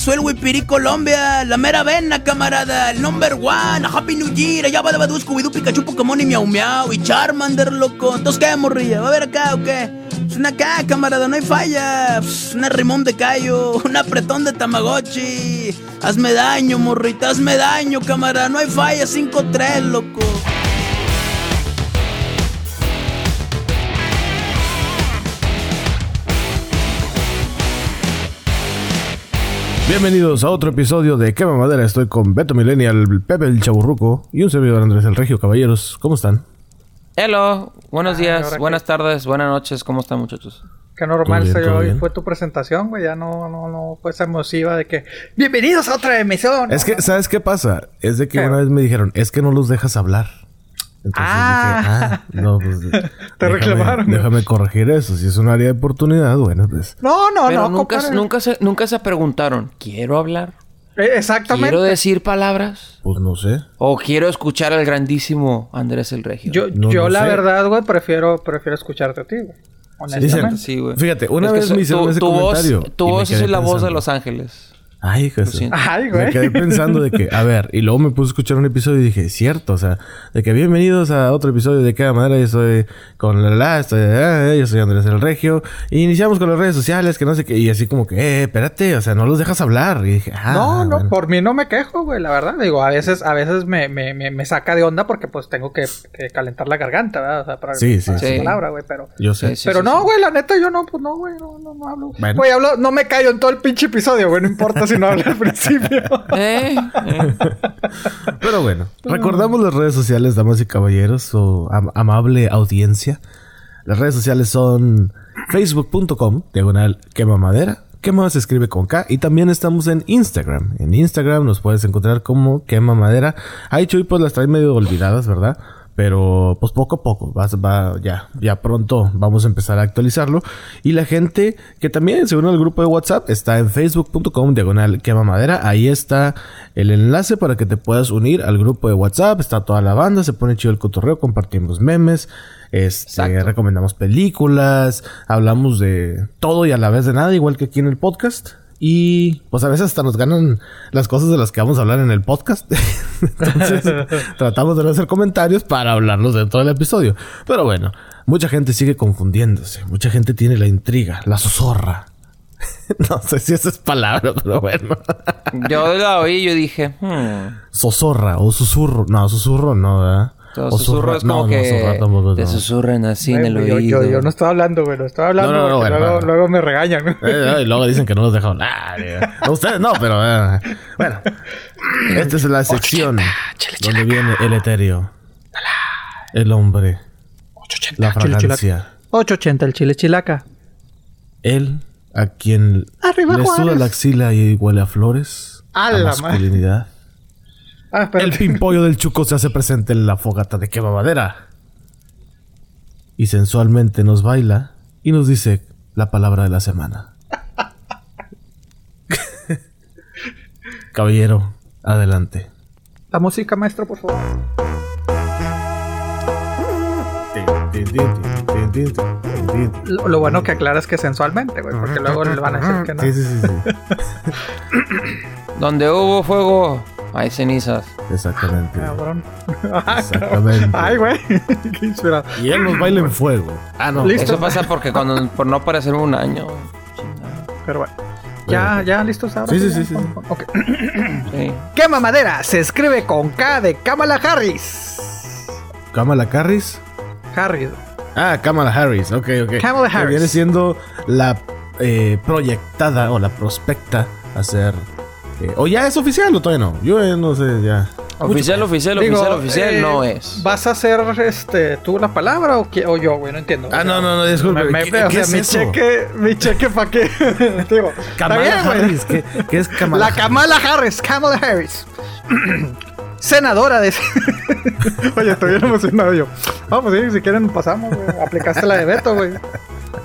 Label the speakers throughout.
Speaker 1: soy el Wipiri Colombia, la mera vena, camarada, el number one, Happy New Year, allá va de Badu, Scooby-Doo, Pikachu, Pokémon y Miau Miau, y Charmander, loco. Entonces, ¿qué, morrilla? ¿Va a ver acá o qué? Es una acá, camarada, no hay falla. Pss, una rimón de callo, un apretón de Tamagotchi. Hazme daño, morrita, hazme daño, camarada, no hay falla, 5-3, loco.
Speaker 2: Bienvenidos a otro episodio de Quema Madera. Estoy con Beto Millennial, Pepe el Chaburruco y un servidor Andrés el Regio. Caballeros, ¿cómo están?
Speaker 3: Hello, buenos
Speaker 4: Ay,
Speaker 3: días, buenas tardes, buenas noches, ¿cómo están muchachos?
Speaker 4: Qué normal
Speaker 2: bien,
Speaker 4: soy hoy.
Speaker 2: bien.
Speaker 4: Fue tu presentación, güey. Ya no, no, no fue esa emotiva de que. ¡Bienvenidos a otra emisión!
Speaker 2: Es que, ¿sabes qué pasa? Es de que
Speaker 4: ¿Qué?
Speaker 2: una vez me dijeron, es que no los dejas hablar. Entonces
Speaker 4: Ah.
Speaker 2: dije, ah, no, pues.
Speaker 4: Te
Speaker 2: déjame-
Speaker 4: reclamaron, ¿no?
Speaker 2: Déjame corregir eso. Si es un área de oportunidad, bueno, pues.
Speaker 4: No, no,
Speaker 3: Pero
Speaker 4: no.
Speaker 3: nunca,
Speaker 4: compadre.
Speaker 3: nunca, se, nunca se preguntaron, ¿quiero hablar?
Speaker 4: Eh, Exactamente.
Speaker 3: ¿Quiero decir palabras?
Speaker 2: Pues no sé.
Speaker 3: ¿O quiero escuchar al grandísimo Andrés el Regio?
Speaker 4: Yo,
Speaker 2: No
Speaker 4: yo
Speaker 2: lo
Speaker 4: la
Speaker 2: sé.
Speaker 4: verdad, güey, prefiero, prefiero escucharte a ti, güey.
Speaker 2: Dicen,
Speaker 4: Honestamente.
Speaker 3: Sí, güey.
Speaker 2: Fíjate, una
Speaker 3: Es que
Speaker 2: vez me hicieron
Speaker 3: tu,
Speaker 2: ese
Speaker 3: tu voz,
Speaker 2: comentario.
Speaker 3: tu
Speaker 2: y me
Speaker 3: voz es la voz de. Los Ángeles.
Speaker 2: Ay,
Speaker 3: siento.
Speaker 4: Ay,
Speaker 2: Me
Speaker 4: güey.
Speaker 2: quedé pensando de que, a ver, y luego me puse a escuchar un episodio y dije, cierto, o sea, de que bienvenidos a otro episodio de Cada Madera, yo soy con la la, estoy, ah, yo soy Andrés el Regio, y iniciamos con las redes sociales, que no sé qué, y así como que, eh, espérate, o sea, no los dejas hablar, y dije, ah,
Speaker 4: no, no,
Speaker 2: bueno.
Speaker 4: por mí no me quejo, güey, la verdad. Digo, a veces, a veces me, me, me, me saca de onda porque pues tengo que, que calentar la garganta, ¿verdad? O sea, para,
Speaker 2: Sí, sí,
Speaker 4: para
Speaker 3: sí.
Speaker 4: palabra, güey, pero.
Speaker 2: Yo sé.
Speaker 3: Sí, sí,
Speaker 4: pero
Speaker 3: sí,
Speaker 4: no,
Speaker 3: sí.
Speaker 4: güey, la neta, yo no, pues no, güey, no, no, no hablo.
Speaker 2: Bueno.
Speaker 4: Güey, hablo, no me callo en todo el pinche episodio, güey, no importa si no hablo al principio.
Speaker 3: Eh, eh.
Speaker 2: Pero bueno, recordamos las redes sociales, damas y caballeros, o am- amable audiencia. Las redes sociales son facebook.com, diagonal quema madera. Quema se escribe con K. Y también estamos en Instagram. En Instagram nos puedes encontrar como quema madera. Ahí Chuy pues las trae medio olvidadas, ¿verdad? Pero pues poco a poco, vas, va, ya, ya pronto vamos a empezar a actualizarlo. Y la gente que también se une al grupo de WhatsApp está en facebook.com diagonal quema madera. Ahí está el enlace para que te puedas unir al grupo de WhatsApp. Está toda la banda, se pone chido el cotorreo, compartimos memes. Este, recomendamos películas, hablamos de todo y a la vez de nada, igual que aquí en el podcast. Y pues a veces hasta nos ganan las cosas de las que vamos a hablar en el podcast. Entonces tratamos de no hacer comentarios para hablarlos dentro del episodio. Pero bueno, mucha gente sigue confundiéndose. Mucha gente tiene la intriga, la zozorra. no sé si esa es palabra, pero bueno.
Speaker 3: Yo la oí y yo dije, hmm.
Speaker 2: Zozorra o susurro. No, susurro no, ¿verdad?
Speaker 3: Todo
Speaker 2: O
Speaker 3: susurro es como
Speaker 2: no, no,
Speaker 3: que
Speaker 2: tampoco,
Speaker 3: te
Speaker 2: no.
Speaker 3: susurran así en el
Speaker 4: yo,
Speaker 3: oído.
Speaker 4: yo, yo no estaba hablando, güey, no estaba hablando
Speaker 2: No, no, no,
Speaker 4: porque
Speaker 2: bueno,
Speaker 4: luego,
Speaker 2: bueno.
Speaker 4: luego me regañan.
Speaker 2: Eh, eh, y luego dicen que no los dejo hablar. eh. No, ustedes no, pero eh, bueno. Esta es la sección donde viene el etéreo. El hombre. La fragancia.
Speaker 4: 880 el chile chilaca.
Speaker 2: Él a quien
Speaker 4: Arriba,
Speaker 2: le suda la axila y huele a flores.
Speaker 4: A
Speaker 2: A,
Speaker 4: la
Speaker 2: masculinidad.
Speaker 4: Ah, espérate.
Speaker 2: El pimpollo del chuco se hace presente en la fogata de quema madera. Y sensualmente nos baila y nos dice la palabra de la semana. Caballero, adelante.
Speaker 4: La música, maestro, por favor. Lo, lo bueno que aclaras que sensualmente, güey, porque luego le van a decir que no.
Speaker 2: Sí, sí, sí, sí.
Speaker 3: Donde hubo fuego, hay cenizas.
Speaker 2: Exactamente.
Speaker 4: Cabrón.
Speaker 2: Exactamente.
Speaker 4: Ay, güey. Qué inspirado.
Speaker 2: Y él nos baila en fuego. Ah, no.
Speaker 4: Listo.
Speaker 3: Eso pasa porque cuando por no parecer un año.
Speaker 4: Pero bueno. Ya, ya, listos ahora.
Speaker 2: Sí, sí, sí, sí.
Speaker 4: Ok.
Speaker 3: Sí.
Speaker 4: Quema madera se escribe con K de Kamala Harris.
Speaker 2: Kamala Harris.
Speaker 4: Harris.
Speaker 2: Ah, Kamala Harris. Ok, ok.
Speaker 4: Kamala
Speaker 2: Que
Speaker 4: Harris.
Speaker 2: viene siendo la eh, proyectada o la prospecta a ser. Eh, o ya es oficial o todavía no. Yo eh, no sé, ya.
Speaker 3: Oficial, oficial,
Speaker 4: Digo,
Speaker 3: oficial, oficial
Speaker 4: eh,
Speaker 3: no es.
Speaker 4: ¿Vas a hacer este, tú la palabra o, yo, güey? No entiendo.
Speaker 2: Ah, no, no, no, disculpe.
Speaker 4: Me, me-
Speaker 2: ¿Qué-
Speaker 4: o
Speaker 2: qué
Speaker 4: sea,
Speaker 2: es
Speaker 4: mi
Speaker 2: eso?
Speaker 4: cheque, mi cheque para qué. Digo,
Speaker 2: Kamala
Speaker 4: bien, güey.
Speaker 2: Harris. ¿Qué, qué es Kamala
Speaker 4: La
Speaker 2: Harris?
Speaker 4: Kamala Harris, Kamala Harris. Senadora de. Oye, estoy bien emocionado yo. Vamos, sí, si quieren pasamos, güey. Aplicaste la de Beto, güey.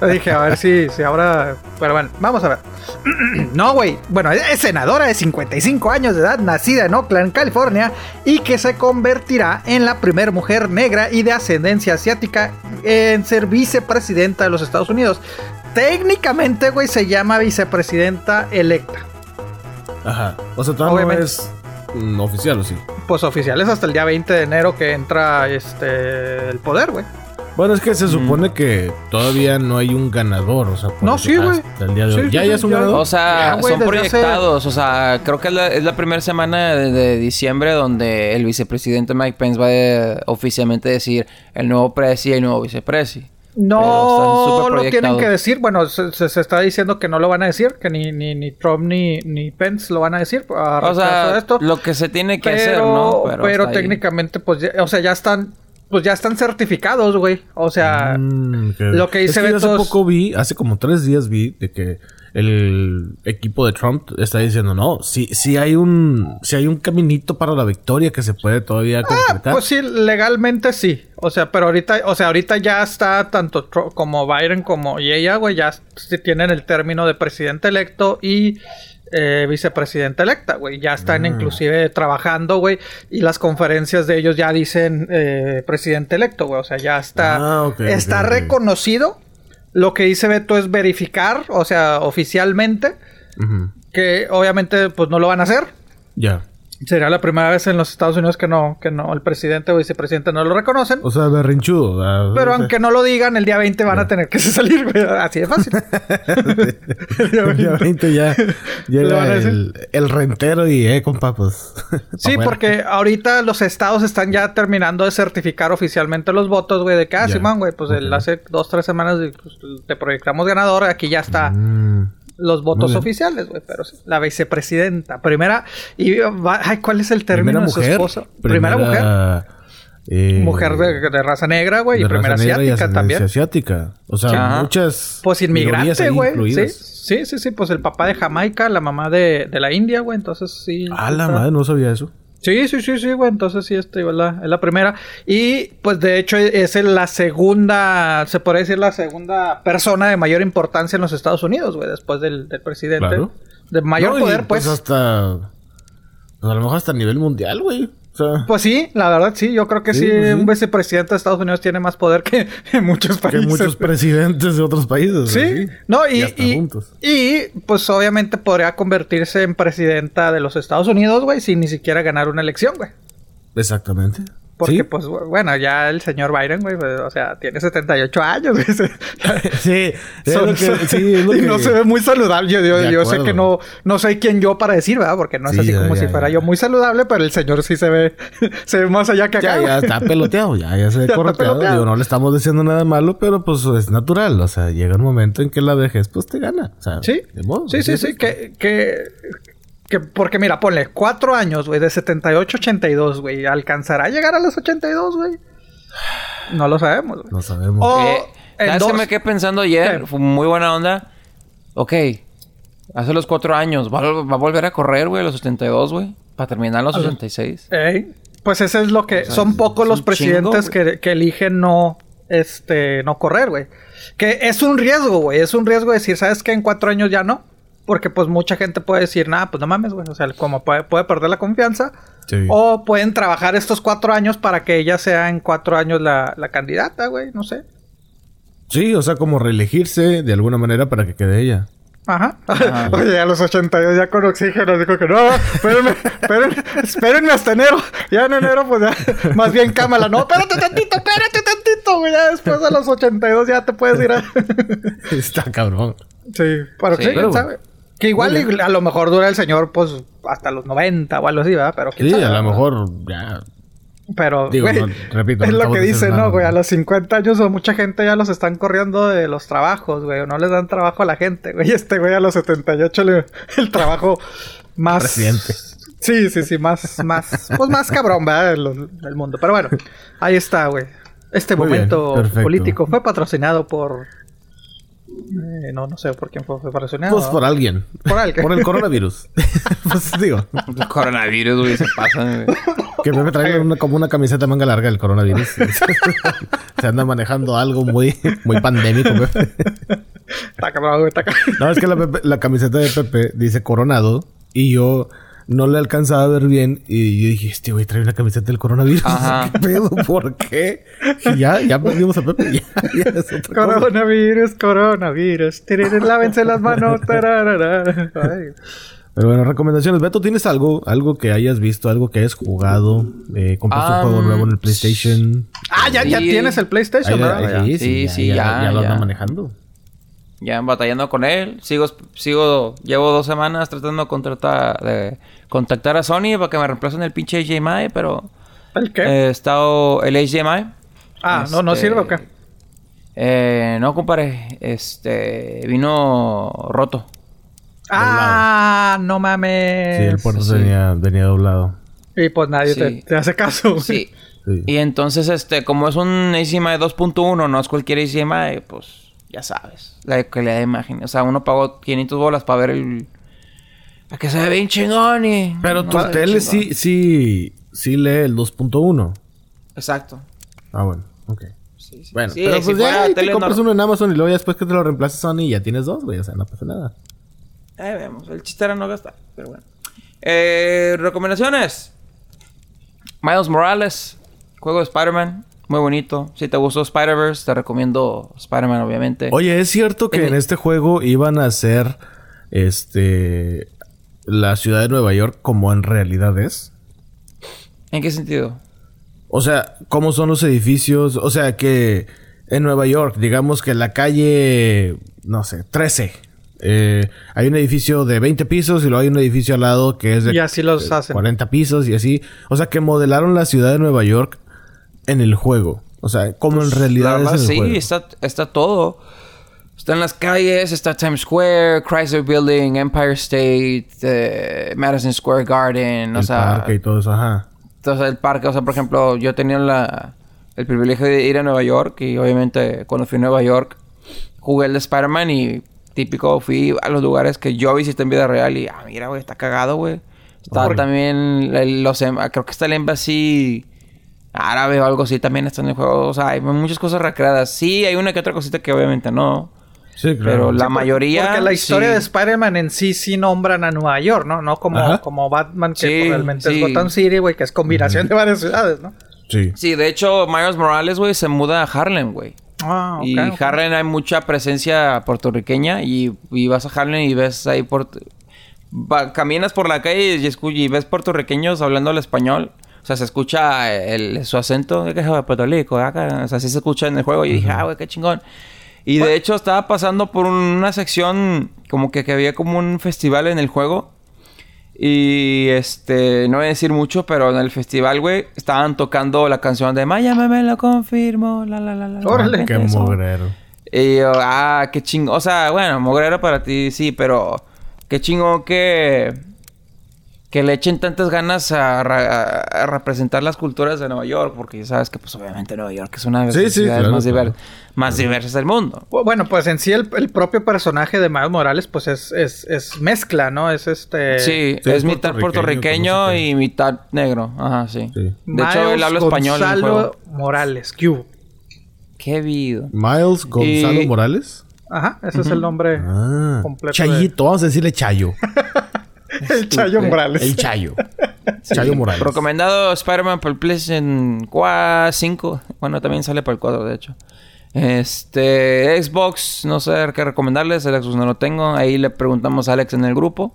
Speaker 4: Yo Dije, a ver si, si ahora. Pero bueno, vamos a ver. No, güey. Bueno, es senadora de 55 años de edad, nacida en Oakland, California, y que se convertirá en la primera mujer negra y de ascendencia asiática en ser vicepresidenta de los Estados Unidos. Técnicamente, güey, se llama vicepresidenta electa.
Speaker 2: Ajá. O sea, todavía no es mm, oficial, ¿o sí?
Speaker 4: Pues oficiales hasta el día 20 de enero que entra este el poder, güey.
Speaker 2: Bueno, es que se supone que todavía no hay un ganador, o sea,
Speaker 4: No, sí, güey.
Speaker 2: hasta el día de hoy.
Speaker 4: Sí,
Speaker 2: ¿Ya,
Speaker 4: sí,
Speaker 2: ya
Speaker 4: sí,
Speaker 2: es un
Speaker 4: ya.
Speaker 2: ganador?
Speaker 3: O sea,
Speaker 4: Ya, güey,
Speaker 3: son
Speaker 4: desde hace-
Speaker 3: proyectados. O sea, creo que es la, es la primera semana de, de diciembre donde el vicepresidente Mike Pence va a oficialmente decir el nuevo presi y el nuevo vicepresi. Pero
Speaker 4: No lo tienen
Speaker 3: proyectados.
Speaker 4: que decir. Bueno, se, se- se está diciendo que no lo van a decir, que ni, ni, ni Trump ni, ni Pence lo van a decir. a
Speaker 3: O sea,
Speaker 4: de esto.
Speaker 3: lo que se tiene que
Speaker 4: pero,
Speaker 3: hacer, ¿no?
Speaker 4: pero,
Speaker 3: ahí.
Speaker 4: técnicamente, pues, ya- o sea, ya están, pues ya están certificados, güey. O sea,
Speaker 2: Mm,
Speaker 4: lo que dice
Speaker 2: es que yo hace poco vi, hace como tres días vi de que el equipo de Trump está diciendo, no, si, si hay un, si hay un caminito para la victoria que se puede todavía concretar.
Speaker 4: Pues sí, legalmente sí. O sea, pero ahorita, o sea, ahorita ya está tanto Tro- como Biden como y ella, güey, ya sí tienen el término de presidente electo y eh, vicepresidenta electa, güey. Ya están
Speaker 2: Mm.
Speaker 4: inclusive trabajando, güey. Y las conferencias de ellos ya dicen eh, presidente electo, güey. O sea, ya está,
Speaker 2: Ah,
Speaker 4: está reconocido. Lo que dice Beto es verificar, o sea, oficialmente, que obviamente pues no lo van a hacer.
Speaker 2: Ya.
Speaker 4: Sería la primera vez en los Estados Unidos que no, que no, el presidente o vicepresidente no lo reconocen.
Speaker 2: O sea, berrinchudo. ¿verdad?
Speaker 4: Pero aunque no lo digan, el día 20 van a tener que salir, güey. Así de fácil. El día
Speaker 2: el día
Speaker 4: 20.
Speaker 2: 20 ya llega el, el rentero y, eh, compa, pues.
Speaker 4: Sí, porque ahorita los estados están ya terminando de certificar oficialmente los votos, güey, de que, ah. Simón, güey, pues el-
Speaker 2: Ok.
Speaker 4: hace dos, tres semanas pues, te proyectamos ganador, aquí ya está
Speaker 2: Mm.
Speaker 4: Los votos oficiales, güey, pero sí, la vicepresidenta, primera, y, va- ay, ¿cuál es el término
Speaker 2: Primera
Speaker 4: de su
Speaker 2: mujer.
Speaker 4: esposa? Primera, mujer,
Speaker 2: eh,
Speaker 4: mujer de, de raza negra, güey, y primera
Speaker 2: y
Speaker 4: asiática
Speaker 2: ascendencia
Speaker 4: también.
Speaker 2: asiática. O sea,
Speaker 3: Ajá.
Speaker 2: muchas.
Speaker 4: Pues inmigrante, güey. Sí, sí, sí, sí. Pues el papá de Jamaica, la mamá de, de la India, güey. Entonces sí.
Speaker 2: A la madre, no sabía eso.
Speaker 4: Sí, sí, sí, sí, güey. Entonces sí, esta es la, es la primera. Y pues de hecho es el- la segunda, se podría decir la segunda persona de mayor importancia en los Estados Unidos, güey. Después del, del presidente.
Speaker 2: Claro.
Speaker 4: De mayor
Speaker 2: No, y,
Speaker 4: poder, pues.
Speaker 2: hasta. pues, a lo mejor hasta a nivel mundial, güey. Sea,
Speaker 4: Pues sí, la verdad sí. Yo creo que sí,
Speaker 2: Sí, pues sí.
Speaker 4: un vicepresidente de Estados Unidos tiene más poder que muchos
Speaker 2: que
Speaker 4: países.
Speaker 2: muchos presidentes de otros países.
Speaker 4: Sí, no, y, y, pues obviamente podría convertirse en presidenta de los Estados Unidos, güey, sin ni siquiera ganar una elección, güey.
Speaker 2: Exactamente.
Speaker 4: Porque,
Speaker 2: Sí.
Speaker 4: pues, bu- bueno, ya el señor Biden, güey, pues, o sea, tiene 78 años, güey.
Speaker 2: Sí, es
Speaker 4: son-
Speaker 2: sí, es lo
Speaker 4: y
Speaker 2: que-
Speaker 4: no se ve muy saludable. Yo, yo, yo sé que no, no soy quien yo para decir, ¿verdad? Porque no es
Speaker 2: Sí,
Speaker 4: así
Speaker 2: ya,
Speaker 4: como
Speaker 2: ya,
Speaker 4: si fuera
Speaker 2: ya.
Speaker 4: yo muy saludable, pero el señor sí se ve, se ve más allá que acá.
Speaker 2: Ya, ya está peloteado, ya, ya se ve correteado. Digo, no le estamos diciendo nada malo, pero pues es natural. O sea, llega un momento en que la vejez, pues te gana. O sea,
Speaker 4: Sí,
Speaker 2: de modo,
Speaker 4: sí,
Speaker 2: así
Speaker 4: sí, sí, que, que, que, porque mira, ponle cuatro años, güey, de 78 a 82, güey, ¿alcanzará a llegar a los 82, güey? No lo sabemos, güey.
Speaker 2: No sabemos.
Speaker 4: O
Speaker 3: Eh,
Speaker 4: en
Speaker 3: ¿Sabes qué
Speaker 4: dos-
Speaker 3: me quedé pensando ayer?
Speaker 4: ¿Qué?
Speaker 3: Fue muy buena onda. Ok. Hace los cuatro años. ¿Va, a- va a volver a correr, güey? a Los 82, güey. Para terminar los 66.
Speaker 4: Ey, Pues eso es lo que... son pocos los presidentes
Speaker 3: chingo,
Speaker 4: que, que eligen no, este, no correr, güey. Que es un riesgo, güey. Es un riesgo decir, ¿sabes qué? En cuatro años ya no. Porque pues mucha gente puede decir, nada, pues no mames, güey. O sea, como puede, puede perder la confianza.
Speaker 2: Sí.
Speaker 4: O pueden trabajar estos cuatro años para que ella sea en cuatro años la, la candidata, güey. No sé.
Speaker 2: Sí, o sea, como reelegirse de alguna manera para que quede ella.
Speaker 4: Ajá.
Speaker 3: Ajá.
Speaker 4: Oye, a los 82 ya con oxígeno. Dijo que no, espérenme, espérenme, espérenme hasta enero. Ya en enero, pues ya, más bien cámala. No, espérate tantito, espérate tantito, güey. Ya después de los 82 ya te puedes ir a...
Speaker 2: Está cabrón.
Speaker 4: sí, pero
Speaker 3: Sí.
Speaker 4: sí,
Speaker 2: Pero
Speaker 4: sabe. Que igual a lo mejor dura el señor, pues, hasta los 90 o algo así, ¿verdad? Pero
Speaker 2: Sí,
Speaker 4: sabe,
Speaker 2: a lo mejor ya.
Speaker 4: Pero,
Speaker 2: Digo,
Speaker 4: güey,
Speaker 2: no, repito,
Speaker 4: es
Speaker 2: no
Speaker 4: lo que dicen, ¿no,
Speaker 2: nada,
Speaker 4: güey? A los 50 años o mucha gente ya los están corriendo de los trabajos, güey. O no les dan trabajo a la gente, güey. Este güey a los 78 le, el trabajo más...
Speaker 2: Presidente.
Speaker 4: Sí, sí, sí, más, más... Pues más cabrón, ¿verdad? Del, del mundo. Pero bueno, ahí está, güey. Este
Speaker 2: Muy
Speaker 4: momento político fue patrocinado por... eh, no, no sé por quién fue, patrocinado.
Speaker 2: Pues por alguien.
Speaker 4: Por alguien.
Speaker 2: Por el coronavirus. pues digo,
Speaker 3: El coronavirus, güey. Se güey.
Speaker 2: que me traigan una, como una camiseta manga larga del coronavirus. Se anda manejando algo muy, muy pandémico, Pepe.
Speaker 4: Está cabrón, güey, está cabrón.
Speaker 2: No, es que la, Pepe- la camiseta de Pepe dice coronado y yo no le alcanzaba a ver bien y yo dije, este güey trae una camiseta del coronavirus.
Speaker 3: Ajá.
Speaker 2: ¿Qué pedo? ¿Por qué? Y ya, ya perdimos a Pepe. Ya, ya es otra cosa.
Speaker 4: Coronavirus, coronavirus. Lávense las manos. Ay.
Speaker 2: Pero bueno, recomendaciones. Beto, ¿tienes algo? Algo que hayas visto, algo que hayas jugado? Eh, ¿Compraste un juego nuevo en el PlayStation?
Speaker 4: Ah, ya, ya
Speaker 3: Sí.
Speaker 4: tienes el PlayStation, ¿verdad?
Speaker 2: ahí-
Speaker 3: Sí, sí,
Speaker 2: ya,
Speaker 3: ya,
Speaker 2: ya lo anda
Speaker 3: ya.
Speaker 2: manejando.
Speaker 3: Ya batallando con él. Sigo, sigo, llevo dos semanas tratando de contratar, de contactar a Sony para que me reemplacen el pinche HDMI, pero
Speaker 4: ¿El qué?
Speaker 3: he estado el HDMI.
Speaker 4: ah, no, no
Speaker 3: este,
Speaker 4: sirve o qué.
Speaker 3: Eh, no, compadre. Este vino roto.
Speaker 4: Ah, no mames.
Speaker 2: Sí, el puerto
Speaker 3: sí.
Speaker 2: Tenía, venía doblado.
Speaker 4: Y pues nadie
Speaker 3: Sí.
Speaker 4: te, te hace caso.
Speaker 3: Sí.
Speaker 2: Sí.
Speaker 3: Y entonces, este, como es un HDMI 2.1, no es cualquier HDMI, pues ya sabes, la calidad de imagen. O sea, uno pagó 500 bolas para ver el. A que se ve bien chingón y.
Speaker 2: Pero
Speaker 3: no
Speaker 2: tu tele sí, sí, sí lee el 2.1.
Speaker 3: Exacto.
Speaker 2: Ah, bueno, ok.
Speaker 3: Sí, sí.
Speaker 2: Bueno,
Speaker 3: Sí,
Speaker 2: pero
Speaker 3: si
Speaker 2: pues ya
Speaker 3: fuera
Speaker 2: ahí te compras uno en Amazon y luego ya después que te lo reemplaces Sony ya tienes dos, güey. O sea, no pasa nada.
Speaker 3: Ahí vemos. El chiste era no gastar, pero bueno. Eh, recomendaciones. Miles Morales. Juego de Spider-Man. Muy bonito. Si te gustó Spider-Verse, te recomiendo Spider-Man, obviamente.
Speaker 2: Oye, ¿es cierto que
Speaker 3: En
Speaker 2: este juego iban a hacer este la ciudad de Nueva York como en realidad es?
Speaker 3: ¿En qué sentido?
Speaker 2: O sea, ¿cómo son los edificios? O sea, que en Nueva York, digamos que la calle, no sé, 13. eh, hay un edificio de 20 pisos y luego hay un edificio al lado que es de
Speaker 4: Y así los
Speaker 2: de
Speaker 4: hacen.
Speaker 2: 40 pisos y así. O sea, que modelaron la ciudad de Nueva York en el juego. O sea, como en realidad
Speaker 3: Pues,
Speaker 2: es en el
Speaker 3: sí,
Speaker 2: juego.
Speaker 3: está, está todo. Está en las calles, está Times Square, Chrysler Building, Empire State, eh, Madison Square Garden, o
Speaker 2: el
Speaker 3: sea,
Speaker 2: parque y todo eso, ajá.
Speaker 3: entonces el parque, o sea, por ejemplo, yo tenía la, el privilegio de ir a Nueva York y obviamente cuando fui a Nueva York jugué el de Spider-Man y típico fui a los lugares que yo visité en vida real y, ah, mira, güey, está cagado, güey. Está también el- los, em- creo que está el embassy árabe o algo así también está en el juego. O sea, hay muchas cosas recreadas. Sí, hay una que otra cosita que obviamente no.
Speaker 2: Sí, claro.
Speaker 3: Pero la mayoría.
Speaker 4: Porque la historia
Speaker 3: sí.
Speaker 4: de Spider-Man en sí sí nombran a Nueva York, ¿no? No como,
Speaker 2: Ajá.
Speaker 4: como Batman, que
Speaker 3: Sí,
Speaker 4: pues, realmente
Speaker 3: sí.
Speaker 4: es Gotham City, güey, que es combinación de varias ciudades, ¿no?
Speaker 2: Sí.
Speaker 3: Sí, de hecho, Miles Morales, güey, se muda a Harlem, güey.
Speaker 4: Ah, ok,
Speaker 3: y. Harlem hay mucha presencia puertorriqueña y, y vas a Harlem y ves ahí por... va- caminas por la calle y, y ves puertorriqueños hablando el español. O sea, se escucha el, su acento de que es de Puerto Rico. acá. O sea, así se escucha en el juego. Y dije, ah, güey, qué chingón. Y de hecho estaba pasando por una sección como que, que había como un festival en el juego. Y este, no voy a decir mucho, pero en el festival, güey, estaban tocando la canción de Miami me lo confirmo, la la la la. la".
Speaker 4: Órale.
Speaker 2: Qué
Speaker 3: Eso.
Speaker 2: mugrero.
Speaker 3: Y yo, ah, qué chingo. O sea, bueno, Mogrero para ti sí, pero qué chingo que. Que le echen tantas ganas a, representar las culturas de Nueva York, porque ya sabes que, pues, obviamente, Nueva York es una de las
Speaker 2: sí,
Speaker 3: ciudades
Speaker 2: claro,
Speaker 3: más,
Speaker 2: claro.
Speaker 3: diver- más diversas del mundo.
Speaker 4: Bu- Bueno, pues en sí el, el propio personaje de Miles Morales, pues es, es, es mezcla, ¿no? Es este...
Speaker 3: sí,
Speaker 2: sí,
Speaker 3: es
Speaker 2: es
Speaker 3: mitad
Speaker 2: puertorriqueño,
Speaker 3: y mitad negro. Ajá, sí.
Speaker 2: Sí.
Speaker 3: De hecho, él habla español en el
Speaker 4: Gonzalo
Speaker 3: juego.
Speaker 4: Morales, ¿qué hubo?
Speaker 3: Qué vido.
Speaker 2: Miles Gonzalo
Speaker 3: Y-
Speaker 2: Morales.
Speaker 4: Ajá, ese es el nombre
Speaker 2: Ah.
Speaker 4: completo.
Speaker 2: Chayito, vamos a decirle Chayo.
Speaker 4: El Chayo Morales.
Speaker 2: El Chayo. Chayo Morales.
Speaker 3: Recomendado Spider-Man por el PlayStation 4, 5. Bueno, también sale para el 4, de hecho. Este, Xbox, no sé qué recomendarles. El Xbox no lo tengo. Ahí le preguntamos a Alex en el grupo.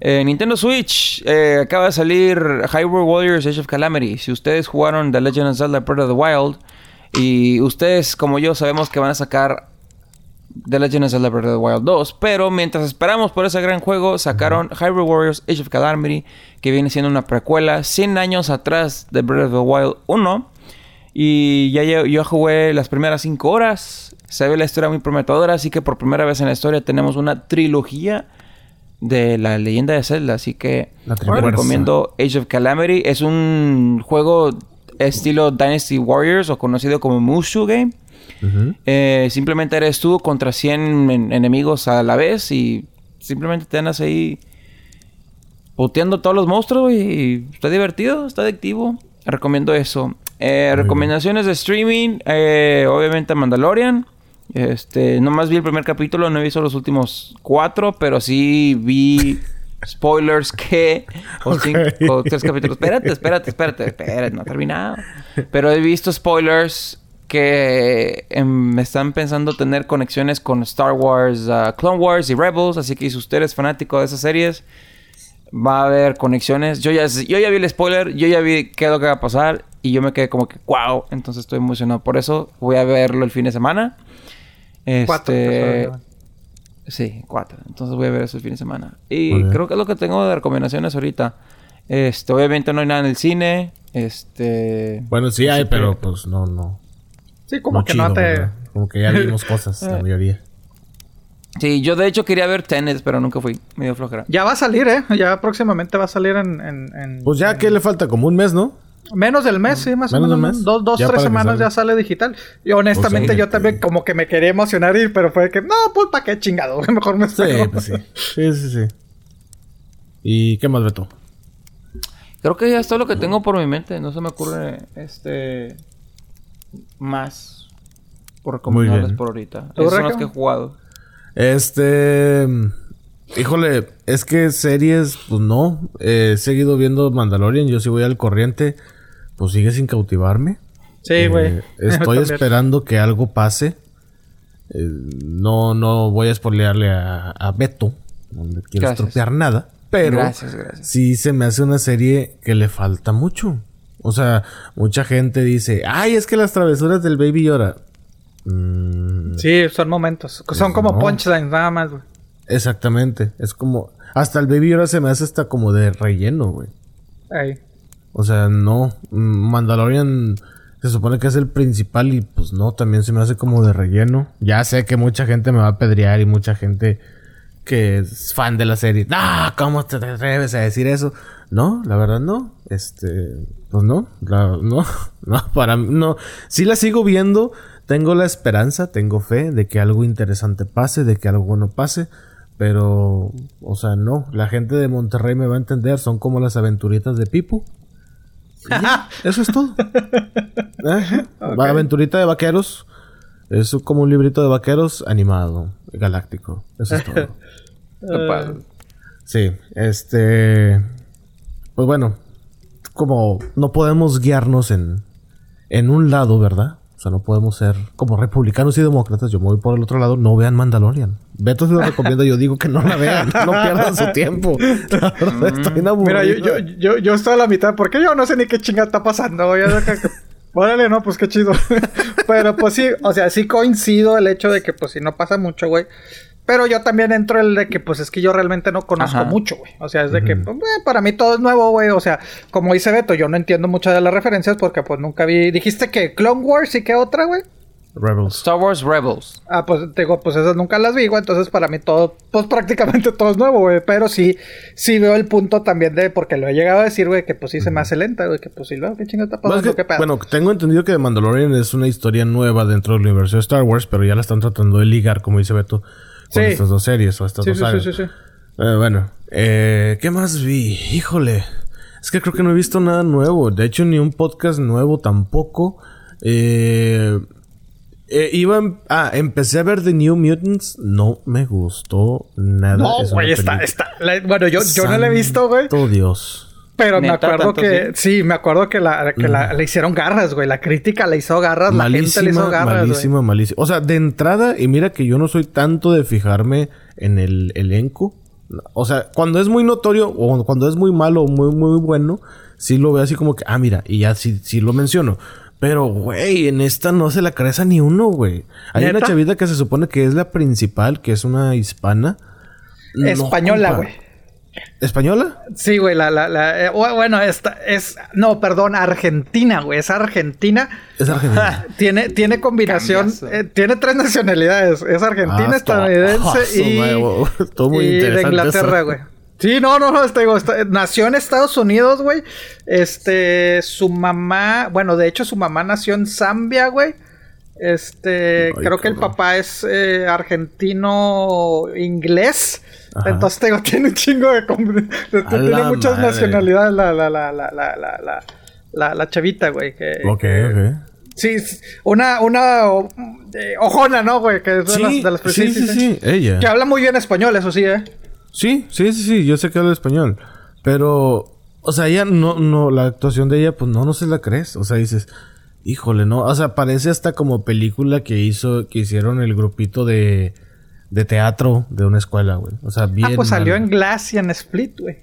Speaker 3: Eh, Nintendo Switch, eh, acaba de salir Hyrule Warriors Age of Calamity. Si ustedes jugaron The Legend of Zelda Breath of the Wild y ustedes, como yo, sabemos que van a sacar The Legend of Zelda Breath of the Wild 2. Pero mientras esperamos por ese gran juego, sacaron Hyrule Warriors Age of Calamity, que viene siendo una precuela 100 años atrás de Breath of the Wild 1. Y ya yo, yo jugué las primeras 5 horas. Se ve la historia muy prometedora, así que por primera vez en la historia tenemos una trilogía de la leyenda de Zelda. Así que les recomiendo Age of Calamity. Es un juego estilo Dynasty Warriors o conocido como Mushu Game. Eh, simplemente eres tú contra 100 en- enemigos a la vez y simplemente te andas ahí puteando todos los monstruos y está divertido, está adictivo. Recomiendo eso. Eh, recomendaciones de streaming, eh, obviamente Mandalorian. Este, nomás vi el primer capítulo, no he visto los últimos cuatro, pero sí vi spoilers que... O, cinco- o tres capítulos. Espérate, espérate, espérate, espérate, no he terminado. Pero he visto spoilers que em, me están pensando tener conexiones con Star Wars, ah, Clone Wars y Rebels. Así que si usted es fanático de esas series, Va a haber conexiones. Yo ya, yo ya vi el spoiler, yo ya vi qué es lo que va a pasar y yo me quedé como que wow. Entonces estoy emocionado por eso. Voy a verlo el fin de semana. Este,
Speaker 4: Cuatro personas,
Speaker 3: Sí, cuatro. Entonces voy a ver eso el fin de semana. Y creo que es lo que tengo de recomendaciones ahorita. Este, obviamente no hay nada en el cine. Este.
Speaker 2: Bueno, sí hay, pero pues no, no.
Speaker 4: Sí, como
Speaker 2: no
Speaker 4: que
Speaker 2: chido,
Speaker 4: no te...
Speaker 2: ¿verdad? Como que ya vimos cosas, la mayoría.
Speaker 3: Sí, yo de hecho quería ver Tenet, pero nunca fui. Me dio flojera.
Speaker 4: Ya va a salir, ¿eh? Ya próximamente va a salir en... en- en-
Speaker 2: Pues ya, ¿qué le falta? Como un mes, ¿no?
Speaker 4: Menos del mes, sí, más o
Speaker 2: Menos
Speaker 4: menos.
Speaker 2: del mes.
Speaker 4: Dos, dos tres semanas ya sale digital. Y honestamente
Speaker 2: Pues,
Speaker 4: yo también como que me quería emocionar ir, pero fue que... No, pues ¿para qué chingado? Mejor me
Speaker 2: Sí,
Speaker 4: espero.
Speaker 2: pues sí. Sí, sí, sí. ¿Y qué más, Beto?
Speaker 3: Creo que ya es todo lo que tengo por mi mente. No se me ocurre este más por recomendarles por ahorita.
Speaker 4: ¿Tú,
Speaker 3: Esos son los que he jugado.
Speaker 2: Este. Híjole, es que series, pues no. Eh, he seguido viendo Mandalorian. Yo sí voy al corriente. Pues sigue sin cautivarme.
Speaker 4: Sí, güey.
Speaker 2: Eh, estoy
Speaker 4: También.
Speaker 2: esperando que algo pase. Eh, no, no voy a spoilearle a, a Beto. No le quiero
Speaker 3: Gracias.
Speaker 2: estropear nada. Pero
Speaker 3: Gracias, gracias.
Speaker 2: sí se me hace una serie que le falta mucho. O sea, mucha gente dice, ay, es que las travesuras del Baby Yoda. Mm,
Speaker 4: Sí, son momentos. Son como
Speaker 2: no.
Speaker 4: punchlines nada más, güey.
Speaker 2: Exactamente. Es como. Hasta el Baby Yoda se me hace hasta como de relleno, güey.
Speaker 4: Ahí.
Speaker 2: O sea, no. Mm, Mandalorian se supone que es el principal y pues no, también se me hace como de relleno. Ya sé que mucha gente me va a pedrear y mucha gente que es fan de la serie. ¡Ah! ¿Cómo te atreves a decir eso? No, la verdad no. Este. Pues no. la- no. No, para mí. No. Sí la sigo viendo. Tengo la esperanza, tengo fe de que algo interesante pase, de que algo bueno pase. Pero, o sea, no. La gente de Monterrey me va a entender. Son como las aventuritas de Pipu. Ya, Eso es todo. Ajá. Aventurita de vaqueros. Es como un librito de vaqueros animado, galáctico. Eso es todo. Sí, este. Pues bueno, como no podemos guiarnos en, en un lado, ¿verdad? O sea, no podemos ser como republicanos y demócratas. Yo me voy por el otro lado. No vean Mandalorian. Beto se lo recomienda. Yo digo que no la vean. No pierdan su tiempo. La verdad, está bien
Speaker 4: Mira, yo, yo, yo, yo estoy a la mitad porque yo no sé ni qué chinga está pasando. güey. Ya Órale, no, pues qué chido. Pero pues sí, o sea, sí coincido el hecho de que pues si no pasa mucho, güey. Pero yo también entro el de que pues es que yo realmente no conozco
Speaker 3: Ajá.
Speaker 4: mucho, güey. O sea, es de que pues, eh, para mí todo es nuevo, güey. O sea, como dice Beto, yo no entiendo muchas de las referencias porque pues nunca vi... Dijiste que Clone Wars y qué otra, güey.
Speaker 2: Rebels.
Speaker 3: Star Wars Rebels.
Speaker 4: Ah, pues te digo, pues esas nunca las vi, güey. Entonces para mí todo, pues prácticamente todo es nuevo, güey. Pero sí, sí veo el punto también de, porque lo he llegado a decir, güey, que pues sí se me hace lenta, güey. Que pues sí, luego, ¿qué chingada está
Speaker 2: Bueno,
Speaker 4: pasando?
Speaker 2: que,
Speaker 4: ¿Qué pedo?
Speaker 2: bueno, tengo entendido que The Mandalorian es una historia nueva dentro del universo de Star Wars, pero ya la están tratando de ligar, como dice Beto, con
Speaker 4: Sí.
Speaker 2: estas dos series o estas
Speaker 4: sí,
Speaker 2: dos
Speaker 4: sí, sí,
Speaker 2: sagas.
Speaker 4: sí, sí.
Speaker 2: Eh, bueno, eh, ¿qué más vi? Híjole, es que creo que no he visto nada nuevo. De hecho, ni un podcast nuevo tampoco. Eh, eh, iba ah, empecé a ver The New Mutants. No me gustó nada.
Speaker 4: No, güey, está, está. la- bueno, yo, yo no la he visto, güey.
Speaker 2: Santo Dios.
Speaker 4: Pero me acuerdo
Speaker 3: ¿Tanto
Speaker 4: que, sí? me acuerdo que la, que la, le hicieron garras, güey. La crítica le hizo garras, la gente le hizo garras, güey.
Speaker 2: malísima, malísima. O sea, de entrada, y mira que yo no soy tanto de fijarme en el elenco. O sea, cuando es muy notorio o cuando es muy malo o muy, muy bueno, sí lo veo así como que, ah, mira, y ya sí, sí lo menciono. Pero, güey, en esta no se la crees a ni uno, güey. Hay una chavita que se supone que es la principal, que es una hispana. No,
Speaker 4: Española, güey.
Speaker 2: ¿Española?
Speaker 4: Sí, güey, la, la, la, eh, bu- bueno, esta es, no, perdón, Argentina, güey, es Argentina.
Speaker 2: Es argentina.
Speaker 4: Tiene, tiene combinación, eh, tiene tres nacionalidades, es argentina,
Speaker 2: Ah,
Speaker 4: estadounidense y,
Speaker 2: nuevo. Muy
Speaker 4: y de Inglaterra, güey. Sí, no, no, no, este, digo, está- nació en Estados Unidos, güey. Este, su mamá, bueno, de hecho su mamá nació en Zambia, güey. Este, creo que el papá es eh, argentino inglés.
Speaker 2: Ajá.
Speaker 4: Entonces tengo, tiene un chingo de, tiene muchas nacionalidades la, la, la, la, la, la, la, la chavita, güey. Que,
Speaker 2: ok,
Speaker 4: que. Sí, una, una eh, ojona, ¿no, güey? Que es de las, de
Speaker 2: sí, sí, sí, ella.
Speaker 4: Que habla muy bien español, eso sí, ¿eh?
Speaker 2: Sí, sí, sí, sí, yo sé que habla español. Pero, o sea, ella no, no, la actuación de ella, pues no, no se la crees. O sea, dices, híjole, no. O sea, parece hasta como película que hizo, que hicieron el grupito de, de teatro de una escuela, güey. O sea, bien.
Speaker 4: ah, pues salió
Speaker 2: mal.
Speaker 4: en Glass y en Split, güey.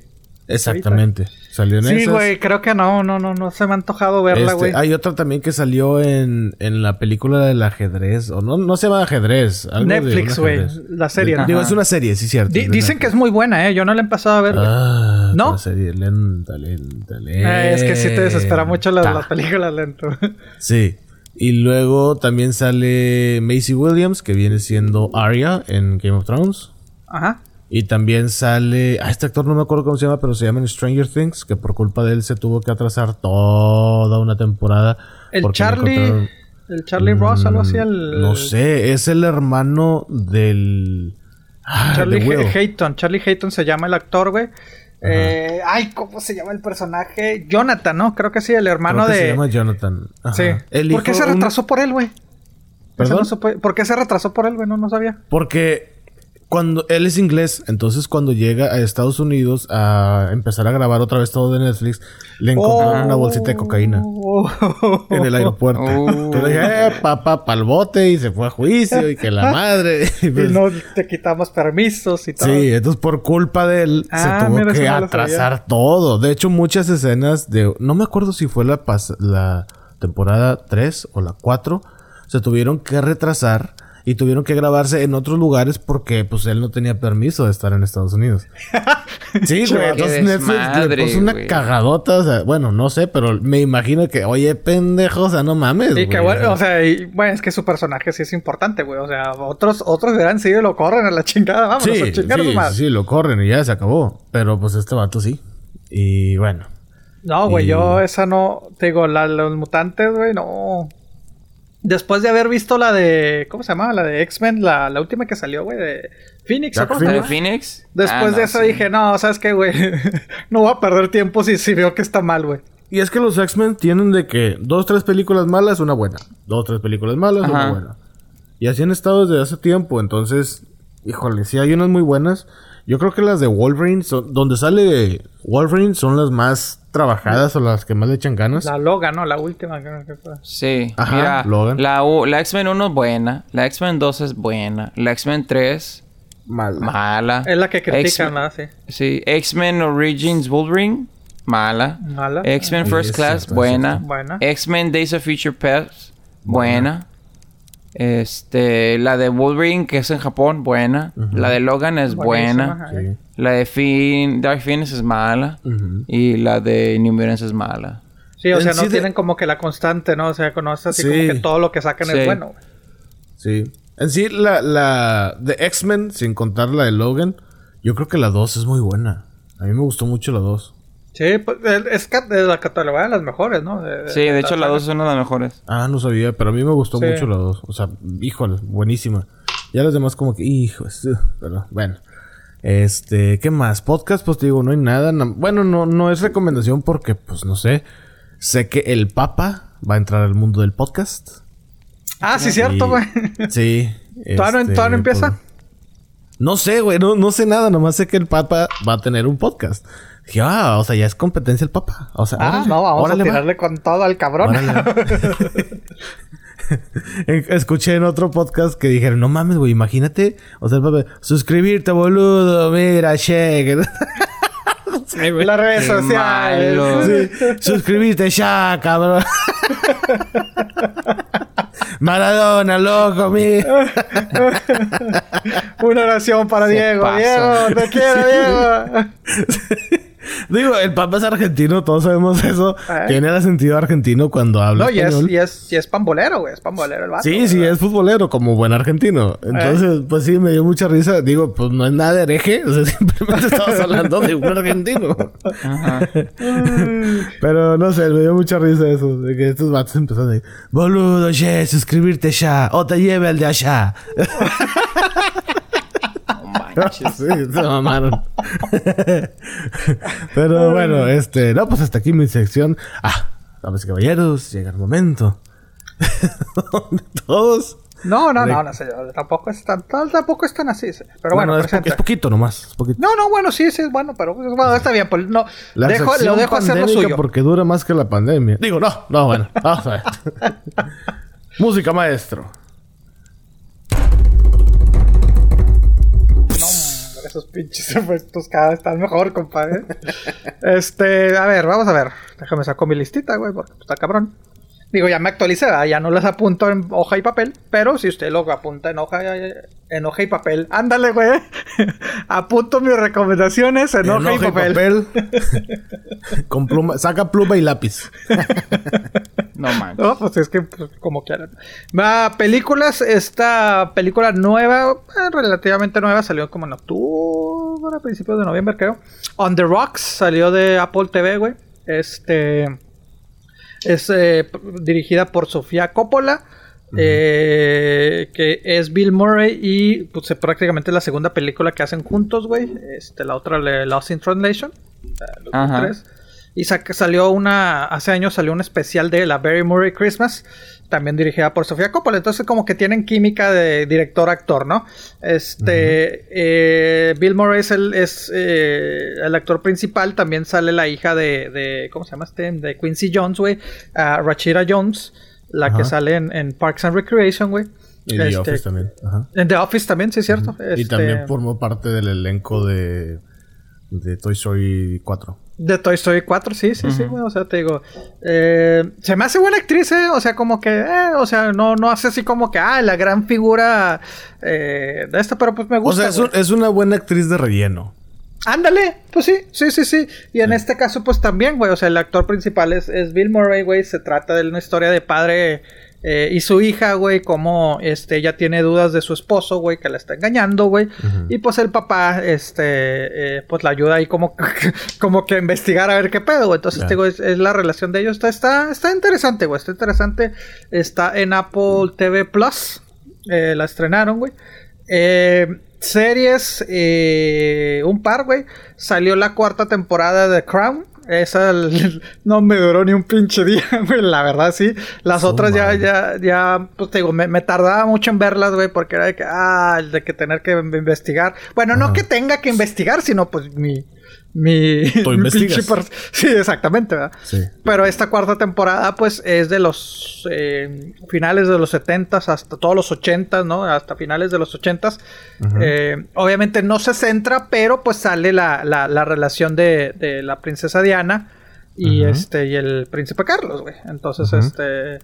Speaker 2: Exactamente. Salió en
Speaker 4: Sí,
Speaker 2: esas.
Speaker 4: güey, creo que no, no, no, no se me ha antojado verla,
Speaker 2: Este,
Speaker 4: güey.
Speaker 2: hay otra también que salió en, en la película del ajedrez. O no, no se llama ajedrez. algo de
Speaker 4: Netflix, güey. La serie, ¿no?
Speaker 2: Digo, es una serie, sí, cierto. De
Speaker 4: dicen que es muy buena, ¿eh? Yo no la he empezado a ver.
Speaker 2: Ah,
Speaker 4: ¿No?
Speaker 2: la serie lenta, lenta, lenta.
Speaker 4: Eh, es que sí te desespera mucho las, las películas lento.
Speaker 2: Sí. Y luego también sale Macy Williams, que viene siendo Arya en Game of Thrones.
Speaker 4: Ajá.
Speaker 2: Y también sale. Ah, este actor no me acuerdo cómo se llama, pero se llama en Stranger Things, que por culpa de él se tuvo que atrasar toda una temporada.
Speaker 4: El Charlie... El Charlie Ross, algo así, el...
Speaker 2: No sé, es el hermano del. Ah,
Speaker 4: Charlie
Speaker 2: de
Speaker 4: Hayton. Charlie Hayton se llama el actor, güey. Eh, ay, ¿cómo se llama el personaje? Jonathan, ¿no? Creo que sí, el hermano
Speaker 2: Creo que
Speaker 4: de...
Speaker 2: Se llama Jonathan. Ajá.
Speaker 4: Sí. ¿Por qué se
Speaker 2: un-
Speaker 4: retrasó por él, güey?
Speaker 2: ¿Perdón?
Speaker 4: no ¿Por qué se retrasó por él, güey? No, no sabía.
Speaker 2: Porque cuando él es inglés, entonces cuando llega a Estados Unidos a empezar a grabar otra vez todo de Netflix, le encontraron
Speaker 4: Oh.
Speaker 2: una bolsita de cocaína en el aeropuerto.
Speaker 3: Oh.
Speaker 2: Entonces dije, eh, papá, pa'l bote y se fue a juicio y que la madre. Y
Speaker 4: Y
Speaker 2: pues,
Speaker 4: no te quitamos permisos y todo.
Speaker 2: Sí, entonces por culpa de él
Speaker 4: Ah,
Speaker 2: se tuvo
Speaker 4: mira, eso
Speaker 2: que atrasar todo. De hecho, muchas escenas de... No me acuerdo si fue la, pas- la temporada 3 o la 4. Se tuvieron que retrasar y tuvieron que grabarse en otros lugares porque pues él no tenía permiso de estar en Estados Unidos. Sí, güey. Entonces Netflix le puso una cagadota. O sea, bueno, no sé, pero me imagino que, oye, pendejo, o sea, no mames.
Speaker 4: Y que bueno, o sea, y, bueno, es que su personaje sí es importante, güey. O sea, otros, otros hubieran sido y lo corren a la chingada. Vámonos
Speaker 2: sí,
Speaker 4: a chingar
Speaker 2: sí,
Speaker 4: más.
Speaker 2: sí, lo corren y ya se acabó. Pero pues este vato sí. Y bueno.
Speaker 4: No, güey,
Speaker 2: Y-
Speaker 4: yo esa no. Te digo, la, los mutantes, güey, no. Después de haber visto la de. ¿Cómo se llama? La de X-Men, la, la última que salió, güey, de Phoenix. ¿o.
Speaker 3: Phoenix?
Speaker 4: Después
Speaker 3: Ah,
Speaker 4: de eso
Speaker 3: sí.
Speaker 4: dije, no, ¿sabes qué, güey? no voy a perder tiempo si, si veo que está mal, güey.
Speaker 2: Y es que los X-Men tienen de que dos, tres películas malas, una buena. Dos, tres películas malas, una buena. Y así han estado desde hace tiempo. Entonces, híjole, sí hay unas muy buenas. Yo creo que las de Wolverine, son, donde sale Wolverine, son las más trabajadas o las que más le echan ganas.
Speaker 4: La Logan, ¿no? La última. que- que fue.
Speaker 3: Sí,
Speaker 2: Ajá,
Speaker 3: mira,
Speaker 2: Logan.
Speaker 3: la, U- la X-Men 1 es buena, la X-Men 2 es buena, la X-Men 3
Speaker 2: Mala.
Speaker 3: mala.
Speaker 4: Es la que critican,
Speaker 3: X-Men-
Speaker 4: ¿no? Sí.
Speaker 3: Sí, X-Men Origins Wolverine, mala.
Speaker 4: Mala.
Speaker 3: X-Men First Class, buena.
Speaker 4: Buena.
Speaker 3: X-Men Days of Future Past, buena. Este, la de Wolverine, que es en Japón, buena. La de Logan es buena.
Speaker 2: Sí.
Speaker 3: La de Fin, Dark Phoenix es mala. Y la de New Mutants es mala.
Speaker 4: Sí, o
Speaker 2: En
Speaker 4: sea, no
Speaker 2: sí de-
Speaker 4: tienen como que la constante, ¿no? O sea, conoces así
Speaker 2: Sí.
Speaker 4: como que todo lo que sacan
Speaker 3: Sí.
Speaker 4: es bueno.
Speaker 2: Sí. En sí, la, la de X-Men, sin contar la de Logan, yo creo que la 2 es muy buena. A mí me gustó mucho la 2.
Speaker 4: Sí, pues es la catalogada de las mejores, ¿no?
Speaker 3: Sí, de hecho la 2 es una de las mejores.
Speaker 2: Ah, no sabía, pero a mí me gustó
Speaker 4: Sí.
Speaker 2: mucho la 2. O sea, híjole, buenísima. Ya las demás como que, hijos, ugh, pero bueno. Este, ¿qué más? Podcast, pues te digo, no hay nada. na- bueno, no, no es recomendación porque, pues no sé. Sé que el Papa va a entrar al mundo del podcast.
Speaker 4: Ah, sí, cierto, güey.
Speaker 2: Sí.
Speaker 4: ¿Todavía no-
Speaker 2: este,
Speaker 4: todavía no empieza?
Speaker 2: pues, no sé, güey, no, no sé nada, nomás sé que el Papa va a tener un podcast. Dije, ah, o sea, ya es competencia el Papa. O sea,
Speaker 4: Ah,
Speaker 2: órale,
Speaker 4: no, vamos
Speaker 2: órale,
Speaker 4: a
Speaker 2: va.
Speaker 4: tirarle con todo al cabrón.
Speaker 2: Escuché en otro podcast que dijeron, no mames, güey, imagínate, o sea, el Papa, suscribirte, boludo, mira, check.
Speaker 4: Las redes
Speaker 3: Qué
Speaker 4: sociales.
Speaker 2: Sí, suscribirte ya, cabrón. Maradona, loco, mira.
Speaker 4: Una oración para
Speaker 3: Se
Speaker 4: Diego.
Speaker 3: pasa.
Speaker 4: Diego, te quiero, Diego.
Speaker 2: Digo, el Papa es argentino, todos sabemos eso.
Speaker 4: Ah.
Speaker 2: Tiene el sentido argentino cuando habla
Speaker 4: No, y es, y, es, y es pambolero, güey. Es pambolero el vato.
Speaker 2: Sí, sí, es futbolero, como buen argentino. Entonces, pues sí, me dio mucha risa. Digo, pues no es nada de hereje. O sea, simplemente estamos hablando de un argentino.
Speaker 3: Ajá.
Speaker 2: Pero no sé, me dio mucha risa eso. De que estos vatos empezaron a decir, boludo, che, suscribirte ya. O te lleve al de allá.
Speaker 3: Manches.
Speaker 2: sí, se mamaron. Pero bueno, este, no, pues hasta aquí mi sección. Ah, damas y caballeros, llega el momento. Todos.
Speaker 4: No, no, no, no sé. Tampoco es tan, tampoco es tan así. sí. Pero bueno,
Speaker 2: es, po- es poquito nomás. Es poquito.
Speaker 4: No, no, bueno, sí, sí, es bueno, pero pues, bueno, está bien. Pues, no,
Speaker 2: La
Speaker 4: dejo, lo dejo hacer lo suyo.
Speaker 2: porque dura más que la pandemia. Digo, no, no, bueno. Vamos a ver. Música maestro.
Speaker 4: Esos pinches efectos cada vez están mejor, compadre. este, a ver, vamos a ver. Déjame saco mi listita, güey, porque está cabrón. Digo, ya me actualicé, ¿verdad? ya no las apunto en hoja y papel, pero si usted lo apunta en hoja, en hoja y papel, ándale, güey. Apunto mis recomendaciones en, hoja, y papel.
Speaker 2: Con pluma, saca pluma y lápiz.
Speaker 4: no manches. No, pues es que pues, como quieran. Va, películas, esta película nueva, eh, relativamente nueva, salió como en octubre, a principios de noviembre, creo. On the Rocks salió de Apple TV, güey. Este es eh, dirigida por Sofía Coppola. Eh, que es Bill Murray y pues prácticamente la segunda película que hacen juntos, güey. Este, la otra, Lost in Translation. Y salió una, hace años salió un especial de la Barry Murray Christmas, también dirigida por Sofía Coppola. Entonces como que tienen química de director-actor, ¿no? Este, eh, Bill Murray es, el, es eh, el, actor principal, también sale la hija de, de ¿cómo se llama este? De Quincy Jones, güey, uh, Rachida Jones, la que sale en, Parks and Recreation, güey.
Speaker 2: Y The este, Office también.
Speaker 4: En The Office también, sí, es cierto.
Speaker 2: Y también este, formó parte del elenco de, de Toy Story 4.
Speaker 4: De Toy Story 4, sí, sí, sí, güey. O sea, te digo. Eh, se me hace buena actriz, ¿eh? O sea, como que. Eh, o sea, no, no hace así como que. Ah, la gran figura eh, de esta, pero pues me gusta.
Speaker 2: O sea, es, una buena actriz de relleno.
Speaker 4: Ándale, pues sí, sí, sí, sí. Y en este caso, pues también, güey. O sea, el actor principal es, es Bill Murray, güey. Se trata de una historia de padre eh, y su hija, güey, como este, ella tiene dudas de su esposo, güey, que la está engañando, güey. Y pues el papá, este, eh, pues la ayuda ahí como, como que a investigar a ver qué pedo, güey. Entonces, digo, es, la relación de ellos. Está, está, está interesante, güey. Está interesante. Está en Apple TV Plus. Eh, la estrenaron, güey. series, un par, güey. Salió la cuarta temporada de Crown. Esa no me duró ni un pinche día, güey. La verdad, sí. Las otras ya, ya, ya, pues te digo, me, me, tardaba mucho en verlas, güey, porque era de que, ah, de que tener que investigar. Bueno, no que tenga que investigar, sino pues mi, mi, Sí, exactamente, ¿verdad? Sí. Pero esta cuarta temporada, pues, es de los eh, finales de los 70 hasta todos los 80 ¿no? Hasta finales de los 80 eh, obviamente no se centra, pero pues sale la, la, relación de, de, la princesa Diana y este y el príncipe Carlos, güey. Entonces, este.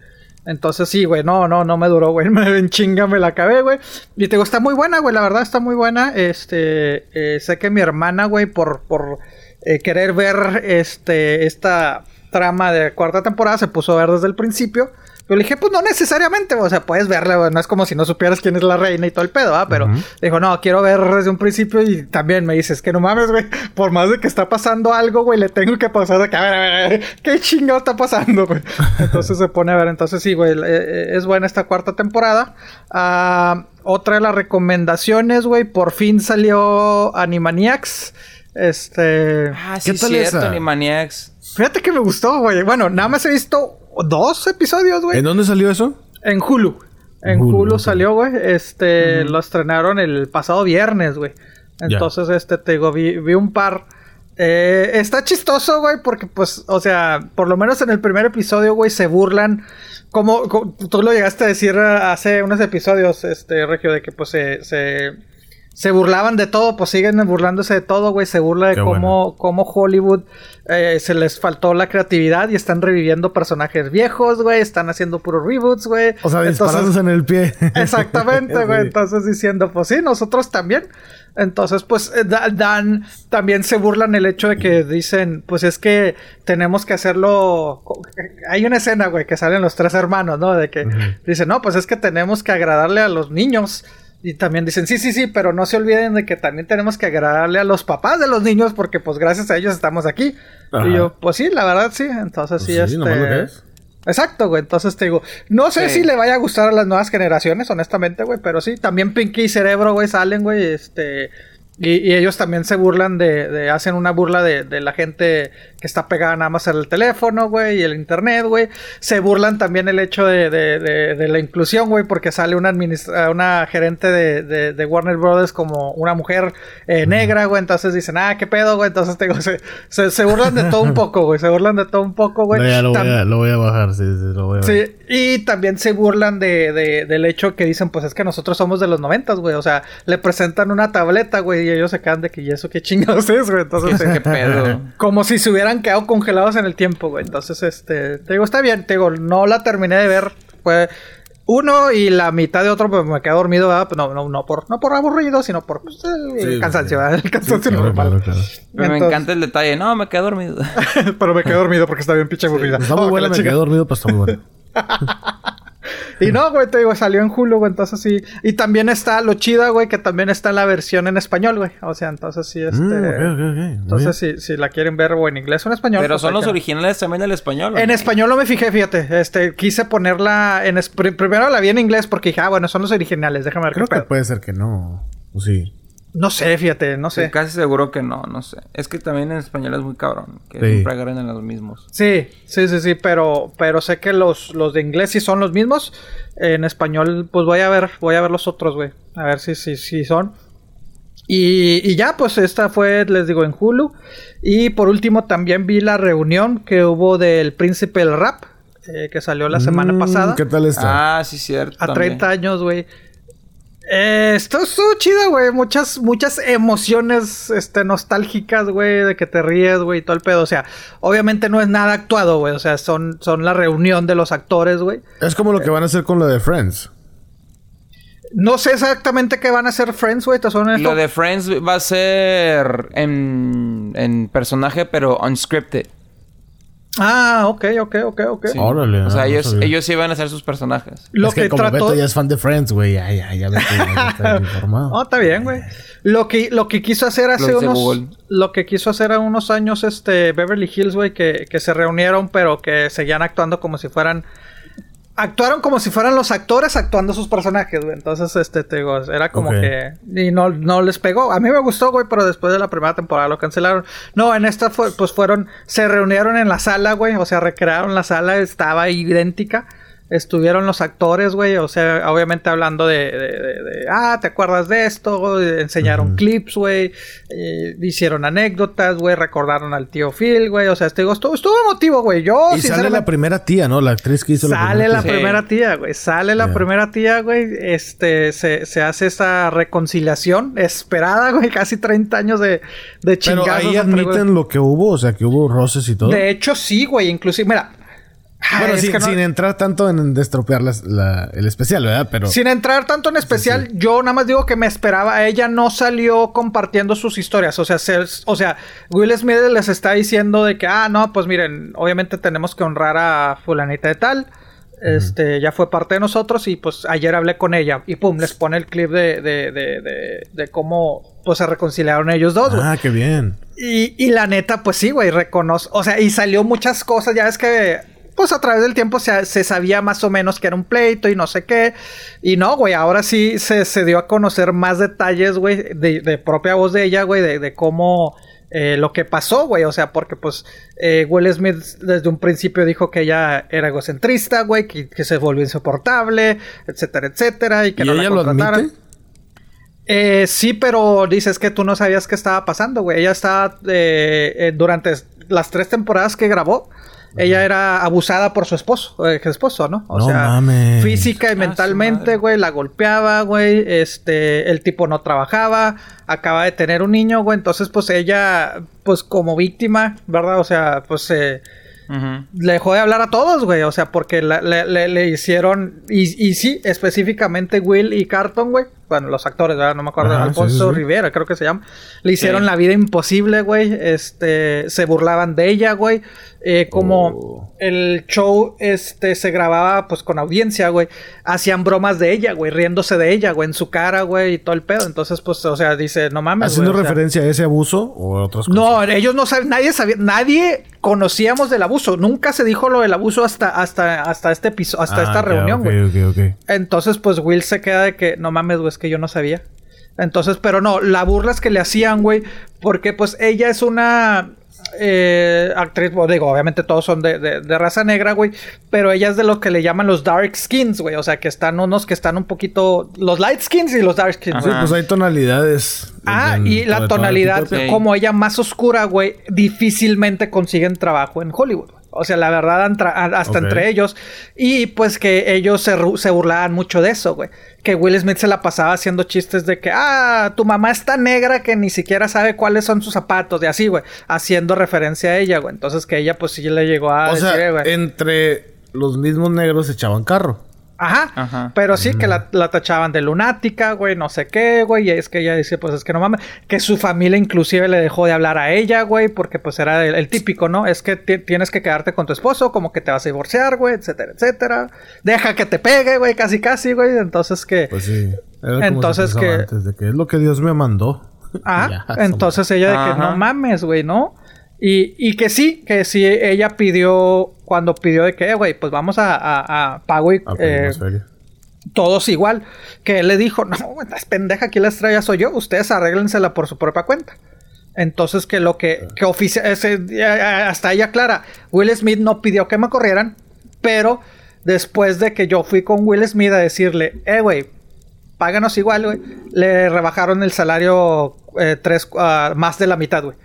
Speaker 4: Entonces sí, güey, no, no, no me duró, güey. Me en chinga, me la acabé, güey. Y te digo, está muy buena, güey. La verdad está muy buena. Este, eh, sé que mi hermana, güey, por, por eh, querer ver este, esta trama de cuarta temporada, se puso a ver desde el principio. Yo le dije, pues no necesariamente, o sea, puedes verla, no es como si no supieras quién es la reina y todo el pedo, ¿ah? Pero dijo, no, quiero ver desde un principio y también me dices que no mames, güey, por más de que está pasando algo, güey, le tengo que pasar de que, a ver, a ver, a ver ¿qué chingado está pasando, güey? Entonces se pone a ver, entonces sí, güey, eh, eh, es buena esta cuarta temporada. Ah, otra de las recomendaciones, güey, por fin salió Animaniacs. Este.
Speaker 3: Ah, sí, ¿Qué tal cierto, Animaniacs.
Speaker 4: Fíjate que me gustó, güey. Bueno, nada más he visto dos episodios, güey.
Speaker 2: ¿En dónde salió eso?
Speaker 4: En Hulu. En Hulu, salió, güey. Este, lo estrenaron el pasado viernes, güey. Entonces, este, te digo, vi, un par. Eh, está chistoso, güey, porque, pues, o sea, por lo menos en el primer episodio, güey, se burlan. Como, tú lo llegaste a decir hace unos episodios, este, Regio, de que, pues, se, se, burlaban de todo, pues siguen burlándose de todo, güey. Se burla de cómo, cómo Hollywood eh, se les faltó la creatividad y están reviviendo personajes viejos, güey. Están haciendo puros reboots, güey.
Speaker 2: O sea, disparándose en el pie.
Speaker 4: Exactamente, güey. Entonces diciendo, pues sí, nosotros también. Entonces, pues eh, Dan también se burlan el hecho de que dicen, pues es que tenemos que hacerlo. Hay una escena, güey, que salen los tres hermanos, ¿no? De que dicen, no, pues es que tenemos que agradarle a los niños. Y también dicen, sí, sí, sí, pero no se olviden de que también tenemos que agradarle a los papás de los niños porque pues gracias a ellos estamos aquí. Y yo, pues sí, la verdad sí. Entonces sí, pues sí, este... Exacto, güey. Entonces te digo, no sé si le vaya a gustar a las nuevas generaciones, honestamente, güey, pero sí, también Pinky y Cerebro, güey, salen, güey, este... Y, ellos también se burlan de, de hacen una burla de, de, la gente que está pegada nada más al teléfono, güey, y el internet, güey. Se burlan también el hecho de, de la inclusión, güey, porque sale una, una gerente de, Warner Brothers como una mujer eh, negra, güey. Entonces dicen, ah, qué pedo, güey. Entonces tengo, se, se, burlan de todo un poco, güey. Se burlan de todo un poco, güey.
Speaker 2: lo, voy a, lo voy a bajar, sí, sí, lo voy a bajar.
Speaker 4: Sí, y también se burlan de, del hecho que dicen, pues es que nosotros somos de los noventas, güey. O sea, le presentan una tableta, güey y ellos se quedan de que, ¿y eso qué chingados es, güey? Entonces,
Speaker 3: ¿Qué
Speaker 4: eh,
Speaker 3: pedo?
Speaker 4: como si se hubieran quedado congelados en el tiempo, güey. Entonces, este, te digo, está bien, te digo, no la terminé de ver, fue uno y la mitad de otro, pues me quedé dormido, ¿verdad? Pues, no, no, no por, no por aburrido, sino por pues, el,
Speaker 2: Sí,
Speaker 4: cansancio. ¿verdad? El cansancio
Speaker 2: Claro,
Speaker 4: normal.
Speaker 2: claro,
Speaker 3: me encanta el detalle. No, me quedé dormido.
Speaker 4: Pero me quedé dormido porque está bien pinche aburrida.
Speaker 2: Está muy buena, me
Speaker 4: chica.
Speaker 2: quedé dormido, pero está muy buena.
Speaker 4: Y no, güey, te digo, salió en Hulu, güey, entonces sí. Y también está lo chida, güey, que también está en la versión en español, güey. O sea, entonces sí, este.
Speaker 2: Mm, ok, ok, ok. Muy
Speaker 4: Entonces, si, si la quieren ver o en inglés o en español.
Speaker 3: Pero
Speaker 4: pues,
Speaker 3: son los
Speaker 4: que-
Speaker 3: originales también del español. ¿o
Speaker 4: En español no me fijé, fíjate. Este, quise ponerla en... es- pri- Primero la vi en inglés porque dije, ah, bueno, son los originales, déjame ver
Speaker 2: Creo
Speaker 4: qué
Speaker 2: que
Speaker 4: pedo.
Speaker 2: puede ser que no. O sí.
Speaker 4: No sé, fíjate, no sé.
Speaker 3: Casi seguro que no, no sé. Es que también en español es muy cabrón. Que
Speaker 2: Sí.
Speaker 3: siempre agarren a los mismos.
Speaker 4: Sí, sí, sí, sí, pero, pero sé que los, los de inglés sí son los mismos. En español, pues voy a ver, voy a ver los otros, güey. A ver si, si, si son. Y, y ya, pues esta fue, les digo, en Hulu. Y por último también vi la reunión que hubo del Príncipe del Rap, eh, que salió la semana
Speaker 2: Mm,
Speaker 4: pasada.
Speaker 2: ¿Qué tal está?
Speaker 3: Ah, sí, cierto.
Speaker 4: A
Speaker 3: también.
Speaker 4: 30 años, güey. Eh, esto estuvo chido, güey. Muchas, muchas emociones este, nostálgicas, güey, de que te ríes, güey, y todo el pedo. O sea, obviamente no es nada actuado, güey. O sea, son, son la reunión de los actores, güey.
Speaker 2: Es como lo que van a hacer con lo de Friends.
Speaker 4: No sé exactamente qué van a hacer Friends, güey.
Speaker 3: Lo de Friends va a ser en, en personaje, pero unscripted.
Speaker 4: Ah, ok, ok, ok, ok.
Speaker 3: Sí.
Speaker 2: Órale,
Speaker 3: O sea,
Speaker 2: no, no
Speaker 3: ellos,
Speaker 2: sabía.
Speaker 3: ellos sí van a ser sus personajes.
Speaker 4: Lo
Speaker 2: es que,
Speaker 4: que,
Speaker 2: como
Speaker 4: trató...
Speaker 2: Beto ya es fan de Friends, güey. Ya, ya, ya ya informado.
Speaker 4: No, está bien, güey. Lo que, lo que quiso hacer hace
Speaker 3: Los
Speaker 4: unos... Lo que quiso hacer a unos años, este, Beverly Hills, güey, que, que se reunieron, pero que seguían actuando como si fueran... Actuaron como si fueran los actores actuando sus personajes, güey. Entonces, este, te digo, era como que... Y no, no les pegó. A mí me gustó, güey, pero después de la primera temporada lo cancelaron. No, en esta fue, pues fueron... Se reunieron en la sala, güey. O sea, recrearon la sala. Estaba idéntica. Estuvieron los actores, güey. O sea, obviamente hablando de... de- de- de, ah, ¿te acuerdas de esto? Enseñaron clips, güey. eh, hicieron anécdotas, güey. Recordaron al tío Phil, güey. O sea, te digo, estuvo, estuvo emotivo, güey. Yo,
Speaker 2: y sale la primera tía, ¿no? La actriz que hizo la
Speaker 4: Sale
Speaker 2: primera
Speaker 4: la primera tía, güey. Sale la primera tía, güey. Este, se, se hace esa reconciliación esperada, güey. Casi 30 años de, de
Speaker 2: Pero
Speaker 4: chingazos.
Speaker 2: ahí
Speaker 4: entre, güey.
Speaker 2: admiten lo que hubo, o sea, que hubo roces y todo.
Speaker 4: De hecho, sí, güey. Inclusive, mira.
Speaker 2: Bueno, sin,
Speaker 4: no-
Speaker 2: sin entrar tanto en destropear la- el especial, ¿verdad? Pero
Speaker 4: Sin entrar tanto en especial, yo nada más digo que me esperaba. Ella no salió compartiendo sus historias. O sea, se- o sea, Will Smith les está diciendo de que, ah, no, pues miren, obviamente tenemos que honrar a fulanita de tal. Este, ya fue parte de nosotros y pues ayer hablé con ella y pum, les pone el clip de, de, de, de, de cómo pues se reconciliaron ellos dos.
Speaker 2: Ah, qué bien.
Speaker 4: Y, y la neta, pues sí, güey, reconoce. O sea, y salió muchas cosas. Ya es que, pues a través del tiempo se, se sabía más o menos que era un pleito y no sé qué. Y no, güey, ahora sí se, se dio a conocer más detalles, güey, de, de propia voz de ella, güey, de, de cómo. eh, lo que pasó, güey, o sea, porque pues eh, Will Smith desde un principio dijo que ella era egocentrista, güey, que, que se volvió insoportable, etcétera, etcétera, y que
Speaker 2: ¿Y
Speaker 4: no
Speaker 2: ella
Speaker 4: la
Speaker 2: lo
Speaker 4: contrataran.
Speaker 2: admite?
Speaker 4: Eh, sí, pero dices que tú no sabías qué estaba pasando, güey. Ella estaba eh, durante las tres temporadas que grabó. Ella era abusada por su esposo, eh, esposo, ¿no? O
Speaker 2: No
Speaker 4: sea,
Speaker 2: mames.
Speaker 4: física y
Speaker 3: Ah,
Speaker 4: mentalmente, güey, la golpeaba, güey. Este, el tipo no trabajaba, acaba de tener un niño, güey. Entonces, pues ella, pues como víctima, ¿verdad? O sea, pues eh, le dejó de hablar a todos, güey. O sea, porque la- le, le- le hicieron. Y, y sí, específicamente Will y Carton, güey. Bueno, los actores, ¿verdad? No me acuerdo. Alfonso
Speaker 2: sí, sí.
Speaker 4: Rivera, creo que se llama. Le hicieron
Speaker 3: Sí.
Speaker 4: la vida imposible, güey. Este. Se burlaban de ella, güey. Eh, como
Speaker 2: Oh.
Speaker 4: el show este se grababa pues con audiencia, güey. Hacían bromas de ella, güey. Riéndose de ella, güey. En su cara, güey. Y todo el pedo. Entonces, pues, o sea, dice, no mames.
Speaker 2: ¿Haciendo
Speaker 4: güey, o sea,
Speaker 2: referencia a ese abuso o a otras cosas?
Speaker 4: no, ellos no saben, nadie sabía, nadie conocíamos del abuso. Nunca se dijo lo del abuso hasta, hasta, hasta este episodio, hasta
Speaker 2: Ah,
Speaker 4: esta reunión, güey.
Speaker 2: ok, ok.
Speaker 4: Entonces, pues Will se queda de que, no mames, güey, es que yo no sabía. Entonces, pero no, la burla es que le hacían, güey, porque pues ella es una eh, actriz, bueno, digo, obviamente todos son de, de- de raza negra, güey, pero ella es de lo que le llaman los dark skins, güey, o sea, que están unos que están un poquito, los light skins y los dark skins.
Speaker 2: Sí, pues hay tonalidades.
Speaker 4: Ah,
Speaker 2: en-
Speaker 4: y la tonalidad, como ella más oscura, güey, difícilmente consiguen trabajo en Hollywood. O sea, la verdad, hasta entre ellos. Y pues que ellos se, se burlaban mucho de eso, güey. Que Will Smith se la pasaba haciendo chistes de que, ah, tu mamá es tan negra que ni siquiera sabe cuáles son sus zapatos. Y así, güey. Haciendo referencia a ella, güey. Entonces que ella, pues sí le llegó a
Speaker 2: o
Speaker 4: decir,
Speaker 2: sea,
Speaker 4: eh, güey.
Speaker 2: entre los mismos negros echaban carro.
Speaker 4: Ajá.
Speaker 3: Ajá.
Speaker 4: Pero sí que la, la tachaban de lunática, güey, no sé qué, güey. Y es que ella dice, pues es que no mames. Que su familia inclusive le dejó de hablar a ella, güey, porque pues era el, el típico, ¿no? Es que ti- tienes que quedarte con tu esposo, como que te vas a divorciar, güey, etcétera, etcétera. Deja que te pegue, güey, casi, casi, güey. Entonces que...
Speaker 2: Pues sí. Era como se
Speaker 4: Entonces que-
Speaker 2: Antes de que es lo que Dios me mandó.
Speaker 4: Ah,
Speaker 2: Ya,
Speaker 4: entonces ella de que
Speaker 3: Ajá.
Speaker 4: no mames, güey, ¿no? Y, y que sí, que sí, ella pidió, cuando pidió de que, eh, güey, pues vamos a, a, a pago y,
Speaker 2: A pedir
Speaker 4: eh, todos igual. Que él le dijo, no, estás pendeja, aquí la estrella soy yo, ustedes arréglensela por su propia cuenta. Entonces que lo que, que oficia- ese- eh, hasta ella clara, Will Smith no pidió que me corrieran, pero después de que yo fui con Will Smith a decirle, eh, güey, páganos igual, güey, le rebajaron el salario eh, tres, ah, más de la mitad, güey.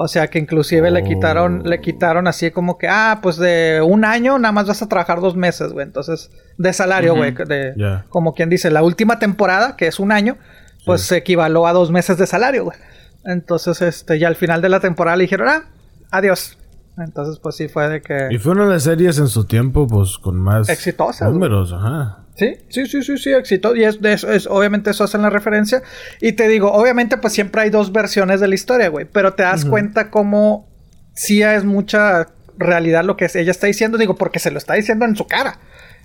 Speaker 4: O sea que inclusive le
Speaker 2: Oh.
Speaker 4: quitaron, le quitaron así como que, ah, pues de un año nada más vas a trabajar dos meses, güey. Entonces, de salario, güey. de
Speaker 2: Ya.
Speaker 4: Como quien dice, la última temporada, que es un año, pues se equivaló a dos meses de salario, güey. Entonces, este, ya al final de la temporada le dijeron, ah, adiós. Entonces, pues sí fue de que...
Speaker 2: Y fue una de las series en su tiempo, pues, con más
Speaker 4: Exitosas,
Speaker 2: números, ajá.
Speaker 4: Sí, sí, sí, sí, sí, éxito. Y es, eso, es, obviamente eso hacen la referencia. Y te digo, obviamente, pues siempre hay dos versiones de la historia, güey. Pero te das cuenta cómo sí es mucha realidad lo que es- ella está diciendo. Digo, porque se lo está diciendo en su cara.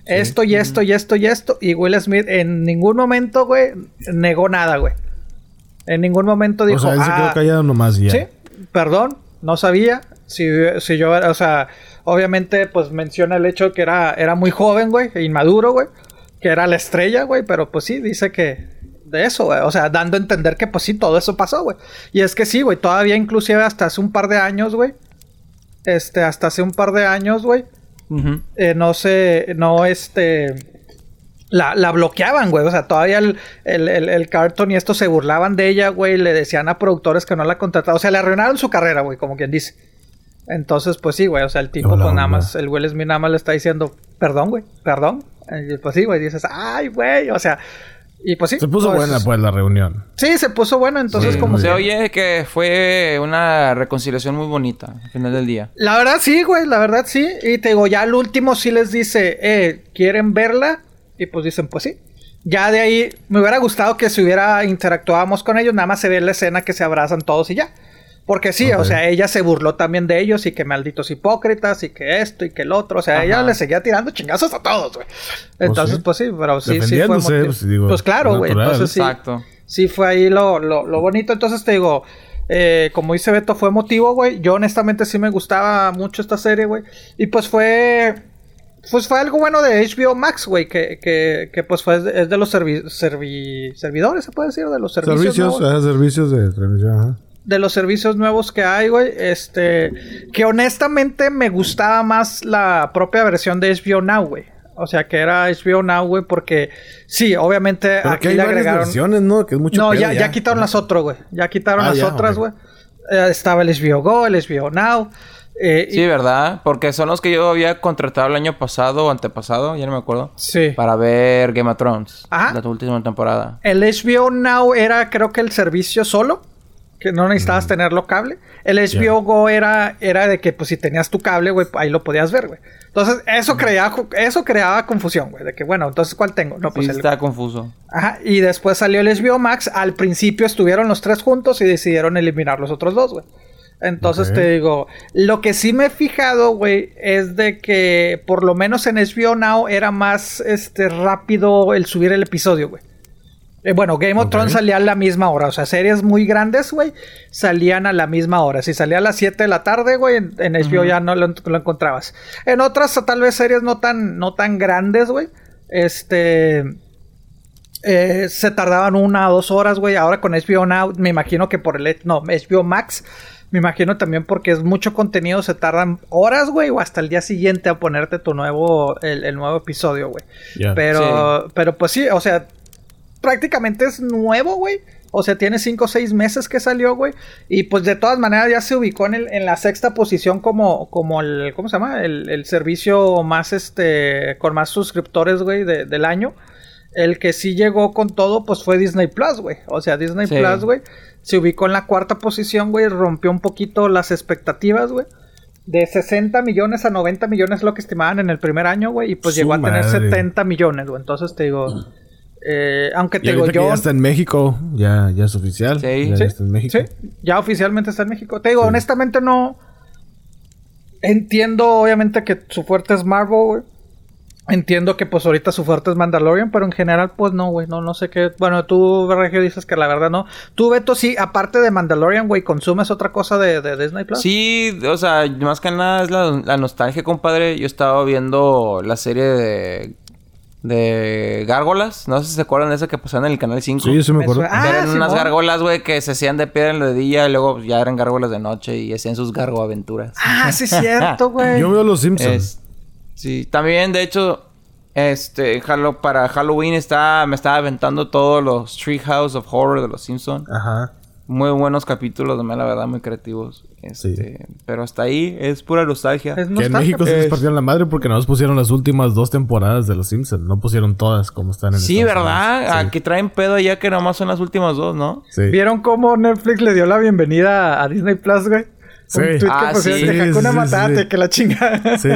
Speaker 4: Esto y esto y esto y esto. Y Will Smith en ningún momento, güey, negó nada, güey. En ningún momento dijo,
Speaker 2: o sea, él se
Speaker 4: "Ah,
Speaker 2: quedó callado nomás ya.
Speaker 4: Sí, perdón, no sabía. Si, si yo, o sea, obviamente, pues menciona el hecho que era, era muy joven, güey, e inmaduro, güey. Que era la estrella, güey, pero pues sí, dice que de eso, güey. O sea, dando a entender que pues sí, todo eso pasó, güey. Y es que sí, güey, todavía inclusive hasta hace un par de años, güey. Este, hasta hace un par de años, güey. Eh, no sé, no este... La, la bloqueaban, güey. O sea, todavía el, el, el, el Carlton y esto se burlaban de ella, güey. Le decían a productores que no la contrataban. O sea, le arruinaron su carrera, güey, como quien dice. Entonces, pues sí, güey. O sea, el tipo, pues nada más, el Will Smith nada más le está diciendo, perdón, güey, perdón. Y, pues sí, güey, dices, ay, güey. O sea, y pues sí.
Speaker 2: Se puso
Speaker 4: pues,
Speaker 2: buena, pues, la reunión.
Speaker 4: Sí, se puso bueno. Entonces,
Speaker 2: Sí,
Speaker 4: como
Speaker 2: muy
Speaker 3: Se oye que fue una reconciliación muy bonita al final del día.
Speaker 4: La verdad sí, güey, la verdad sí. Y te digo, ya al último sí les dice, eh, ¿quieren verla? Y pues dicen, pues sí. Ya de ahí me hubiera gustado que si hubiera interactuábamos con ellos, nada más se ve la escena que se abrazan todos y ya. Porque sí, o sea, ella se burló también de ellos y que malditos hipócritas y que esto y que el otro. O sea,
Speaker 3: Ajá.
Speaker 4: ella le seguía tirando chingazos a todos, güey. Entonces,
Speaker 2: sí?
Speaker 4: pues sí, pero sí, sí fue
Speaker 2: pues, digo,
Speaker 4: Pues claro, güey. Entonces sí
Speaker 3: Exacto.
Speaker 4: sí fue ahí lo, lo, lo bonito. Entonces te digo, eh, como dice Beto, fue emotivo, güey. Yo honestamente sí me gustaba mucho esta serie, güey. Y pues fue... Pues fue algo bueno de HBO Max, güey, que, que, que pues fue es de los servi- servi- servidores, se puede decir, de los servicios,
Speaker 2: Servicios, ajá, servicios de transmisión, ajá.
Speaker 4: De los servicios nuevos que hay, güey, este, que honestamente me gustaba más la propia versión de HBO Now, güey. O sea, que era HBO Now, güey, porque sí, obviamente
Speaker 2: Pero
Speaker 4: aquí
Speaker 2: hay
Speaker 4: le
Speaker 2: varias
Speaker 4: agregaron
Speaker 2: versiones, ¿no? Que es mucho
Speaker 4: no,
Speaker 2: pedo
Speaker 4: ya, ya quitaron las otras, güey. Ya quitaron
Speaker 2: Ah,
Speaker 4: las
Speaker 2: ya,
Speaker 4: otras, güey. Eh, estaba el HBO Go, el HBO Now. eh, y-
Speaker 3: Sí, ¿verdad? Porque son los que yo había contratado el año pasado o antepasado, ya no me acuerdo.
Speaker 4: sí.
Speaker 3: Para ver Game of Thrones.
Speaker 4: Ajá.
Speaker 3: La última temporada.
Speaker 4: El HBO Now era, creo que el servicio solo. Que no necesitabas tenerlo cable. El HBO Go era, era de que, pues, si tenías tu cable, güey, ahí lo podías ver, güey. Entonces, eso, creaba, eso creaba confusión, güey. De que, bueno, entonces, ¿cuál tengo? No, pues
Speaker 3: sí,
Speaker 4: el-
Speaker 3: está confuso.
Speaker 4: Ajá, y después salió el HBO Max. Al principio estuvieron los tres juntos y decidieron eliminar los otros dos, güey. Entonces te digo, lo que sí me he fijado, güey, es de que por lo menos en HBO Now era más este rápido el subir el episodio, güey. Eh, bueno, Game of. Thrones salía a la misma hora. O sea, series muy grandes, güey, salían a la misma hora. Si salía a las 7 de la tarde, güey, en, en HBO ya no lo, lo encontrabas. En otras, tal vez series no tan, no tan grandes, güey. Este. eh, se tardaban una o dos horas, güey. Ahora con HBO Now, me imagino que por el. No, HBO Max. Me imagino también porque es mucho contenido, se tardan horas, güey, o hasta el día siguiente a ponerte tu nuevo, el, el nuevo episodio, güey. Pero, pero pues sí, o sea, prácticamente es nuevo, güey. O sea, tiene 5 o 6 meses que salió, güey. Y pues de todas maneras ya se ubicó en, el- en la sexta posición como, como el, ¿cómo se llama? El, el servicio más, este, con más suscriptores, güey, de- del año. El que sí llegó con todo, pues fue Disney Plus, güey. O sea, Disney
Speaker 3: Sí.
Speaker 4: Plus, güey, se ubicó en la cuarta posición, güey. Rompió un poquito las expectativas, güey. De 60 millones a 90 millones es lo que estimaban en el primer año, güey. Y pues
Speaker 2: Su
Speaker 4: llegó a tener
Speaker 2: madre.
Speaker 4: 70 millones, güey. Entonces te digo... eh, aunque te digo yo...
Speaker 2: ya está en México, ya, ya es oficial.
Speaker 3: Sí.
Speaker 2: ya
Speaker 4: Sí,
Speaker 2: está en México.
Speaker 4: sí, ya oficialmente está en México. Te digo,
Speaker 2: Sí.
Speaker 4: honestamente no... Entiendo, obviamente, que su fuerte es Marvel, güey. Entiendo que pues ahorita su fuerte es Mandalorian, pero en general pues no, güey, no, no sé qué. Bueno, tú, Regio, dices que la verdad no. Tú, Beto, sí, aparte de Mandalorian, güey, ¿consumes otra cosa de, de Disney Plus?
Speaker 3: Sí, o sea, más que nada es la, la nostalgia, compadre. Yo estaba viendo la serie de, de gárgolas. No sé si se acuerdan de esa que pasaban en el canal 5.
Speaker 2: Sí, sí me acuerdo.
Speaker 4: Ah,
Speaker 3: eran unas gárgolas, güey, que se hacían de piedra en lo de día y luego ya eran gárgolas de noche y hacían sus gargoaventuras.
Speaker 4: Ah, sí, es cierto, güey.
Speaker 2: Yo veo los Simpsons.
Speaker 3: Es- sí, también, de hecho, este, Halo, para Halloween está, me estaba aventando todos los Treehouse of Horror de los Simpsons.
Speaker 2: Ajá.
Speaker 3: Muy buenos capítulos, la verdad, muy creativos. Este, Pero hasta ahí es pura nostalgia.
Speaker 4: Es
Speaker 2: Que en México se les partieron la madre porque nos pusieron las últimas dos temporadas de los Simpsons. No pusieron todas como están en
Speaker 3: Sí,
Speaker 2: Estados
Speaker 3: ¿verdad?
Speaker 2: Unidos.
Speaker 3: Que traen pedo ya que nomás son las últimas dos, ¿no?
Speaker 2: Sí.
Speaker 4: ¿Vieron cómo Netflix le dio la bienvenida a Disney Plus, güey?
Speaker 2: Sí.
Speaker 4: Un tweet
Speaker 3: Ah,
Speaker 4: que pusieron
Speaker 3: sí,
Speaker 4: de Hakuna
Speaker 2: sí, sí,
Speaker 4: Matata,
Speaker 2: sí.
Speaker 4: que la chingada.
Speaker 2: Sí.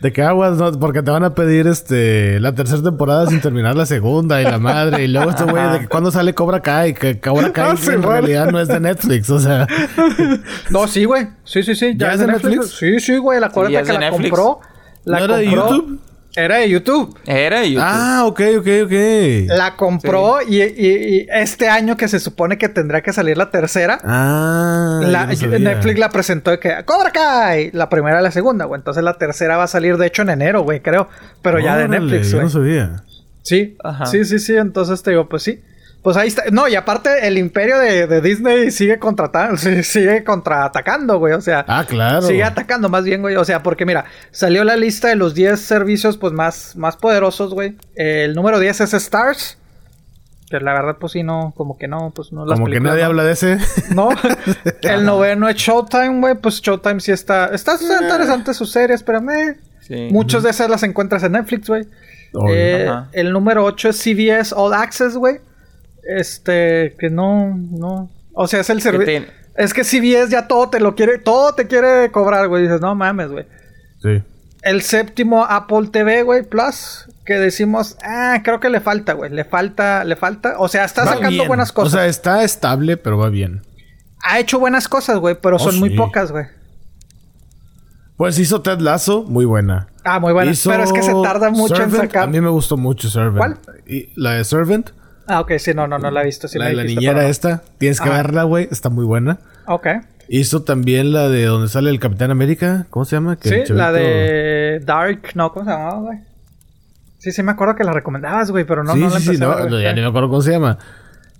Speaker 2: De que aguas, ¿no? Porque te van a pedir este la tercera temporada sin terminar la segunda y la madre. Y luego este güey de que cuando sale Cobra Kai, que Cobra Kai
Speaker 4: Ah, sí,
Speaker 2: en
Speaker 4: bueno.
Speaker 2: realidad no es de Netflix. O sea,
Speaker 4: No, sí, güey. Sí, sí, sí.
Speaker 2: ¿Ya es de Netflix?
Speaker 4: Sí, sí, güey. La
Speaker 3: ya es
Speaker 4: que
Speaker 3: de
Speaker 4: la
Speaker 3: Netflix.
Speaker 4: compró. La
Speaker 2: ¿No era de
Speaker 4: compró-
Speaker 2: YouTube?
Speaker 4: Era de YouTube.
Speaker 3: Era de YouTube.
Speaker 2: ah, ok, ok, ok.
Speaker 4: La compró y, y- y este año que se supone que tendrá que salir la tercera,
Speaker 2: Ah,
Speaker 4: la-
Speaker 2: no.
Speaker 4: Netflix la presentó de que ¡Cobra Kai! La primera y la segunda, güey. Entonces la tercera va a salir, de hecho, en enero, güey, creo. Pero ya de Netflix, güey.
Speaker 2: no sabía.
Speaker 4: Sí,
Speaker 3: Ajá.
Speaker 4: sí, sí, sí. Entonces te digo, pues sí. Pues ahí está. No, y aparte el imperio de, de Disney sigue contratando, sigue contraatacando, güey. O sea,
Speaker 2: Ah, claro.
Speaker 4: sigue atacando más bien, güey. O sea, porque mira, salió la lista de los 10 servicios pues más, más poderosos, güey. El número 10 es Stars. Que la verdad, pues sí, no, como que no, pues no las
Speaker 2: Como que nadie
Speaker 4: no.
Speaker 2: habla de ese.
Speaker 4: No, el noveno es Showtime, güey. Pues Showtime sí está. Está interesante sus series, pero me.
Speaker 3: Sí.
Speaker 4: Muchas de esas las encuentras en Netflix, güey. Eh, el número 8 es CBS All Access, güey. Este, que no, no. O sea, es el servicio. Es que CBS ya todo te lo quiere, todo te quiere cobrar, güey. Dices, no mames, güey.
Speaker 2: Sí.
Speaker 4: El séptimo Apple TV, güey, Plus. Que decimos, ah, creo que le falta, güey. Le falta, le falta. O sea, está
Speaker 2: Va
Speaker 4: sacando
Speaker 2: bien.
Speaker 4: buenas cosas.
Speaker 2: O sea, está estable, pero va bien.
Speaker 4: ha hecho buenas cosas, güey, pero
Speaker 2: Oh,
Speaker 4: son muy pocas, güey.
Speaker 2: Pues hizo Ted Lasso, muy buena.
Speaker 4: Ah, muy buenas.
Speaker 2: Hizo
Speaker 4: Pero es que se tarda mucho en sacar.
Speaker 2: A mí me gustó mucho Servant.
Speaker 4: ¿Cuál?
Speaker 2: Y la de Servant,
Speaker 4: Ah, ok, sí, no, no, no la he visto. Sí
Speaker 2: la de la
Speaker 4: dijiste,
Speaker 2: niñera
Speaker 4: pero
Speaker 2: esta. Tienes que
Speaker 4: Ajá.
Speaker 2: verla, güey. Está muy buena.
Speaker 4: Ok.
Speaker 2: Hizo también la de donde sale el Capitán América. ¿Cómo se llama? Que
Speaker 4: Sí, la de Dark, no, ¿cómo se llamaba, güey? Sí, sí, me acuerdo que la recomendabas, güey, pero no,
Speaker 2: sí,
Speaker 4: no la
Speaker 2: sí, sí,
Speaker 4: a
Speaker 2: no,
Speaker 4: ver,
Speaker 2: ya ni me acuerdo cómo se llama.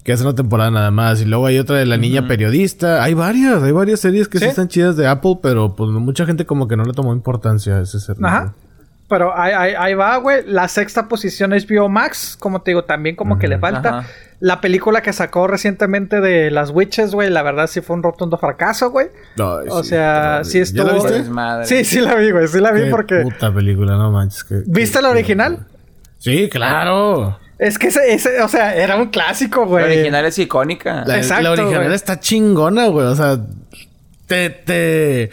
Speaker 2: Que hace una temporada nada más. Y luego hay otra de la niña periodista. Hay varias, hay varias series que sí,
Speaker 4: ¿Sí?
Speaker 2: están chidas de Apple, pero pues mucha gente como que no le tomó importancia a ese servicio.
Speaker 4: Ajá. Pero ahí, ahí, ahí va, güey. La sexta posición es HBO Max. Como te digo, también como que le falta.
Speaker 3: Ajá.
Speaker 4: La película que sacó recientemente de las Witches, güey, la verdad sí fue un rotundo fracaso, güey.
Speaker 2: Ay,
Speaker 4: O
Speaker 2: sí,
Speaker 4: sea, sí
Speaker 2: horrible. ¿Ya la
Speaker 4: estuvo-
Speaker 2: viste?
Speaker 4: Sí, sí la vi, güey. Sí la vi
Speaker 2: Qué
Speaker 4: porque...
Speaker 2: puta película, no manches.
Speaker 4: ¿Viste la original?
Speaker 2: Sí, claro.
Speaker 4: Es que ese, ese, o sea, era un clásico,
Speaker 3: La
Speaker 4: güey.
Speaker 3: original es icónica.
Speaker 2: La,
Speaker 4: Exacto,
Speaker 2: la original
Speaker 4: güey.
Speaker 2: está chingona, güey. O sea, te, te,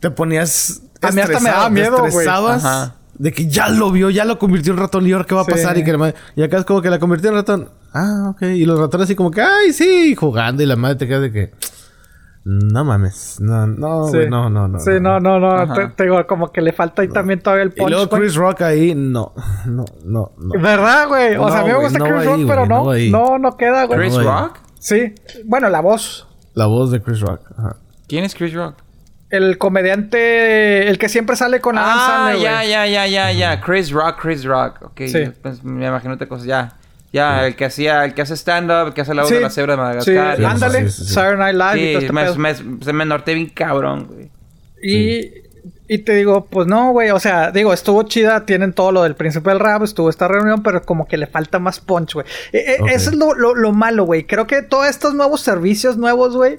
Speaker 2: te ponías.
Speaker 4: A mí hasta me daba
Speaker 2: te
Speaker 4: miedo, güey.
Speaker 3: Ajá.
Speaker 2: De que ya lo vio, ya lo convirtió en ratón y ahora qué va a
Speaker 4: Sí.
Speaker 2: pasar. Y, que la madre- y acá es como que la convirtió en ratón. Ah, ok. Y los ratones así como que, ay, sí, jugando. Y la madre te queda de que. No mames. No, no,
Speaker 4: Sí.
Speaker 2: no, no, no.
Speaker 4: Sí, no, no, no.
Speaker 3: Ajá.
Speaker 4: Te, te digo, como que le falta ahí también todavía el
Speaker 2: Y
Speaker 4: punch,
Speaker 2: luego
Speaker 4: güey.
Speaker 2: Chris Rock ahí, no, no, no, no.
Speaker 4: ¿Verdad, güey? O
Speaker 2: No,
Speaker 4: sea, a mí me gusta
Speaker 2: no
Speaker 4: Chris Rock,
Speaker 2: ahí,
Speaker 4: pero no,
Speaker 2: no
Speaker 4: no, no queda, güey.
Speaker 3: ¿Chris. Rock?
Speaker 4: Sí. Bueno, la voz.
Speaker 2: La voz de Chris Rock. Ajá.
Speaker 3: ¿Quién es Chris Rock?
Speaker 4: El comediante, el que siempre sale con Adam
Speaker 3: Ah,
Speaker 4: Sandler,
Speaker 3: ya, ya, ya, ya, ya. Chris Rock, Chris Rock. Ok,
Speaker 4: Sí.
Speaker 3: pues, me imagino otra cosa. Ya. Ya, el que hacía, el que hace stand-up, el que hace la voz
Speaker 4: Sí.
Speaker 3: de la cebra de
Speaker 4: Sí,
Speaker 3: Madagascar.
Speaker 2: Sí,
Speaker 4: ándale.
Speaker 2: sí, sí, sí.
Speaker 4: Saturday Night Live y todo
Speaker 3: Sí,
Speaker 4: este
Speaker 3: me,
Speaker 4: pedo.
Speaker 3: me- se me norteé bien cabrón, güey.
Speaker 4: Y, Y te digo, pues no, güey, o sea, digo, estuvo chida, tienen todo lo del príncipe del rap, estuvo esta reunión, pero como que le falta más punch, güey. E- e-. Eso es lo, lo- lo malo, güey. Creo que todos estos nuevos servicios nuevos, güey,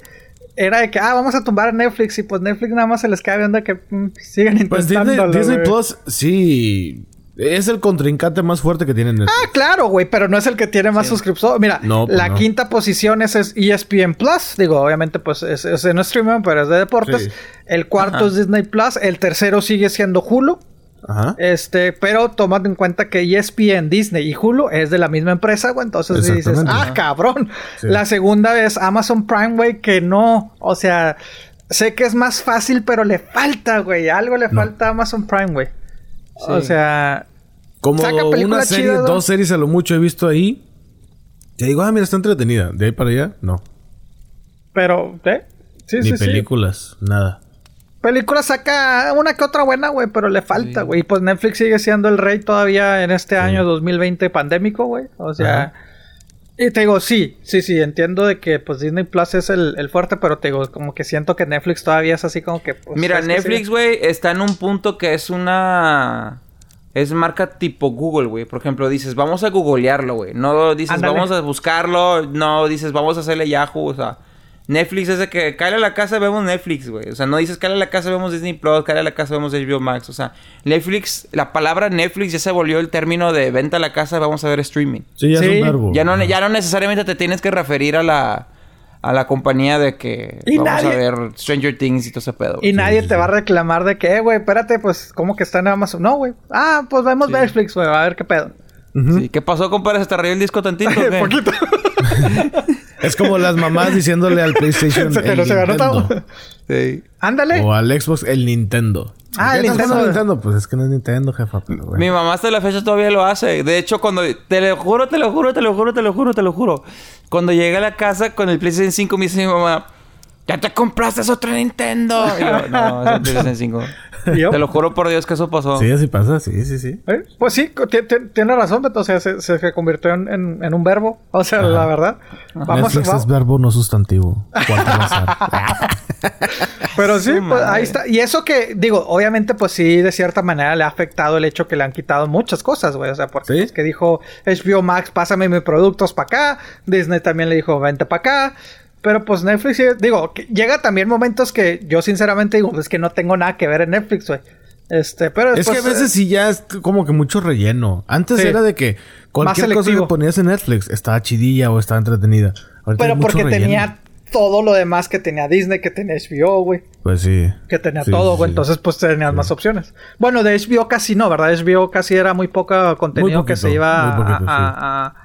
Speaker 4: era de que, ah, vamos a tumbar a Netflix y pues Netflix nada más se les cae viendo que mm, sigan
Speaker 2: Pues Disney. Plus, sí. Es el contrincante más fuerte que tienen.
Speaker 4: Ah, claro, güey, pero no es el que tiene más suscriptores. Mira,
Speaker 2: No, pues
Speaker 4: la
Speaker 2: no.
Speaker 4: quinta posición es, es ESPN Plus. Digo, obviamente, pues es, es en streaming, pero es de deportes.
Speaker 2: Sí.
Speaker 4: El cuarto
Speaker 3: Ajá.
Speaker 4: es Disney Plus. El tercero sigue siendo Hulu.
Speaker 2: Ajá.
Speaker 4: Este, pero tomando en cuenta que ESPN, Disney y Hulu es de la misma empresa, güey. Entonces sí dices, ah,
Speaker 2: Ajá.
Speaker 4: cabrón.
Speaker 2: Sí.
Speaker 4: La segunda es Amazon Prime, güey, que no. O sea, sé que es más fácil, pero le falta, güey. Algo le
Speaker 2: No.
Speaker 4: falta a Amazon Prime, güey. O sea,
Speaker 2: Como
Speaker 4: saca
Speaker 2: una
Speaker 4: películas
Speaker 2: serie, dos series a lo mucho he visto ahí. Te digo, ah, mira, está entretenida. De ahí para allá, no.
Speaker 4: pero, ¿eh? Sí,
Speaker 2: Ni
Speaker 4: sí, sí.
Speaker 2: películas, nada.
Speaker 4: Película saca una que otra buena, güey, pero le falta, güey. Y pues Netflix sigue siendo el rey todavía en este año 2020 pandémico, güey. O sea...
Speaker 2: Ajá.
Speaker 4: Y te digo, sí, sí, sí, entiendo de que pues Disney Plus es el, el fuerte, pero te digo, como que siento que Netflix todavía es así como que... pues,
Speaker 3: Mira, Netflix,
Speaker 4: sí.
Speaker 3: güey, está en un punto que es una... Es marca tipo Google, güey. Por ejemplo, dices, vamos a googlearlo, güey. No dices, vamos a buscarlo. No dices, vamos a hacerle Yahoo. O sea, Netflix es de que cae a la casa vemos Netflix, güey. O sea, no dices, cae a la casa vemos Disney Plus, cae a la casa vemos HBO Max. O sea, Netflix, la palabra Netflix ya se volvió el término de venta a la casa, vamos a ver streaming.
Speaker 2: Sí, ya
Speaker 4: Sí.
Speaker 2: es un verbo.
Speaker 3: Ya no, ya no necesariamente te tienes que referir a la, a la compañía de que
Speaker 4: Y
Speaker 3: vamos
Speaker 4: nadie-
Speaker 3: a ver Stranger Things y todo ese pedo.
Speaker 4: Y
Speaker 3: güey.
Speaker 4: nadie
Speaker 2: sí,
Speaker 4: te
Speaker 2: sí.
Speaker 4: va a reclamar de que, eh, güey, espérate, pues, ¿cómo que está en Amazon? No, güey. Ah, pues vemos
Speaker 3: Sí.
Speaker 4: Netflix, güey, a ver qué pedo.
Speaker 3: ¿Qué pasó, compadre? ¿Se te rayó el disco tantito?
Speaker 4: Poquito.
Speaker 2: Es como las mamás diciéndole al PlayStation.
Speaker 4: Se te
Speaker 2: el
Speaker 4: lo se ganó
Speaker 2: Nintendo.
Speaker 4: todo.
Speaker 3: Sí.
Speaker 4: Ándale.
Speaker 2: O al Xbox, el Nintendo.
Speaker 4: Ah,
Speaker 2: ¿Qué
Speaker 4: el Nintendo.
Speaker 2: Nintendo? Pues es que no es Nintendo, jefa. Pero bueno.
Speaker 3: Mi mamá hasta la fecha todavía lo hace. De hecho, cuando... Te lo juro, te lo juro, te lo juro, te lo juro, te lo juro. Cuando llegué a la casa con el PlayStation 5, me dice mi mamá... ¿Ya te compraste otro Nintendo? Y yo, no, es el PlayStation 5. Te lo juro por Dios que eso pasó.
Speaker 2: Sí, así pasa. Sí, sí, sí.
Speaker 4: Eh, Pues sí, tiene razón, Beto. O sea, se, se- se convirtió en, en- en un verbo. O sea, la verdad. Vamos,
Speaker 2: Netflix
Speaker 4: va-
Speaker 2: es verbo no sustantivo.
Speaker 4: Pero sí, pues,
Speaker 3: madre.
Speaker 4: ahí está. Y eso que, digo, obviamente, pues sí, de cierta manera le ha afectado el hecho que le han quitado muchas cosas, güey. O sea, porque
Speaker 2: ¿Sí?
Speaker 4: pues, que dijo HBO Max, pásame mis productos para acá. Disney también le dijo, vente para acá. Pero pues Netflix, digo, llega también momentos que yo sinceramente digo, es que no tengo nada que ver en Netflix, güey. Este, pero
Speaker 2: es que a veces sí ya es como que mucho relleno. Antes
Speaker 4: Sí.
Speaker 2: era de que cualquier cosa que ponías en Netflix estaba chidilla o estaba entretenida. Ahorita
Speaker 4: Pero porque
Speaker 2: relleno.
Speaker 4: tenía todo lo demás que tenía Disney, que tenía HBO, güey.
Speaker 2: Pues sí.
Speaker 4: Que tenía
Speaker 2: Sí,
Speaker 4: todo, güey.
Speaker 2: sí.
Speaker 4: Entonces, pues tenías más opciones. Bueno, de HBO casi no, ¿verdad? HBO casi era muy poco contenido que se iba
Speaker 2: muy poquito,
Speaker 4: a,
Speaker 2: sí.
Speaker 4: a- a-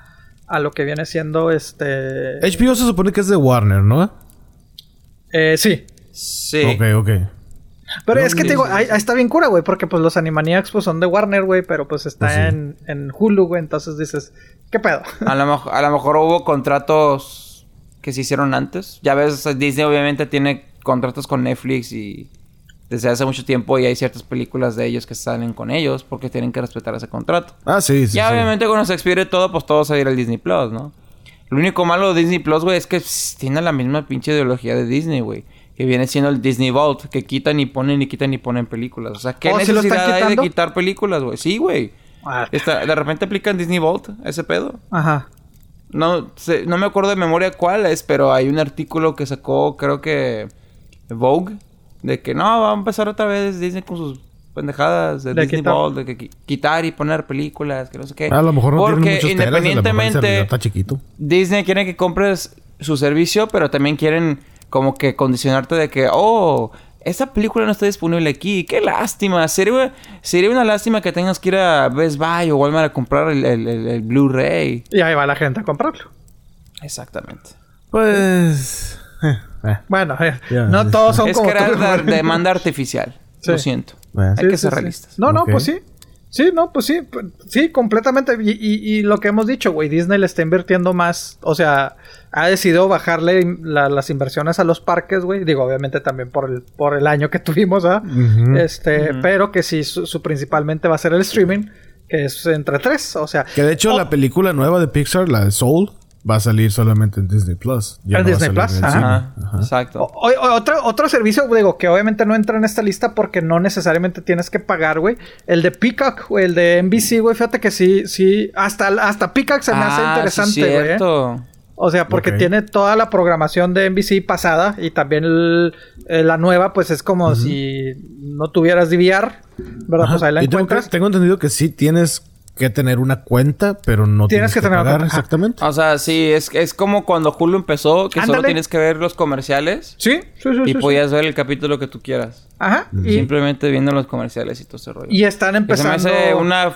Speaker 4: a lo que viene siendo este.
Speaker 2: HBO se supone que es de Warner, ¿no?
Speaker 4: Eh, sí.
Speaker 3: Sí.
Speaker 2: Ok, ok.
Speaker 4: Pero
Speaker 2: No,
Speaker 4: es que te digo, ahí, ahí está bien cura, güey, porque pues los Animaniacs pues son de Warner, güey, pero pues está
Speaker 2: Pues sí.
Speaker 4: en, en Hulu, güey, entonces dices, ¿qué pedo?
Speaker 3: A lo, a lo mejor hubo contratos que se hicieron antes. Ya ves, Disney obviamente tiene contratos con Netflix y desde hace mucho tiempo y hay ciertas películas de ellos que salen con ellos porque tienen que respetar ese contrato.
Speaker 2: Ah, sí, sí.
Speaker 3: ya
Speaker 2: sí.
Speaker 3: obviamente cuando se expire todo, pues todo se va a ir al Disney Plus, ¿no? Lo único malo de Disney Plus, güey, es que pss, tiene la misma pinche ideología de Disney, güey. Que viene siendo el Disney Vault, que quitan y ponen y quitan y ponen películas. O sea, ¿qué
Speaker 4: ¿Oh,
Speaker 3: necesidad hay de quitar películas, güey? Sí, güey.
Speaker 4: Ah,
Speaker 3: de repente aplican Disney Vault, ese pedo.
Speaker 4: Ajá.
Speaker 3: No, no me acuerdo de memoria cuál es, pero hay un artículo que sacó, creo que Vogue, de que no, va a empezar otra vez Disney con sus pendejadas de,
Speaker 4: De
Speaker 3: Disney
Speaker 4: quitar.
Speaker 3: De que qui- quitar y poner películas, que no sé qué.
Speaker 2: A lo mejor no
Speaker 3: Porque
Speaker 2: tienen muchos telas, a lo mejor el servidor
Speaker 3: independientemente,
Speaker 2: está chiquito.
Speaker 3: Disney quiere que compres su servicio, pero también quieren como que condicionarte de que, oh, esta película no está disponible aquí. Qué lástima. Sería, sería una lástima que tengas que ir a Best Buy o Walmart a comprar el, el- el- el Blu-ray.
Speaker 4: Y ahí va la gente a comprarlo.
Speaker 3: Exactamente.
Speaker 2: Pues. eh, eh.
Speaker 4: Bueno, eh, no todos son
Speaker 3: es
Speaker 4: como
Speaker 3: crear
Speaker 4: tú,
Speaker 3: la
Speaker 4: güey. demanda
Speaker 3: artificial.
Speaker 4: Sí.
Speaker 3: Lo siento.
Speaker 2: Bueno.
Speaker 3: Hay que ser realistas.
Speaker 4: No, no, pues sí. Sí, no, pues sí. Sí, completamente. Y, y- y lo que hemos dicho, güey, Disney le está invirtiendo más. O sea, ha decidido bajarle la- las inversiones a los parques, güey. Digo, obviamente también por el, por el año que tuvimos, ¿ah? Este, pero que sí, su, su principalmente va a ser el streaming, que es entre tres. O sea,
Speaker 2: Que de hecho
Speaker 4: oh,
Speaker 2: la película nueva de Pixar, la de Soul, va a salir solamente en Disney Plus. Ya no
Speaker 4: Disney Plus,
Speaker 2: en el
Speaker 4: ajá.
Speaker 3: exacto.
Speaker 4: O- o- otro, otro servicio, digo, que obviamente no entra en esta lista porque no necesariamente tienes que pagar, güey. El de Peacock, güey, el de NBC, güey. Fíjate que sí, sí. Hasta, hasta Peacock se me hace
Speaker 3: Ah,
Speaker 4: interesante,
Speaker 3: sí,
Speaker 4: güey. ¿eh?
Speaker 3: cierto.
Speaker 4: O sea, porque tiene toda la programación de NBC pasada y también el- eh, la nueva, pues es como si no tuvieras DVR, ¿verdad?
Speaker 2: Ajá.
Speaker 4: Pues ahí la
Speaker 2: y tengo, que-
Speaker 4: encuentras.
Speaker 2: tengo entendido que sí tienes que tener una cuenta, pero no
Speaker 4: Tienes
Speaker 2: tienes,
Speaker 4: que
Speaker 2: que,
Speaker 4: tener una
Speaker 2: pagar exactamente.
Speaker 3: O sea, sí, es, es como cuando Hulu empezó, que solo tienes que ver los comerciales
Speaker 4: Sí, sí, sí.
Speaker 3: y
Speaker 4: sí, sí.
Speaker 3: podías ver el capítulo que tú quieras.
Speaker 4: Ajá. Y,
Speaker 3: Simplemente viendo los comerciales y todo ese rollo.
Speaker 4: y están
Speaker 3: Que se me
Speaker 4: empezando.
Speaker 3: hace una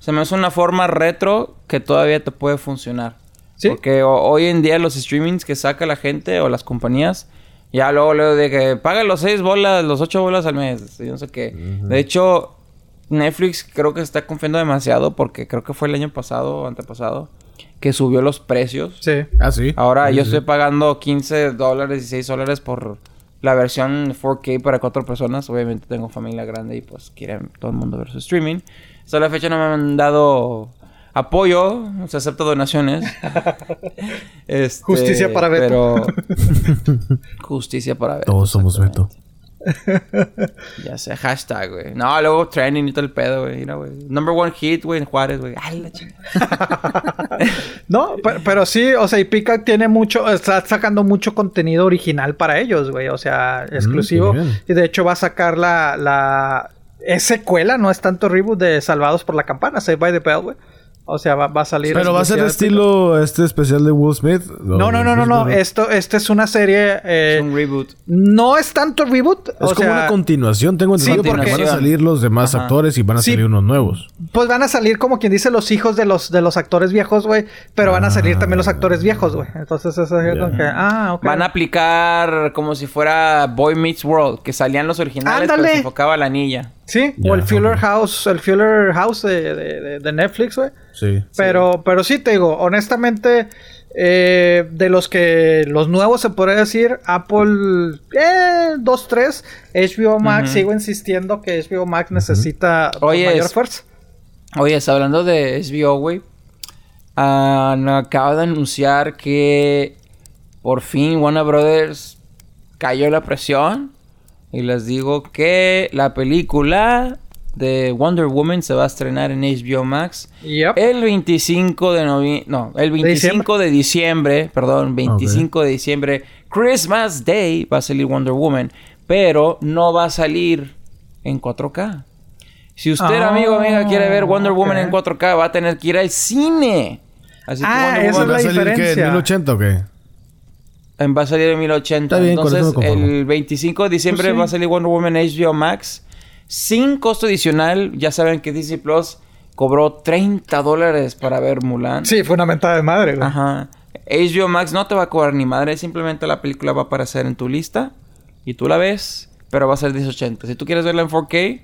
Speaker 3: se me hace una forma retro que todavía te puede funcionar.
Speaker 4: Sí.
Speaker 3: Porque ho- hoy en día los streamings que saca la gente o las compañías ya luego luego de que paga los seis bolas, los ocho bolas al mes, y no sé qué. De hecho, Netflix creo que se está confiando demasiado porque creo que fue el año pasado o antepasado que subió los precios.
Speaker 4: Sí.
Speaker 2: Ah, sí.
Speaker 3: Ahora
Speaker 2: Sí,
Speaker 3: yo
Speaker 2: sí.
Speaker 3: estoy pagando 15 dólares y 6 dólares por la versión 4K para cuatro personas. Obviamente tengo familia grande y pues quieren todo el mundo ver su streaming. Hasta la fecha no me han dado apoyo, se acepta donaciones. Este,
Speaker 4: Justicia para Beto.
Speaker 3: Pero justicia para Beto.
Speaker 2: Todos somos Beto.
Speaker 3: Ya sé, hashtag, güey. No, luego trending y todo el pedo, güey. Mira, güey. Number one hit, güey, en Juárez, güey. Ay, la chingada.
Speaker 4: No, pero, pero sí, o sea, y Peacock tiene mucho, está sacando mucho contenido original para ellos, güey, o sea, exclusivo.
Speaker 2: qué bien.
Speaker 4: y de hecho va a sacar la, la, es secuela, no es tanto reboot de Salvados por la Campana, Saved by the Bell, güey. O sea, va, va a salir.
Speaker 2: Pero va a ser
Speaker 4: de
Speaker 2: estilo este especial de Will Smith.
Speaker 4: No, no, no, no, no. Esto, esto es una serie. eh,
Speaker 3: Es un reboot.
Speaker 4: no es tanto reboot.
Speaker 2: Es
Speaker 4: o
Speaker 2: como
Speaker 4: sea,
Speaker 2: una continuación, tengo entendido, porque
Speaker 4: porque-
Speaker 2: van a salir los demás
Speaker 3: Ajá.
Speaker 2: actores y van a
Speaker 4: Sí.
Speaker 2: salir unos nuevos.
Speaker 4: Pues van a salir como quien dice los hijos de los, de los actores viejos, güey. Pero van a salir también los actores viejos, güey. Entonces eso es como que. Ah, ok.
Speaker 3: Van a aplicar como si fuera Boy Meets World, que salían los originales, pero
Speaker 4: Ándale.
Speaker 3: se enfocaba a la niña.
Speaker 4: Sí, o el Fuller. House, el Fuller House de, de- de- de Netflix, güey.
Speaker 2: Sí.
Speaker 4: Pero, pero sí te digo, honestamente, eh, de los que los nuevos se podría decir, Apple eh, 2, 3, HBO Max, sigo insistiendo que HBO Max necesita
Speaker 3: Oye,
Speaker 4: mayor
Speaker 3: es-
Speaker 4: fuerza.
Speaker 3: Oye, está hablando de HBO, güey. No, acaba de anunciar que por fin Warner Brothers cayó la presión. Y les digo que la película de Wonder Woman se va a estrenar en HBO Max
Speaker 4: Yep.
Speaker 3: el 25 de noviembre. No, el 25 de diciembre. Perdón, 25 de diciembre. Christmas Day va a salir Wonder Woman. Pero no va a salir en 4K. Si usted,
Speaker 4: Ah,
Speaker 3: amigo amiga, quiere ver Wonder Woman en 4K, va a tener que ir al cine. Así
Speaker 4: Ah,
Speaker 3: Wonder
Speaker 4: esa es
Speaker 3: Woman
Speaker 2: ¿Va a
Speaker 4: la
Speaker 2: salir qué? ¿En
Speaker 4: diferencia.
Speaker 2: 1080 o qué?
Speaker 3: En- va a salir en 1080.
Speaker 2: Está bien, con eso
Speaker 3: Entonces, el 25 de diciembre
Speaker 4: Pues sí.
Speaker 3: va a salir Wonder Woman HBO Max. Sin costo adicional. Ya saben que Disney Plus cobró 30 dólares para ver Mulan.
Speaker 4: Sí, fue una mentada de madre, güey.
Speaker 3: Ajá. HBO Max no te va a cobrar ni madre. Simplemente la película va a aparecer en tu lista. Y tú la ves. Pero va a ser 1080. Si tú quieres verla en 4K.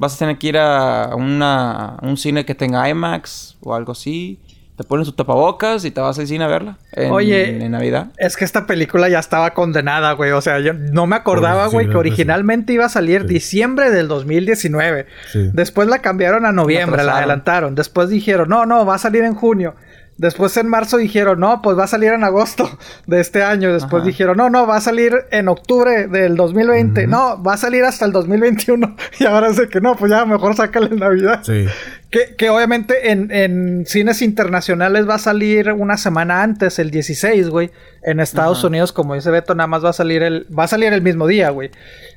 Speaker 3: Vas a tener que ir a una, a un cine que tenga IMAX. O algo así. Te pones tu tapabocas y te vas al cine a verla. En,
Speaker 4: Oye.
Speaker 3: En Navidad.
Speaker 4: Es que esta película ya estaba condenada, güey. O sea, yo no me acordaba,
Speaker 2: sí,
Speaker 4: güey, que originalmente iba a salir diciembre del 2019.
Speaker 2: Sí.
Speaker 4: Después la cambiaron a noviembre, la
Speaker 3: atrasaron.
Speaker 4: adelantaron. Después dijeron, no, no, va a salir en junio. Después en marzo dijeron, no, pues va a salir en agosto de este año. Después
Speaker 3: Ajá.
Speaker 4: dijeron, no, no, va a salir en octubre del 2020. No, va a salir hasta el 2021. Y ahora sé que no, pues ya mejor sácale en Navidad.
Speaker 2: Sí.
Speaker 4: Que, que obviamente en, en cines internacionales va a salir una semana antes, el 16, güey. En Estados
Speaker 3: Ajá.
Speaker 4: Unidos, como dice Beto, nada más va a salir el, va a salir el mismo día, güey.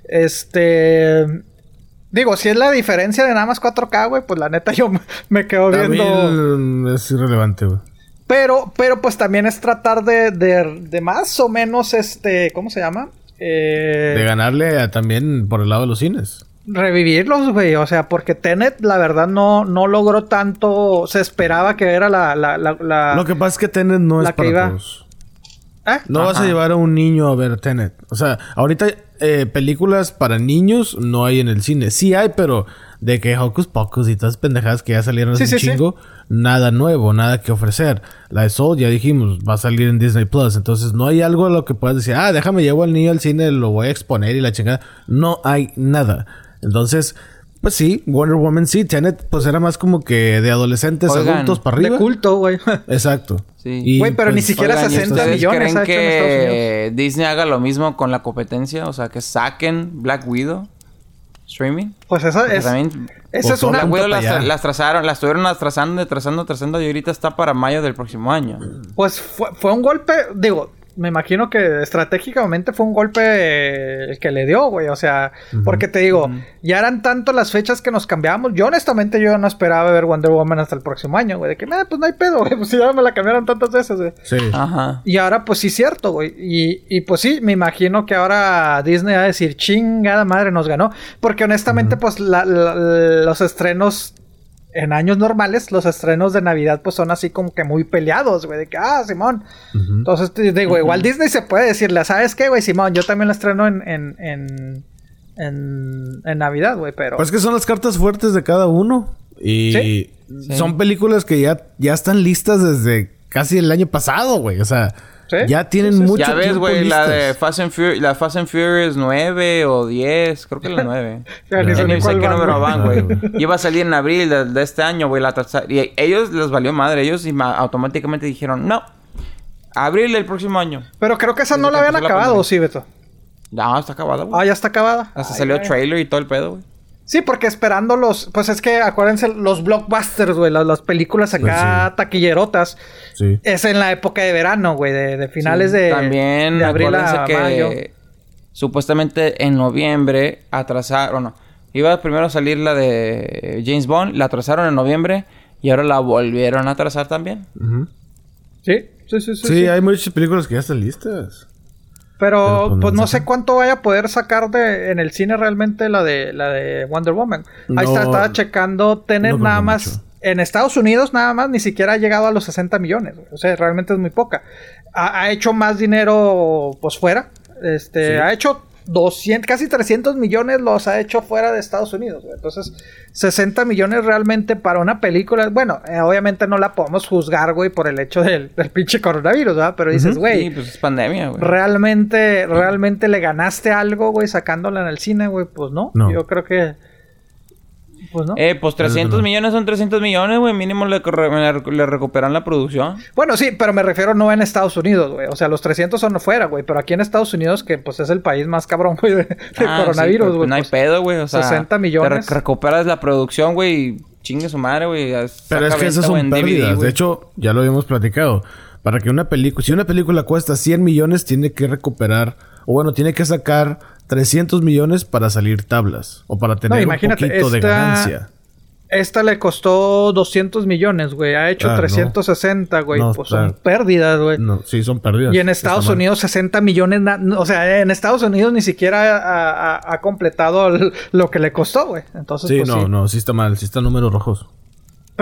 Speaker 4: Este. Digo, si es la diferencia de nada más 4K, güey, pues la neta yo me- me quedo viendo.
Speaker 2: También es irrelevante, güey.
Speaker 4: Pero, pero pues también es tratar de, de, de más o menos, este, ¿cómo se llama? Eh,
Speaker 2: De ganarle a- también por el lado de los cines.
Speaker 4: revivirlos, güey. O sea, porque Tenet, la verdad, no, no logró tanto. Se esperaba que era la. la, la, la-
Speaker 2: Lo que pasa es que Tenet no
Speaker 4: la
Speaker 2: es
Speaker 4: que
Speaker 2: para
Speaker 4: iba-
Speaker 2: todos.
Speaker 4: ¿Eh?
Speaker 2: No vas a llevar a un niño a ver Tenet. O sea, ahorita eh, películas para niños no hay en el cine. Sí hay, pero de que Hocus Pocus y todas esas pendejadas que ya salieron hace
Speaker 4: Sí,
Speaker 2: un
Speaker 4: sí, sí.
Speaker 2: chingo, nada nuevo, nada que ofrecer. La de Soul, ya dijimos, va a salir en Disney Plus. Entonces no hay algo a lo que puedas decir, ah, déjame llevo al niño al cine, lo voy a exponer y la chingada. No hay nada. Entonces, Pues sí, Wonder Woman sí. Tenet, pues era más como que de adolescentes,
Speaker 3: Oigan,
Speaker 2: adultos para
Speaker 4: De
Speaker 2: arriba.
Speaker 4: culto, güey.
Speaker 2: Exacto.
Speaker 3: Sí.
Speaker 4: Güey, pero ni
Speaker 2: pues,
Speaker 4: siquiera
Speaker 3: Oigan, ¿y
Speaker 4: 60
Speaker 3: ustedes
Speaker 4: millones
Speaker 3: creen
Speaker 4: ha hecho en Estados
Speaker 3: que Disney haga lo mismo con la competencia? O sea, que saquen Black Widow streaming.
Speaker 4: Pues esa
Speaker 3: Porque
Speaker 4: es...
Speaker 3: también
Speaker 4: Esa es
Speaker 2: Pues,
Speaker 4: una...
Speaker 3: Black Widow las, las trazaron, las estuvieron trazando, trazando, trazando y ahorita está para mayo del próximo año.
Speaker 4: Pues fue, fue un golpe, digo, me imagino que estratégicamente fue un golpe el que le dio, güey. O sea, porque te digo, ya eran tanto las fechas que nos cambiamos. Yo honestamente yo no esperaba ver Wonder Woman hasta el próximo año, güey. De que, "Nah, pues no hay pedo, güey. Pues ya me la cambiaron tantas veces, güey.
Speaker 2: Sí.
Speaker 3: Ajá.
Speaker 4: Y ahora, pues sí, cierto, güey. Y, y pues sí, me imagino que ahora Disney va a decir, chingada madre, nos ganó. Porque honestamente, pues la- la- los estrenos en años normales, los estrenos de Navidad, pues son así como que muy peleados, güey. De que, ah, Simón.
Speaker 2: Ujú.
Speaker 4: Entonces, te digo, igual Disney se puede decirle, ¿sabes qué, güey? Simón, yo también la estreno en, en, en, en, en Navidad, güey, pero...
Speaker 2: Pues que son las cartas fuertes de cada uno. Y
Speaker 3: Sí.
Speaker 2: son películas que ya, ya están listas desde casi el año pasado, güey. O sea,
Speaker 4: Sí.
Speaker 2: ya tienen
Speaker 4: Sí, sí,
Speaker 2: mucho
Speaker 3: Ya ves,
Speaker 2: tiempo
Speaker 3: güey, la de. Fast and, Furious, la Fast and Furious 9 o 10, creo que la 9.
Speaker 4: Ya ni ni
Speaker 3: sé qué
Speaker 4: van,
Speaker 3: número van, güey. Iba a salir en abril de, de este año, güey. La y ellos les valió madre. Ellos ima- automáticamente dijeron, no. Abril del próximo año.
Speaker 4: Pero creo que esa
Speaker 3: Desde
Speaker 4: no la habían
Speaker 3: la
Speaker 4: acabado. ¿o sí, Beto?
Speaker 3: No, está acabada, güey.
Speaker 4: Ah, ya está acabada.
Speaker 3: Hasta
Speaker 4: Ay,
Speaker 3: salió
Speaker 4: ay.
Speaker 3: trailer y todo el pedo, güey.
Speaker 4: Sí, porque esperando los... Pues es que acuérdense, los blockbusters, güey, las, las películas acá taquillerotas,
Speaker 2: Sí.
Speaker 4: es en la época de verano, güey, de, de finales de,
Speaker 3: También,
Speaker 4: de abril
Speaker 3: acuérdense
Speaker 4: a
Speaker 3: que
Speaker 4: mayo.
Speaker 3: supuestamente en noviembre atrasaron, no, iba primero a salir la de James Bond, la atrasaron en noviembre y ahora la volvieron a atrasar también.
Speaker 4: Sí, sí, sí. Sí,
Speaker 2: sí. hay muchas películas que ya están listas.
Speaker 4: Pero,
Speaker 2: Pero, pues,
Speaker 4: pues
Speaker 2: no sé.
Speaker 4: cuánto vaya a poder sacar de en el cine realmente la de la de Wonder Woman. Ahí está, estaba checando
Speaker 2: no creo
Speaker 4: nada más.
Speaker 2: mucho.
Speaker 4: En Estados Unidos nada más ni siquiera ha llegado a los 60 millones. O sea, realmente es muy poca. Ha, ha hecho más dinero pues fuera. Este,
Speaker 2: Sí.
Speaker 4: ha hecho 200, casi 300 millones los ha hecho fuera de Estados Unidos. güey. Entonces, 60 millones realmente para una película. Bueno, eh, obviamente no la podemos juzgar, güey, por el hecho del, del pinche coronavirus, ¿verdad? Pero dices, güey.
Speaker 3: Sí, pues es pandemia, güey.
Speaker 4: ¿Realmente, realmente le ganaste algo, güey, sacándola en el cine, güey? Pues no.
Speaker 2: No.
Speaker 4: Yo creo que. Pues no.
Speaker 3: Eh, pues 300
Speaker 2: no.
Speaker 3: millones son 300 millones, güey. Mínimo le, le- le recuperan la producción.
Speaker 4: Bueno, sí, pero me refiero no en Estados Unidos, güey. O sea, los 300 son afuera, güey. Pero aquí en Estados Unidos, que pues es el país más cabrón, güey, de, de
Speaker 3: Ah, sí,
Speaker 4: coronavirus, güey.
Speaker 3: pues, no hay
Speaker 4: pues,
Speaker 3: pedo, güey. O sea,
Speaker 4: 60 millones.
Speaker 3: Te re- recuperas la producción, güey. y Chingue su madre, güey.
Speaker 2: Pero es que esas son pérdidas. De hecho, ya lo habíamos platicado. Para que una película... Si una película cuesta 100 millones, tiene que recuperar... O bueno, tiene que sacar 300 millones para salir tablas. O para tener un poquito de ganancia.
Speaker 4: Esta le costó 200 millones, güey. Ha hecho
Speaker 2: Ah, no.
Speaker 4: 360, güey.
Speaker 2: No,
Speaker 4: pues
Speaker 2: está-
Speaker 4: son pérdidas, güey.
Speaker 2: No, sí, son pérdidas.
Speaker 4: Y en
Speaker 2: Está
Speaker 4: Estados
Speaker 2: mal.
Speaker 4: Unidos 60 millones, o sea, en Estados Unidos ni siquiera ha, ha- ha completado lo que le costó, güey. Entonces,
Speaker 2: Sí,
Speaker 4: pues,
Speaker 2: no,
Speaker 4: sí.
Speaker 2: no, sí está mal. Sí están números rojos.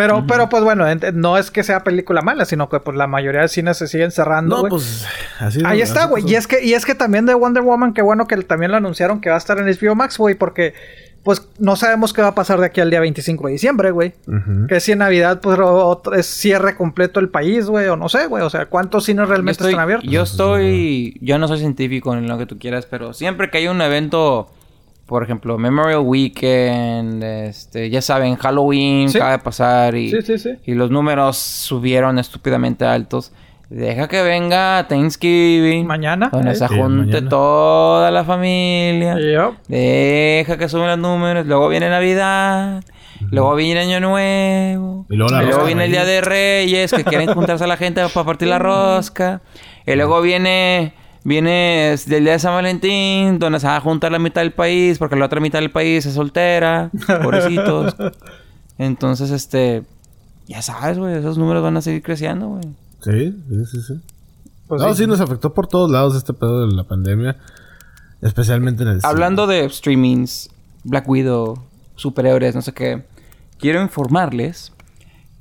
Speaker 4: Pero, pero pues bueno, no es que sea película mala, sino que pues la mayoría de cines se siguen cerrando,
Speaker 2: No,
Speaker 4: güey.
Speaker 2: pues... Así
Speaker 4: Ahí está, güey.
Speaker 2: pasó.
Speaker 4: Y es que, y es que también de Wonder Woman, qué bueno que también lo anunciaron que va a estar en HBO Max, güey, porque pues no sabemos qué va a pasar de aquí al día 25 de diciembre, güey. Que si en Navidad, pues otro- es cierre completo el país, güey, o no sé, güey. O sea, ¿cuántos cines realmente
Speaker 3: estoy,
Speaker 4: están abiertos?
Speaker 3: yo estoy... Yo no soy científico en lo que tú quieras, pero siempre que hay un evento... Por ejemplo, Memorial Weekend, este, ya saben, Halloween
Speaker 4: Sí.
Speaker 3: acaba de pasar y,
Speaker 4: Sí, sí, sí.
Speaker 3: y los números subieron estúpidamente altos. Deja que venga Thanksgiving.
Speaker 4: Mañana,
Speaker 3: Donde
Speaker 4: eh.
Speaker 3: se junte toda la familia. Deja que suban los números. Luego viene Navidad. Luego viene Año Nuevo.
Speaker 2: Y luego la
Speaker 3: luego viene el Día de Reyes, que quieren juntarse a la gente para partir la rosca. Y luego viene viene del Día de San Valentín, donde se va a juntar la mitad del país, porque la otra mitad del país es soltera. Pobrecitos. Entonces, este... Ya sabes, güey. Esos números van a seguir creciendo, güey.
Speaker 2: Sí, sí, sí, sí.
Speaker 4: Pues
Speaker 2: no,
Speaker 4: sí.
Speaker 2: sí. nos afectó por todos lados este pedo de la pandemia. Especialmente en el cine.
Speaker 3: Hablando de streamings, Black Widow, superhéroes, no sé qué, quiero informarles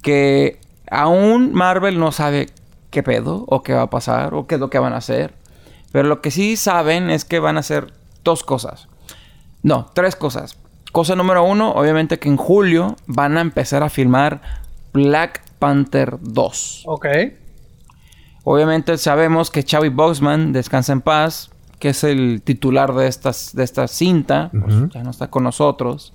Speaker 3: que aún Marvel no sabe qué pedo o qué va a pasar o qué es lo que van a hacer. Pero lo que sí saben es que van a hacer dos cosas. No, tres cosas. Cosa número uno, obviamente que en julio van a empezar a filmar Black Panther 2.
Speaker 4: Ok.
Speaker 3: Obviamente sabemos que Chadwick Boseman, descansa en paz, que es el titular de, estas, de esta cinta, pues, ya no está con nosotros.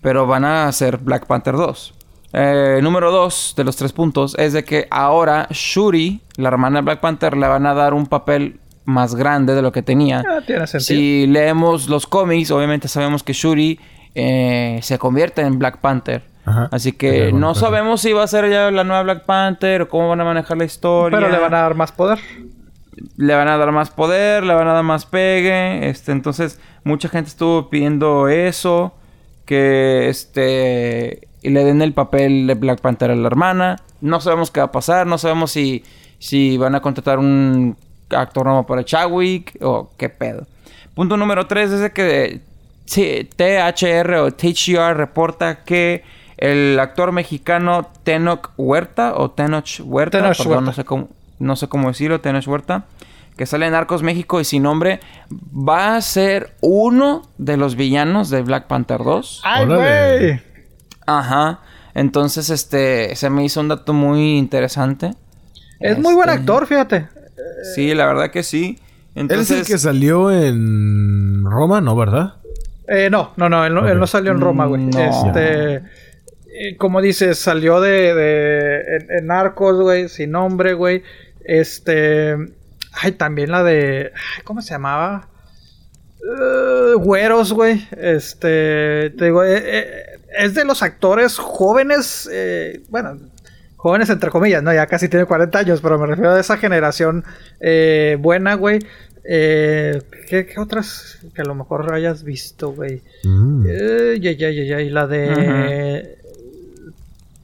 Speaker 3: pero van a hacer Black Panther 2. Eh, número 2 de los tres puntos es de que ahora Shuri, la hermana de Black Panther, le van a dar un papel más grande de lo que tenía.
Speaker 4: Ah, tiene sentido.
Speaker 3: Si leemos los cómics, obviamente sabemos que Shuri eh, se convierte en Black Panther.
Speaker 2: Ajá.
Speaker 3: Así que no sabemos si va a ser ya la nueva Black Panther o cómo van a manejar la historia.
Speaker 4: Pero le van a dar más poder.
Speaker 3: Le van a dar más poder, le van a dar más pegue. Este, entonces, mucha gente estuvo pidiendo eso. Que este. Y le den el papel de Black Panther a la hermana. No sabemos qué va a pasar. No sabemos si, si van a contratar un actor nuevo para Chadwick o qué pedo. Punto número 3 es de que sí, THR o THR reporta que el actor mexicano Tenoch Huerta o Tenoch Huerta,
Speaker 4: Tenoch
Speaker 3: perdón,
Speaker 4: Huerta.
Speaker 3: no sé cómo no sé cómo decirlo, Tenoch Huerta, que sale en Arcos México y sin nombre, va a ser uno de los villanos de Black Panther 2.
Speaker 4: ¡Ay, güey!
Speaker 3: Ajá. Entonces, este, se me hizo un dato muy interesante.
Speaker 4: Es muy buen
Speaker 3: Este,
Speaker 4: actor, fíjate.
Speaker 3: Sí, la verdad que sí.
Speaker 2: Él
Speaker 3: Entonces,
Speaker 2: es el que salió en Roma, ¿no? ¿Verdad?
Speaker 4: Eh, no, no, no, él no, él no salió en Roma, güey.
Speaker 3: No.
Speaker 4: Este, como dices, salió de, de en, en Narcos, güey, sin nombre, güey. Este, ay, también la de, ay, ¿cómo se llamaba? Eh, güeros, güey. Este, te digo, eh, eh, es de los actores jóvenes, eh, bueno, jóvenes entre comillas, ¿no? Ya casi tiene 40 años, pero me refiero a esa generación eh, buena, güey. Eh, ¿qué, qué otras que a lo mejor hayas visto, güey?
Speaker 2: Mm.
Speaker 4: Eh, ya, ya, ya, ya, y la de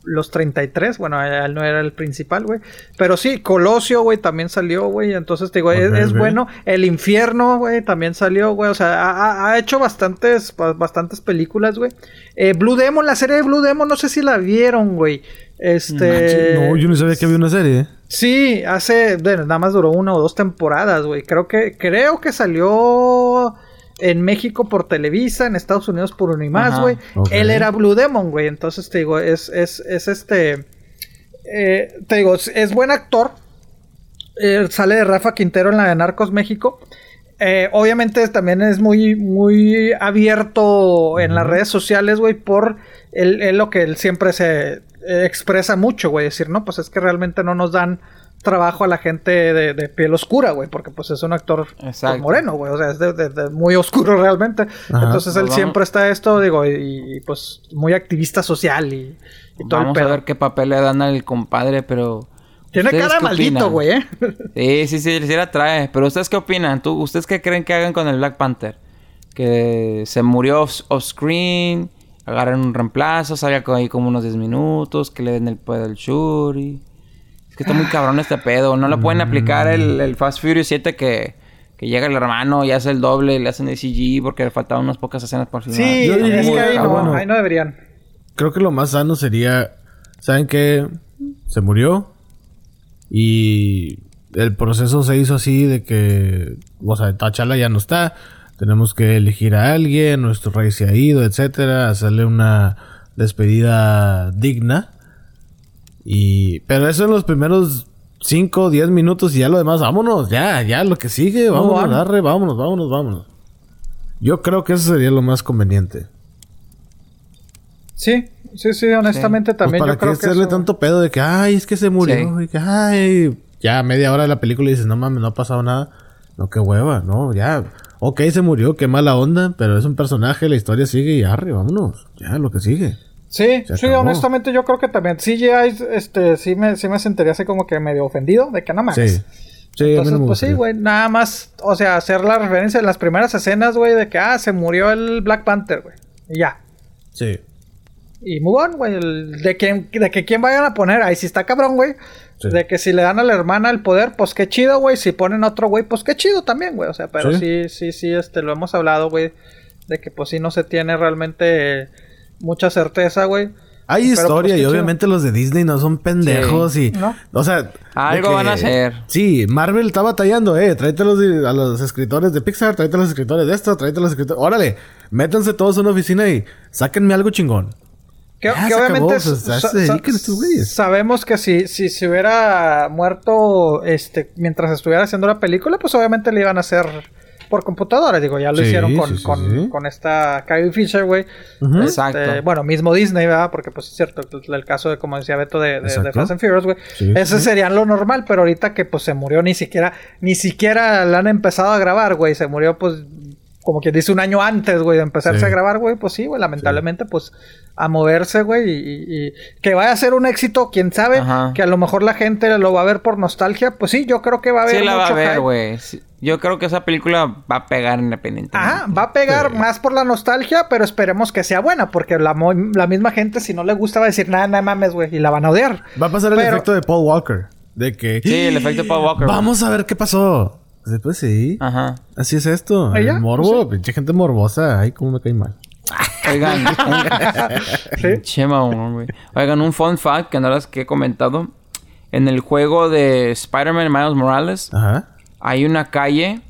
Speaker 4: los 33, bueno, él no era el principal, güey. Pero sí, Colosio, güey, también salió, güey. Entonces te digo, es, bueno. El infierno, güey, también salió, güey. O sea, ha, hecho bastantes, ba- bastantes películas, güey. Eh, Blue Demon, la serie de Blue Demon, no sé si la vieron, güey. Este.
Speaker 2: No, yo no sabía que había una serie.
Speaker 4: Sí, hace, bueno, nada más duró una o dos temporadas, güey. Creo que, creo que salió en México por Televisa, en Estados Unidos por Unimás, güey. Él era Blue Demon, güey. Entonces te digo, es, es, es este, eh, te digo, es, buen actor. Eh, sale de Rafa Quintero en la de Narcos México. Eh, obviamente también es muy, muy abierto en las redes sociales, güey, por lo que él siempre se eh, expresa mucho, güey. Decir, no, pues es que realmente no nos dan trabajo a la gente de, de piel oscura, güey, porque pues es un actor pues, moreno, güey, o sea, es de, de- de muy oscuro realmente. Entonces él
Speaker 3: vamos-
Speaker 4: siempre está esto, digo, y, y, pues muy activista social y, y todo el
Speaker 3: vamos a
Speaker 4: pedo.
Speaker 3: ver qué papel le dan al compadre, pero...
Speaker 4: Tiene
Speaker 3: ¿ustedes
Speaker 4: cara maldito, güey, ¿eh?
Speaker 3: Sí, sí, sí, sí la trae. Pero ¿ustedes qué opinan? ¿Tú, ¿Ustedes qué creen que hagan con el Black Panther? Que se murió off, screen, agarren un reemplazo, salga ahí como unos 10 minutos, que le den el poder al Shuri. Es que está muy cabrón este pedo. No le pueden aplicar el, el Fast Furious 7 que, que llega el hermano y hace el doble, le hacen el CG porque le faltaban unas pocas escenas por final.
Speaker 4: Sí,
Speaker 2: Yo diría-
Speaker 4: es que ahí
Speaker 2: ah,
Speaker 4: no,
Speaker 2: bueno.
Speaker 4: ahí no deberían.
Speaker 2: Creo que lo más sano sería, ¿saben qué? Se murió y el proceso se hizo así de que, o sea, Tachala ya no está, tenemos que elegir a alguien, nuestro rey se ha ido, etcétera, hacerle una despedida digna. Y pero eso en los primeros 5 o 10 minutos y ya lo demás, vámonos, ya, ya lo que sigue, vámonos,
Speaker 4: van.
Speaker 2: arre, vámonos, vámonos, vámonos. Yo creo que eso sería lo más conveniente.
Speaker 4: Sí, sí, sí, honestamente
Speaker 2: Pues
Speaker 4: también
Speaker 2: para
Speaker 4: yo creo
Speaker 2: qué
Speaker 4: que
Speaker 2: hacerle
Speaker 4: eso-
Speaker 2: tanto pedo de que, ay, es que se murió,
Speaker 3: Sí.
Speaker 2: y que, ay, ya media hora de la película y dices, no mames, no ha pasado nada. No, qué hueva, no, ya. Ok, se murió, qué mala onda, pero es un personaje, la historia sigue y arre, vámonos. Ya, lo que sigue.
Speaker 4: Sí, sí, honestamente yo creo que también CGI, este, sí me, sí me sentiría así como que medio ofendido de que no mames.
Speaker 2: Sí. Sí, a mí
Speaker 4: Entonces,
Speaker 2: no
Speaker 4: pues sí, güey, nada más, o sea, hacer la referencia en las primeras escenas, güey, de que, ah, se murió el Black Panther, güey. Y ya.
Speaker 2: Sí.
Speaker 4: Y move on, güey. De, quién- de que quién vayan a poner, ahí sí está cabrón, güey.
Speaker 2: Sí.
Speaker 4: De que si le dan a la hermana el poder, pues qué chido, güey. Si ponen otro güey, pues qué chido también, güey. O sea, pero sí,
Speaker 2: Sí.
Speaker 4: sí, sí, este, lo hemos hablado, güey. De que pues sí no se tiene realmente eh, mucha certeza, güey.
Speaker 2: Hay
Speaker 4: Pero, pues,
Speaker 2: historia y
Speaker 4: chido.
Speaker 2: obviamente los de Disney no son pendejos y...
Speaker 4: ¿No?
Speaker 2: O sea...
Speaker 3: Algo van a hacer.
Speaker 2: Sí, Marvel está batallando, eh. Tráete a los, a los escritores de Pixar, tráete a los escritores de esto, tráete a los escritores... Órale, métanse todos a una oficina y sáquenme algo chingón.
Speaker 4: Que,
Speaker 2: Ya
Speaker 4: que
Speaker 2: se
Speaker 4: obviamente
Speaker 2: acabó, ya
Speaker 4: sa-
Speaker 2: se
Speaker 4: sa-
Speaker 2: dedican estos güeyes.
Speaker 4: sabemos que si, si se hubiera muerto este mientras estuviera haciendo la película, pues obviamente le iban a hacer por computadora. Digo, ya lo
Speaker 2: Sí,
Speaker 4: hicieron con,
Speaker 2: sí, sí,
Speaker 4: con,
Speaker 2: sí.
Speaker 4: con esta Carrie Fisher, güey. Este,
Speaker 3: Exacto.
Speaker 4: bueno, mismo Disney, ¿verdad? Porque, pues, es cierto, el, el caso de, como decía Beto, de, de, de. Fast and Furious, güey.
Speaker 2: Sí,
Speaker 4: Ese
Speaker 2: sí.
Speaker 4: sería lo normal, pero ahorita que, pues, se murió ni siquiera, ni siquiera la han empezado a grabar, güey. Se murió, pues, como quien dice, un año antes, güey, de empezarse
Speaker 2: Sí.
Speaker 4: a grabar, güey. Pues sí, güey, lamentablemente, pues, a moverse, güey. Y, y- y que vaya a ser un éxito, quién sabe.
Speaker 3: Ajá.
Speaker 4: Que a lo mejor la gente lo va a ver por nostalgia. Pues sí, yo creo que va a haber
Speaker 3: Sí la va a
Speaker 4: mucho
Speaker 3: ver, güey. Sí. Yo creo que esa película va a pegar independientemente.
Speaker 4: Ajá, va a pegar
Speaker 2: Sí.
Speaker 4: más por la nostalgia, pero esperemos que sea buena, porque la, la misma gente, si no le gusta, va a decir, nada, nada mames, güey, y la van a odiar.
Speaker 2: Va a pasar el
Speaker 4: Pero-
Speaker 2: efecto de Paul Walker. De que...
Speaker 3: Sí, el efecto de Paul Walker.
Speaker 2: Vamos a ver qué pasó. Pues, sí.
Speaker 3: Ajá.
Speaker 2: Así es esto.
Speaker 4: ¿Ah?
Speaker 2: El morbo, pinche gente morbosa. Ay, cómo me cae mal.
Speaker 3: Oigan, un,
Speaker 4: Sí.
Speaker 3: Che, mamón, güey. Oigan, un fun fact que no las que he comentado. En el juego de Spider-Man Miles Morales
Speaker 2: Ajá.
Speaker 3: hay una calle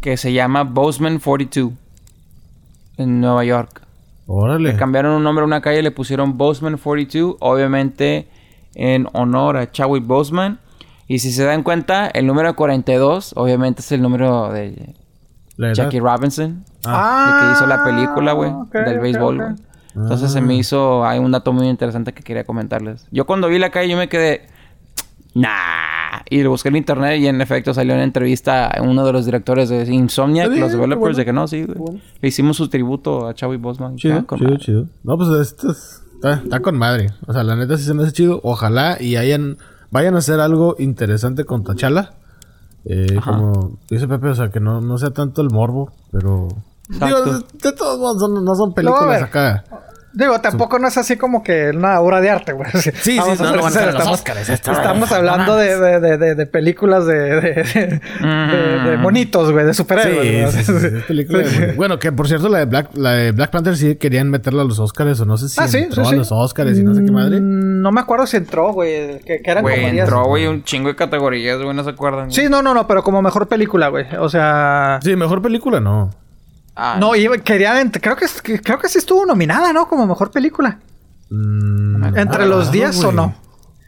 Speaker 3: que se llama Bozeman 42 en Nueva York.
Speaker 2: Órale.
Speaker 3: Le cambiaron un nombre a una calle y le pusieron Bozeman 42, obviamente en honor a Chadwick Boseman. Y si se dan cuenta, el número 42, obviamente es el número de. Jackie Robinson,
Speaker 4: Ah,
Speaker 3: el que hizo la película, güey,
Speaker 4: ok,
Speaker 3: del béisbol, güey. Entonces se me hizo, hay un dato muy interesante que quería comentarles. Yo cuando vi la calle yo me quedé, nah, y lo busqué en internet y en efecto salió una entrevista a uno de los directores de Insomniac,
Speaker 2: bien,
Speaker 3: los developers,
Speaker 2: bueno.
Speaker 3: de que no, sí, güey.
Speaker 2: bueno.
Speaker 3: Le hicimos su tributo a.
Speaker 2: Chido,
Speaker 3: Ah, con
Speaker 2: chido,
Speaker 3: madre.
Speaker 2: chido. No, pues esto es- está, está con madre. O sea, la neta sí se me hace chido. Ojalá y hayan, vayan a hacer algo interesante con Tachala. Eh, como dice Pepe, o sea, que no, no sea tanto el morbo, pero... Digo, de, de todos modos, son- no son películas acá.
Speaker 4: Digo, tampoco no es así como que una obra de arte, güey. Sí,
Speaker 2: sí, no, no van a ser los Óscares, esto.
Speaker 4: Estamos hablando de, de, de, de- de películas de, de, de, de- de monitos, güey, de superhéroes.
Speaker 2: sí, Bueno, que por cierto, la de Black, la de Black Panther sí querían meterla a los Oscars, o no sé si
Speaker 4: Ah, sí,
Speaker 2: entró
Speaker 4: sí,
Speaker 2: a los Oscars y no sé qué madre.
Speaker 4: Mm, No me acuerdo si entró, güey. Que, que eran
Speaker 3: Güey,
Speaker 4: como 10.
Speaker 3: entró, güey, un chingo de categorías, güey, no se acuerdan. güey?
Speaker 4: Sí, no, no, no, pero como mejor película, güey. O sea.
Speaker 2: Sí, mejor película no.
Speaker 3: Ah,
Speaker 4: No, iba- quería. Creo que, que- creo que sí estuvo nominada, ¿no? Como mejor película.
Speaker 2: Mm,
Speaker 4: ¿Entre los 10 o no?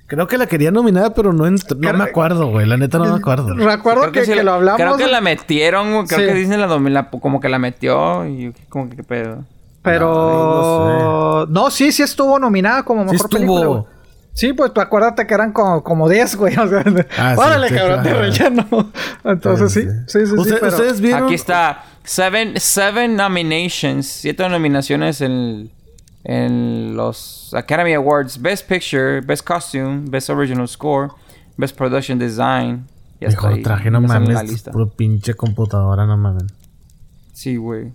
Speaker 2: Creo que la quería nominada, pero no, no me acuerdo, güey. La neta no me acuerdo.
Speaker 4: Recuerdo
Speaker 3: Creo
Speaker 4: que, que
Speaker 3: la-
Speaker 4: lo hablamos.
Speaker 3: Creo que la metieron, güey. Creo
Speaker 4: Sí.
Speaker 3: que Disney la, la- como que la metió y yo, como que qué pedo.
Speaker 4: Pero. No, sí, sí estuvo nominada como
Speaker 2: Sí
Speaker 4: mejor
Speaker 2: estuvo.
Speaker 4: película. güey. Sí, pues tú acuérdate que eran como, como 10, güey. O sea,
Speaker 2: Ah,
Speaker 4: órale,
Speaker 2: sí,
Speaker 4: cabrón, de
Speaker 2: claro.
Speaker 4: relleno. Entonces sí, sí, sí. sí,
Speaker 2: Usted-
Speaker 4: pero-
Speaker 2: Ustedes vieron.
Speaker 3: Aquí está. Seven, seven nominations. Siete nominaciones en, en los Academy Awards. Best Picture, Best Costume, Best Original Score, Best Production Design. Ya está
Speaker 2: Mejor
Speaker 3: ahí.
Speaker 2: traje, no mames. Puro pinche computadora, no mames.
Speaker 3: Sí, güey.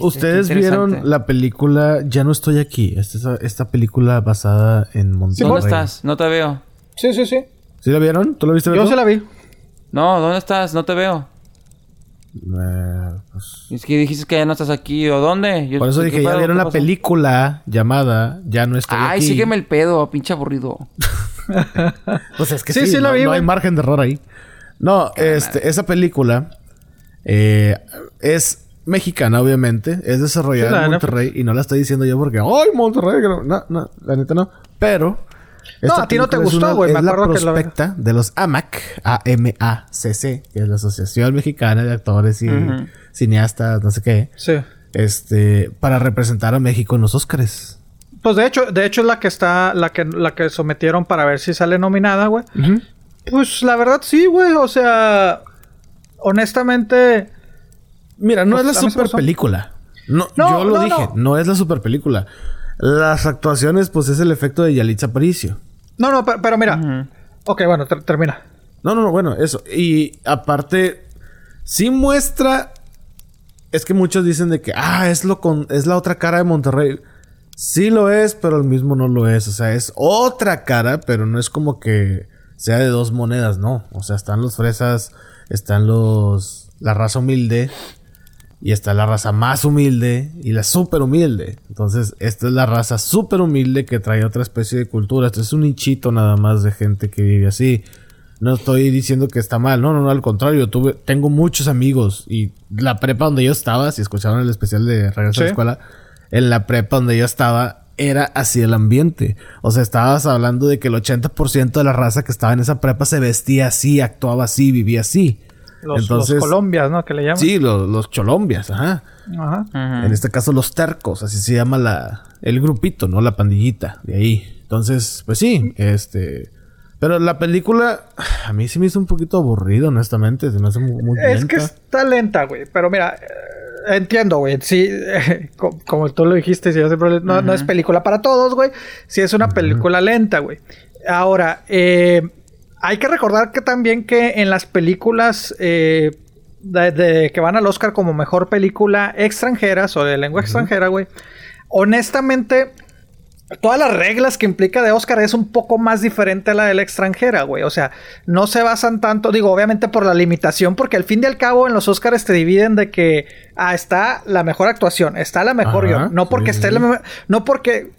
Speaker 2: Ustedes vieron la película Ya no estoy aquí. Esta, esta película basada en Monterrey.
Speaker 3: ¿Dónde estás? No te veo.
Speaker 4: Sí, sí, sí.
Speaker 2: ¿Sí la vieron? ¿Tú la viste?
Speaker 4: Yo se la vi.
Speaker 3: No, ¿dónde estás? No te veo.
Speaker 2: Eh, pues,
Speaker 3: Es que dijiste que ya no estás aquí. ¿O dónde? Yo-
Speaker 2: por eso
Speaker 3: ¿qué
Speaker 2: dije, ya vieron
Speaker 3: ¿Qué
Speaker 2: la
Speaker 3: pasó?
Speaker 2: película llamada Ya no estoy
Speaker 3: Ay,
Speaker 2: aquí.
Speaker 3: sígueme el pedo, pinche aburrido.
Speaker 2: Pues es que
Speaker 4: Sí,
Speaker 2: sí,
Speaker 4: sí la
Speaker 2: no,
Speaker 4: vi,
Speaker 2: no
Speaker 4: güey.
Speaker 2: hay margen de error ahí. No, este, esa película eh, es mexicana, obviamente. Es desarrollada
Speaker 4: Sí,
Speaker 2: en
Speaker 4: de
Speaker 2: Monterrey. Y no la estoy diciendo yo porque, ¡ay, Monterrey! no, la neta no. Pero.
Speaker 4: No, a ti no te gustó, güey, me
Speaker 2: la
Speaker 4: acuerdo que lo-
Speaker 2: prospecta de los AMAC, A-M-A-C-C, que es la Asociación Mexicana de Actores y. Cineastas, no sé qué.
Speaker 4: Sí.
Speaker 2: Este, para representar a México en los Óscares.
Speaker 4: Pues de hecho, de hecho es la que está, la que, la que sometieron para ver si sale nominada, güey. Pues la verdad sí, güey. O sea, honestamente,
Speaker 2: Mira, no
Speaker 4: Pues,
Speaker 2: es la super película. No,
Speaker 4: No,
Speaker 2: yo lo
Speaker 4: no,
Speaker 2: dije,
Speaker 4: no.
Speaker 2: no. es la super película. Las actuaciones, pues es el efecto de Yalitza Aparicio.
Speaker 4: no, no, pero, pero mira. Ok, bueno, ter- termina.
Speaker 2: No, no, no, bueno, eso. Y aparte, sí muestra. Es que muchos dicen de que, ah, es lo con, es la otra cara de Monterrey. Sí lo es, pero el mismo no lo es. O sea, es otra cara, pero no es como que sea de dos monedas, no. O sea, están los fresas, están los. la raza humilde. Y está la raza más humilde y la súper humilde. Entonces, esta es la raza súper humilde que trae otra especie de cultura. Esto es un nichito nada más de gente que vive así. No estoy diciendo que está mal. No, no, no, al contrario. Tuve, tengo muchos amigos. Y la prepa donde yo estaba, si escucharon el especial de Regreso a la. Escuela, en la prepa donde yo estaba, era así el ambiente. O sea, estabas hablando de que el 80% de la raza que estaba en esa prepa se vestía así, actuaba así, vivía así.
Speaker 4: Los,
Speaker 2: Entonces-
Speaker 4: los Colombias, ¿no? Que le llaman.
Speaker 2: Sí, los, los cholombias, ajá.
Speaker 4: Ajá.
Speaker 2: En este caso los tercos, así se llama la, el grupito, ¿no? La pandillita de ahí. Entonces, pues sí, este... Pero la película a mí sí me hizo un poquito aburrido, honestamente. Se me hace muy, muy
Speaker 4: Es
Speaker 2: lenta.
Speaker 4: que está lenta, güey. Pero mira, eh, entiendo, güey. Sí, co- como tú lo dijiste, no, no es película para todos, güey. Sí es una película lenta, güey. Ahora, eh, hay que recordar que también que en las películas eh, de, de- que van al Oscar como mejor película extranjeras o de lengua extranjera, güey. Honestamente, todas las reglas que implica de Oscar es un poco más diferente a la de la extranjera, güey. O sea, no se basan tanto, digo, obviamente por la limitación, porque al fin y al cabo en los Oscars te dividen de que ah, está la mejor actuación, está la mejor
Speaker 2: Ajá,
Speaker 4: guion. No porque
Speaker 2: sí,
Speaker 4: esté
Speaker 2: sí.
Speaker 4: la no porque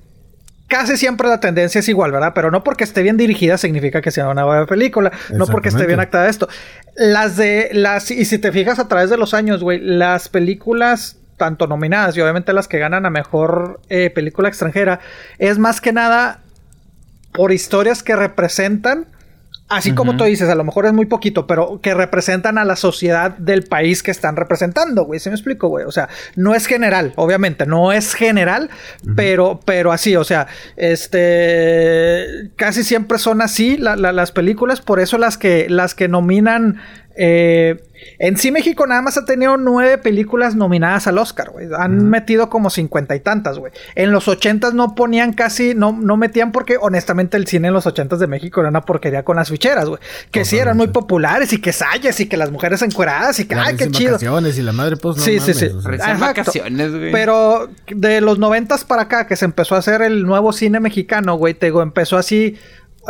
Speaker 4: casi siempre la tendencia es igual, ¿verdad? Pero no porque esté bien dirigida significa que sea una buena película, no porque esté bien actuada esto. Las de las y si te fijas a través de los años, güey, las películas tanto nominadas y obviamente las que ganan a mejor eh, película extranjera es más que nada por historias que representan, así como tú dices, a lo mejor es muy poquito, pero que representan a la sociedad del país que están representando, güey. ¿Se me explico, güey? O sea, no es general, obviamente, no es general, pero, pero así, o sea, este, casi siempre son así la- la- las películas, por eso las que, las que nominan, eh, en sí México nada más ha tenido nueve películas nominadas al Oscar, güey. Han metido como cincuenta y tantas, güey. En los ochentas no ponían casi, no, no metían porque honestamente el cine en los ochentas de México era una porquería con las ficheras, güey. Que sí eran muy populares y que sayas y que las mujeres encueradas y que,
Speaker 2: La
Speaker 4: ay, qué chido.
Speaker 2: vacaciones y la madre, pues no
Speaker 4: Sí, sí,
Speaker 2: mames,
Speaker 4: sí.
Speaker 2: o sea.
Speaker 3: Risa en
Speaker 4: Exacto.
Speaker 3: vacaciones, güey.
Speaker 4: Pero de los noventas para acá, que se empezó a hacer el nuevo cine mexicano, güey, te digo, empezó así.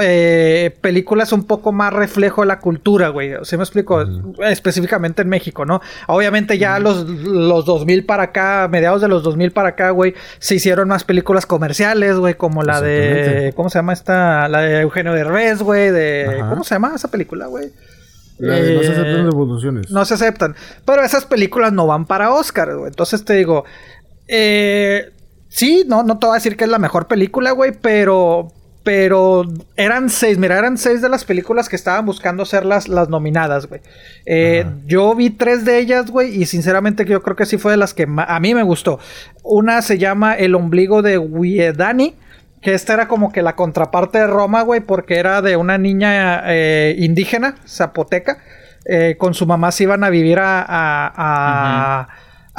Speaker 4: Eh, películas un poco más reflejo de la cultura, güey. ¿Sí me explico? Específicamente en México, ¿no? Obviamente ya los, los 2000 para acá, mediados de los 2000 para acá, güey, se hicieron más películas comerciales, güey, como la de... ¿Cómo se llama esta? La de Eugenio Derbez, güey, de...
Speaker 2: Ajá.
Speaker 4: ¿Cómo se llama esa película, güey?
Speaker 2: No se
Speaker 4: Eh,
Speaker 2: aceptan devoluciones.
Speaker 4: no se aceptan. Pero esas películas no van para Oscar, güey. Entonces te digo, eh, sí, no, no te voy a decir que es la mejor película, güey, pero, pero eran seis, mira, eran seis de las películas que estaban buscando ser las, las nominadas, güey. Eh, yo vi tres de ellas, güey, y sinceramente yo creo que sí fue de las que a mí me gustó. Una se llama El ombligo de Huiedani. Que esta era como que la contraparte de Roma, güey, porque era de una niña eh, indígena, zapoteca. eh, con su mamá se iban a vivir a, a, a-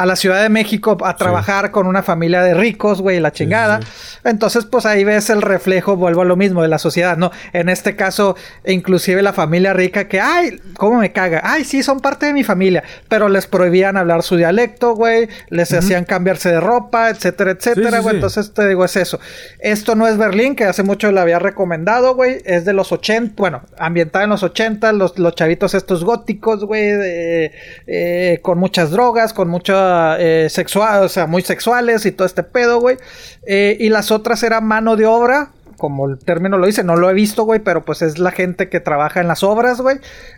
Speaker 4: a la Ciudad de México a trabajar con una familia de ricos, güey, la chingada. Entonces, pues ahí ves el reflejo, vuelvo a lo mismo, de la sociedad, ¿no? En este caso, inclusive la familia rica que, ay, ¿cómo me caga? Ay, sí, son parte de mi familia, pero les prohibían hablar su dialecto, güey, les hacían cambiarse de ropa, etcétera, etcétera, güey. Entonces, te digo, es eso. Esto no es Berlín, que hace mucho le había recomendado, güey. Es de los 80, bueno, ambientada en los 80, los, los chavitos estos góticos, güey, eh, con muchas drogas, con mucha eh, sexual, o sea, muy sexuales y todo este pedo, güey. Eh, y las otras eran mano de obra. Como el término lo dice, no lo he visto, güey, pero pues es la gente que trabaja en las obras, güey.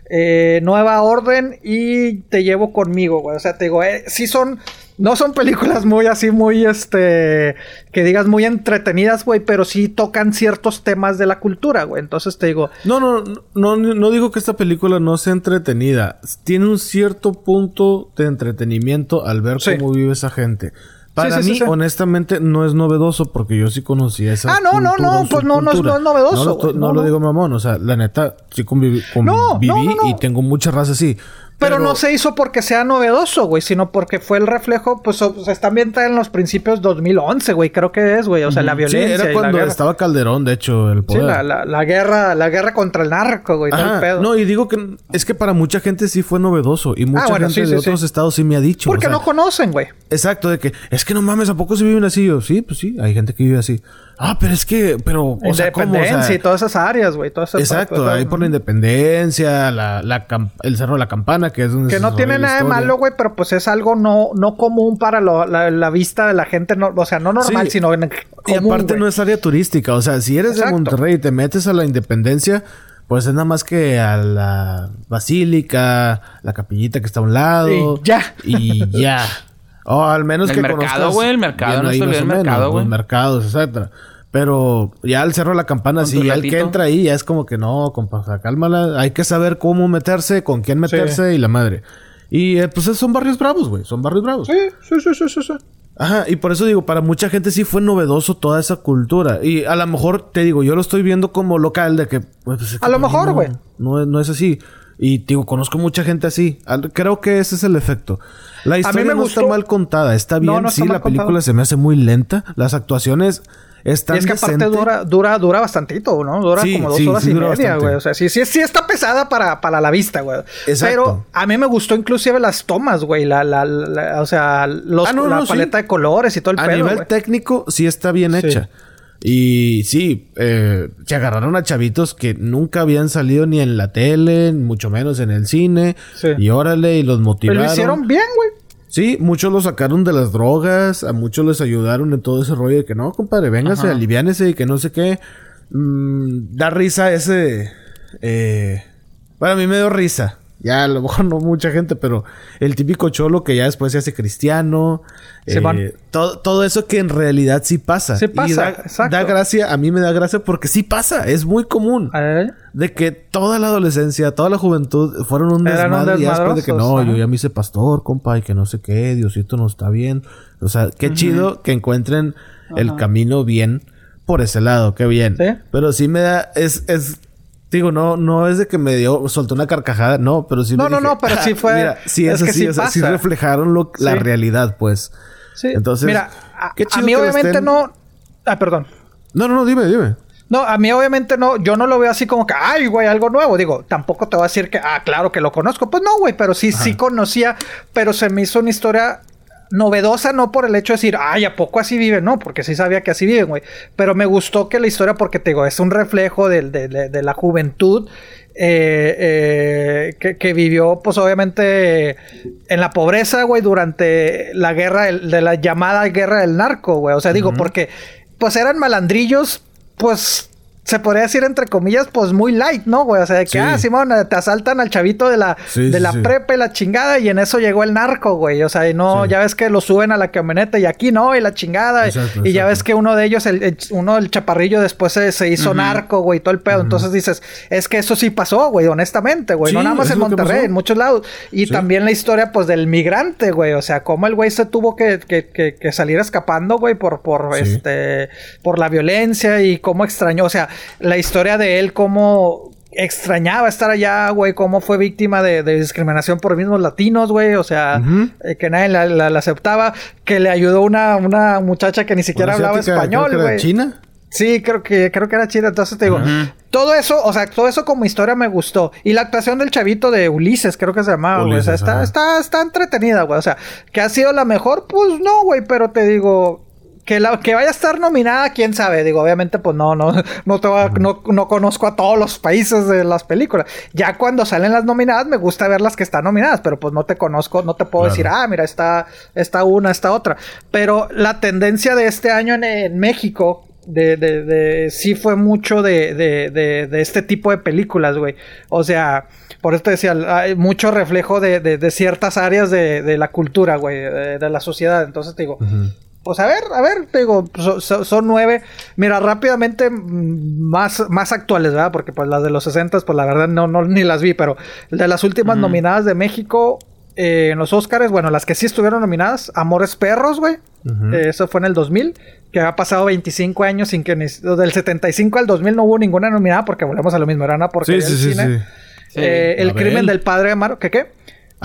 Speaker 4: Eh, nueva orden y te llevo conmigo, güey. O sea, te digo, eh, sí son, no son películas muy así, muy, este, que digas muy entretenidas, güey, pero sí tocan ciertos temas de la cultura, güey. Entonces te digo,
Speaker 2: No, no, no, no digo que esta película no sea entretenida. Tiene un cierto punto de entretenimiento al ver
Speaker 4: Sí.
Speaker 2: cómo vive esa gente. Para
Speaker 4: Sí, sí,
Speaker 2: mí,
Speaker 4: sí,
Speaker 2: honestamente, no es novedoso porque yo sí conocía esa
Speaker 4: Ah, no, no, no, pues no, no es- no es novedoso,
Speaker 2: No, lo-
Speaker 4: güey.
Speaker 2: no
Speaker 4: No,
Speaker 2: lo
Speaker 4: no.
Speaker 2: digo mamón, o sea, la neta, sí conviví, conviví y tengo mucha raza así.
Speaker 4: Pero, no se hizo porque sea novedoso, güey, sino porque fue el reflejo, pues, o sea, está ambientada en los principios 2011, güey, creo que es, güey, o sea, la
Speaker 2: Sí,
Speaker 4: violencia. y
Speaker 2: era cuando estaba Calderón, de hecho, el
Speaker 4: Sí,
Speaker 2: poder.
Speaker 4: la, la- la guerra, la guerra contra el narco, güey, todo el pedo.
Speaker 2: No, y digo que es que para mucha gente sí fue novedoso. Y mucha
Speaker 4: Ah, bueno,
Speaker 2: gente
Speaker 4: sí,
Speaker 2: de
Speaker 4: sí, sí.
Speaker 2: otros estados sí me ha dicho.
Speaker 4: porque
Speaker 2: o sea,
Speaker 4: no conocen, güey.
Speaker 2: Exacto, de que es que no mames, ¿a poco se viven así? Yo, sí, pues sí, hay gente que vive así. Ah, pero es que, pero, o sea, ¿cómo? O
Speaker 4: Independencia
Speaker 2: sea,
Speaker 4: y todas esas áreas, güey.
Speaker 2: Exacto, ahí por la independencia, la, el cerro de la campana, que es donde
Speaker 4: Que
Speaker 2: se
Speaker 4: no tiene nada de malo, güey, pero pues es algo no, no común para lo- la, la vista de la gente, no, o sea, no normal,
Speaker 2: Sí.
Speaker 4: sino en
Speaker 2: Y
Speaker 4: común,
Speaker 2: aparte
Speaker 4: güey.
Speaker 2: no es área turística, o sea, si eres
Speaker 4: Exacto.
Speaker 2: de Monterrey y te metes a la independencia, pues es nada más que a la basílica, la capillita que está a un lado.
Speaker 4: Y ya.
Speaker 2: Y ya. O al menos
Speaker 3: El
Speaker 2: que
Speaker 3: mercado,
Speaker 2: conozcas
Speaker 3: güey, el mercado, no
Speaker 2: ahí más
Speaker 3: el
Speaker 2: o
Speaker 3: mercado, güey.
Speaker 2: Los mercados, etcétera. Pero ya al cerro de la campana, sí, ya el que entra ahí ya es como que no, compa, o sea, cálmala. Hay que saber cómo meterse, con quién meterse y la madre. Y eh, pues son barrios bravos, güey. Son barrios bravos.
Speaker 4: Sí, sí, sí, sí, sí, sí.
Speaker 2: Ajá, y por eso digo, para mucha gente sí fue novedoso toda esa cultura. Y a lo mejor, te digo, yo lo estoy viendo como local de que... pues, es que
Speaker 4: A lo mejor,
Speaker 2: no-
Speaker 4: güey.
Speaker 2: No, es- no es así. Y digo, conozco mucha gente así. Creo que ese es el efecto. La historia
Speaker 4: me
Speaker 2: no está
Speaker 4: gustó-
Speaker 2: mal contada. Está bien,
Speaker 4: No, no está
Speaker 2: sí, la película se me hace muy lenta. Las actuaciones
Speaker 4: Y
Speaker 2: están
Speaker 4: es que aparte dura, dura, dura bastantito, ¿no? Dura
Speaker 2: Sí,
Speaker 4: como dos
Speaker 2: sí,
Speaker 4: horas
Speaker 2: sí
Speaker 4: y media,
Speaker 2: bastante.
Speaker 4: güey. O sea, sí, sí, sí está pesada para, para la vista, güey. Pero a mí me gustó inclusive las tomas, güey. La, la, la- o sea, los,
Speaker 2: Ah, no,
Speaker 4: la paleta de colores y todo el
Speaker 2: A
Speaker 4: pedo,
Speaker 2: nivel técnico, sí está bien hecha. Y sí, eh, se agarraron a chavitos que nunca habían salido ni en la tele, mucho menos en el cine.
Speaker 4: Sí.
Speaker 2: Y órale, y los
Speaker 4: Pero
Speaker 2: motivaron.
Speaker 4: lo hicieron bien, güey.
Speaker 2: Sí, muchos lo sacaron de las drogas, a muchos les ayudaron en todo ese rollo de que no, compadre, véngase,
Speaker 3: Ajá.
Speaker 2: aliviánese y que no sé qué. Mm, da risa ese. Eh, bueno, a mí me dio risa. Ya a lo mejor no mucha gente, pero el típico cholo que ya después se hace cristiano.
Speaker 4: Sí,
Speaker 2: eh,
Speaker 4: man.
Speaker 2: todo, todo eso que en realidad sí pasa.
Speaker 4: Sí
Speaker 2: Y
Speaker 4: pasa,
Speaker 2: da,
Speaker 4: exacto.
Speaker 2: da gracia, a mí me da gracia porque sí pasa, es muy común.
Speaker 4: Eh,
Speaker 2: De que toda la adolescencia, toda la juventud fueron un desmadre y después de que no, yo ya me hice pastor, compa, y que no sé qué, Diosito no está bien. O sea, qué chido que encuentren el camino bien por ese lado, qué bien.
Speaker 4: Sí.
Speaker 2: Pero sí me da, es, es, digo, no, no es de que me dio, soltó una carcajada, no, pero sí
Speaker 4: No,
Speaker 2: me
Speaker 4: no,
Speaker 2: dije,
Speaker 4: no, pero sí
Speaker 2: "Ah,
Speaker 4: fue-
Speaker 2: Mira, sí
Speaker 4: es
Speaker 2: es, así,
Speaker 4: sí
Speaker 2: o sea, sí
Speaker 4: pasa.
Speaker 2: reflejaron lo, la realidad, pues.
Speaker 4: sí.
Speaker 2: Entonces,
Speaker 4: Mira, a,
Speaker 2: qué
Speaker 4: a mí obviamente
Speaker 2: estén-
Speaker 4: no... Ah, perdón.
Speaker 2: No, no, no, dime, dime.
Speaker 4: No, a mí obviamente no, yo no lo veo así como que, ay, güey, algo nuevo. Digo, tampoco te voy a decir que, ah, claro que lo conozco. Pues no, güey, pero sí, sí conocía, pero se me hizo una historia novedosa, no por el hecho de decir, ay, ¿a poco así viven? No, porque sí sabía que así viven, güey. Pero me gustó que la historia, porque te digo, es un reflejo de, de- de la juventud. eh, eh, que, que vivió, pues obviamente, en la pobreza, güey, durante la guerra, de la llamada guerra del narco, güey. O sea, digo, porque, pues eran malandrillos, pues se podría decir entre comillas, pues muy light, ¿no, güey? O sea, de que,
Speaker 2: Sí.
Speaker 4: ah, Simón, eh, te asaltan al chavito de la,
Speaker 2: Sí,
Speaker 4: de la
Speaker 2: sí.
Speaker 4: prepa y la chingada, y en eso llegó el narco, güey. O sea, y no, ya ves que lo suben a la camioneta y aquí no, y la chingada. y-
Speaker 2: Exacto,
Speaker 4: y ya ves que uno de ellos, el, el- uno del chaparrillo, después se, se hizo narco, güey, todo el pedo. Entonces dices, es que eso sí pasó, güey, honestamente, güey. no nada más en Monterrey, en muchos lados. Y también la historia, pues, del migrante, güey. O sea, cómo el güey se tuvo que, que, que, que salir escapando, güey, por, por, este, por la violencia y cómo extrañó. O sea, la historia de él, cómo extrañaba estar allá, güey, cómo fue víctima de, de discriminación por mismos latinos, güey, o sea, eh, que nadie la, la- la aceptaba, que le ayudó una, una muchacha que ni siquiera hablaba
Speaker 2: asiática, creo
Speaker 4: español,
Speaker 2: que era
Speaker 4: güey.
Speaker 2: China?
Speaker 4: Sí, creo que, creo que era chida. Entonces te digo, todo eso, o sea, todo eso como historia me gustó. Y la actuación del chavito de Ulises, creo que se llamaba, güey. O sea, está, está, está entretenida, güey. O sea, que ha sido la mejor, pues no, güey. Pero te digo, que la, que vaya a estar nominada, quién sabe. Digo, obviamente, pues no, no, no te va- no, no conozco a todos los países de las películas. Ya cuando salen las nominadas, me gusta ver las que están nominadas, pero pues no te conozco, no te puedo
Speaker 2: Claro.
Speaker 4: decir, ah, mira, está, está una, está otra. Pero la tendencia de este año en, en México, de, de, de, sí fue mucho de, de, este tipo de películas, güey. O sea, por eso te decía, hay mucho reflejo de, de, de ciertas áreas de, de la cultura, güey, de, de la sociedad. Entonces te digo, pues a ver, a ver, te digo, so- so- son nueve. Mira, rápidamente mm, más, más actuales, ¿verdad? Porque pues las de los 60, pues la verdad no, no ni las vi, pero de las últimas nominadas de México eh, en los Oscars, bueno, las que sí estuvieron nominadas, Amores Perros, güey. Eh, eso fue en el 2000, que ha pasado 25 años sin que ni, del 75 al 2000 no hubo ninguna nominada porque volvemos a lo mismo, era una
Speaker 2: Sí,
Speaker 4: porquería
Speaker 2: sí,
Speaker 4: del
Speaker 2: sí,
Speaker 4: cine.
Speaker 2: sí.
Speaker 3: Sí.
Speaker 4: Eh, el crimen del padre Amaro, ¿qué qué?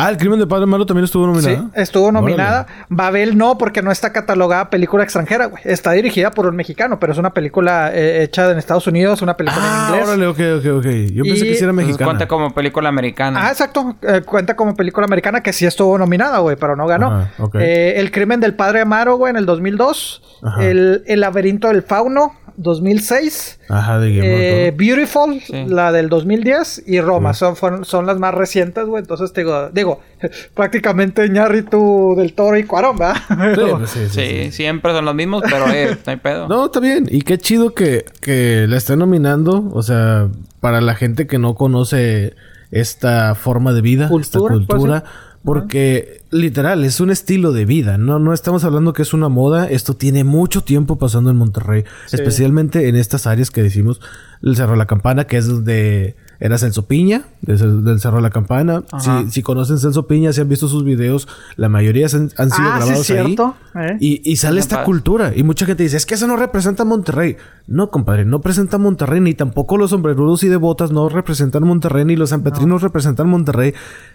Speaker 2: Ah, el crimen de Padre Malo también estuvo
Speaker 4: Sí,
Speaker 2: nominado.
Speaker 4: estuvo nominada.
Speaker 2: Órale.
Speaker 4: Babel no, porque no está catalogada película extranjera, güey. Está dirigida por un mexicano, pero es una película eh, hecha en Estados Unidos, una película en
Speaker 2: Ah,
Speaker 4: inglés.
Speaker 2: órale, ok, ok, ok. Yo pensé
Speaker 4: Y-
Speaker 2: que sí era mexicana.
Speaker 3: cuenta como película americana.
Speaker 4: Ah, exacto. Eh, cuenta como película americana que sí estuvo nominada, güey, pero no ganó.
Speaker 2: Ajá.
Speaker 4: Eh, el crimen del padre Amaro, güey, en el 2002.
Speaker 2: Ajá.
Speaker 4: El, el laberinto del fauno, 2006.
Speaker 2: Ajá, de Guillermo
Speaker 4: Eh,
Speaker 2: del
Speaker 4: Beautiful,
Speaker 3: Sí.
Speaker 4: la del 2010 y Roma, son, fueron- son las más recientes, güey. Entonces te digo, digo, prácticamente Ñarritu del Toro y Cuarón, ¿verdad?
Speaker 2: Sí, sí, sí,
Speaker 3: Sí,
Speaker 2: sí.
Speaker 3: siempre son los mismos, pero eh, no hay pedo.
Speaker 2: No, está bien. Y qué chido que, que la estén nominando. O sea, para la gente que no conoce esta forma de vida,
Speaker 4: Cultura,
Speaker 2: esta cultura, Porque literal es un estilo de vida, no no estamos hablando que es una moda, esto tiene mucho tiempo pasando en Monterrey, especialmente en estas áreas que decimos el Cerro de la Campana, que es donde era Celso Piña, del, del Cerro de la Campana. Si, si conocen Celso Piña, si han visto sus videos, la mayoría han, han sido
Speaker 4: Ah, sí,
Speaker 2: grabados ahí.
Speaker 4: cierto, eh.
Speaker 2: Y, y sale esta cultura. Y mucha gente dice, es que eso no representa Monterrey. No, compadre, no representa a Monterrey, ni tampoco los sombrerudos y de botas no representan Monterrey, ni los sanpetrinos representan Monterrey.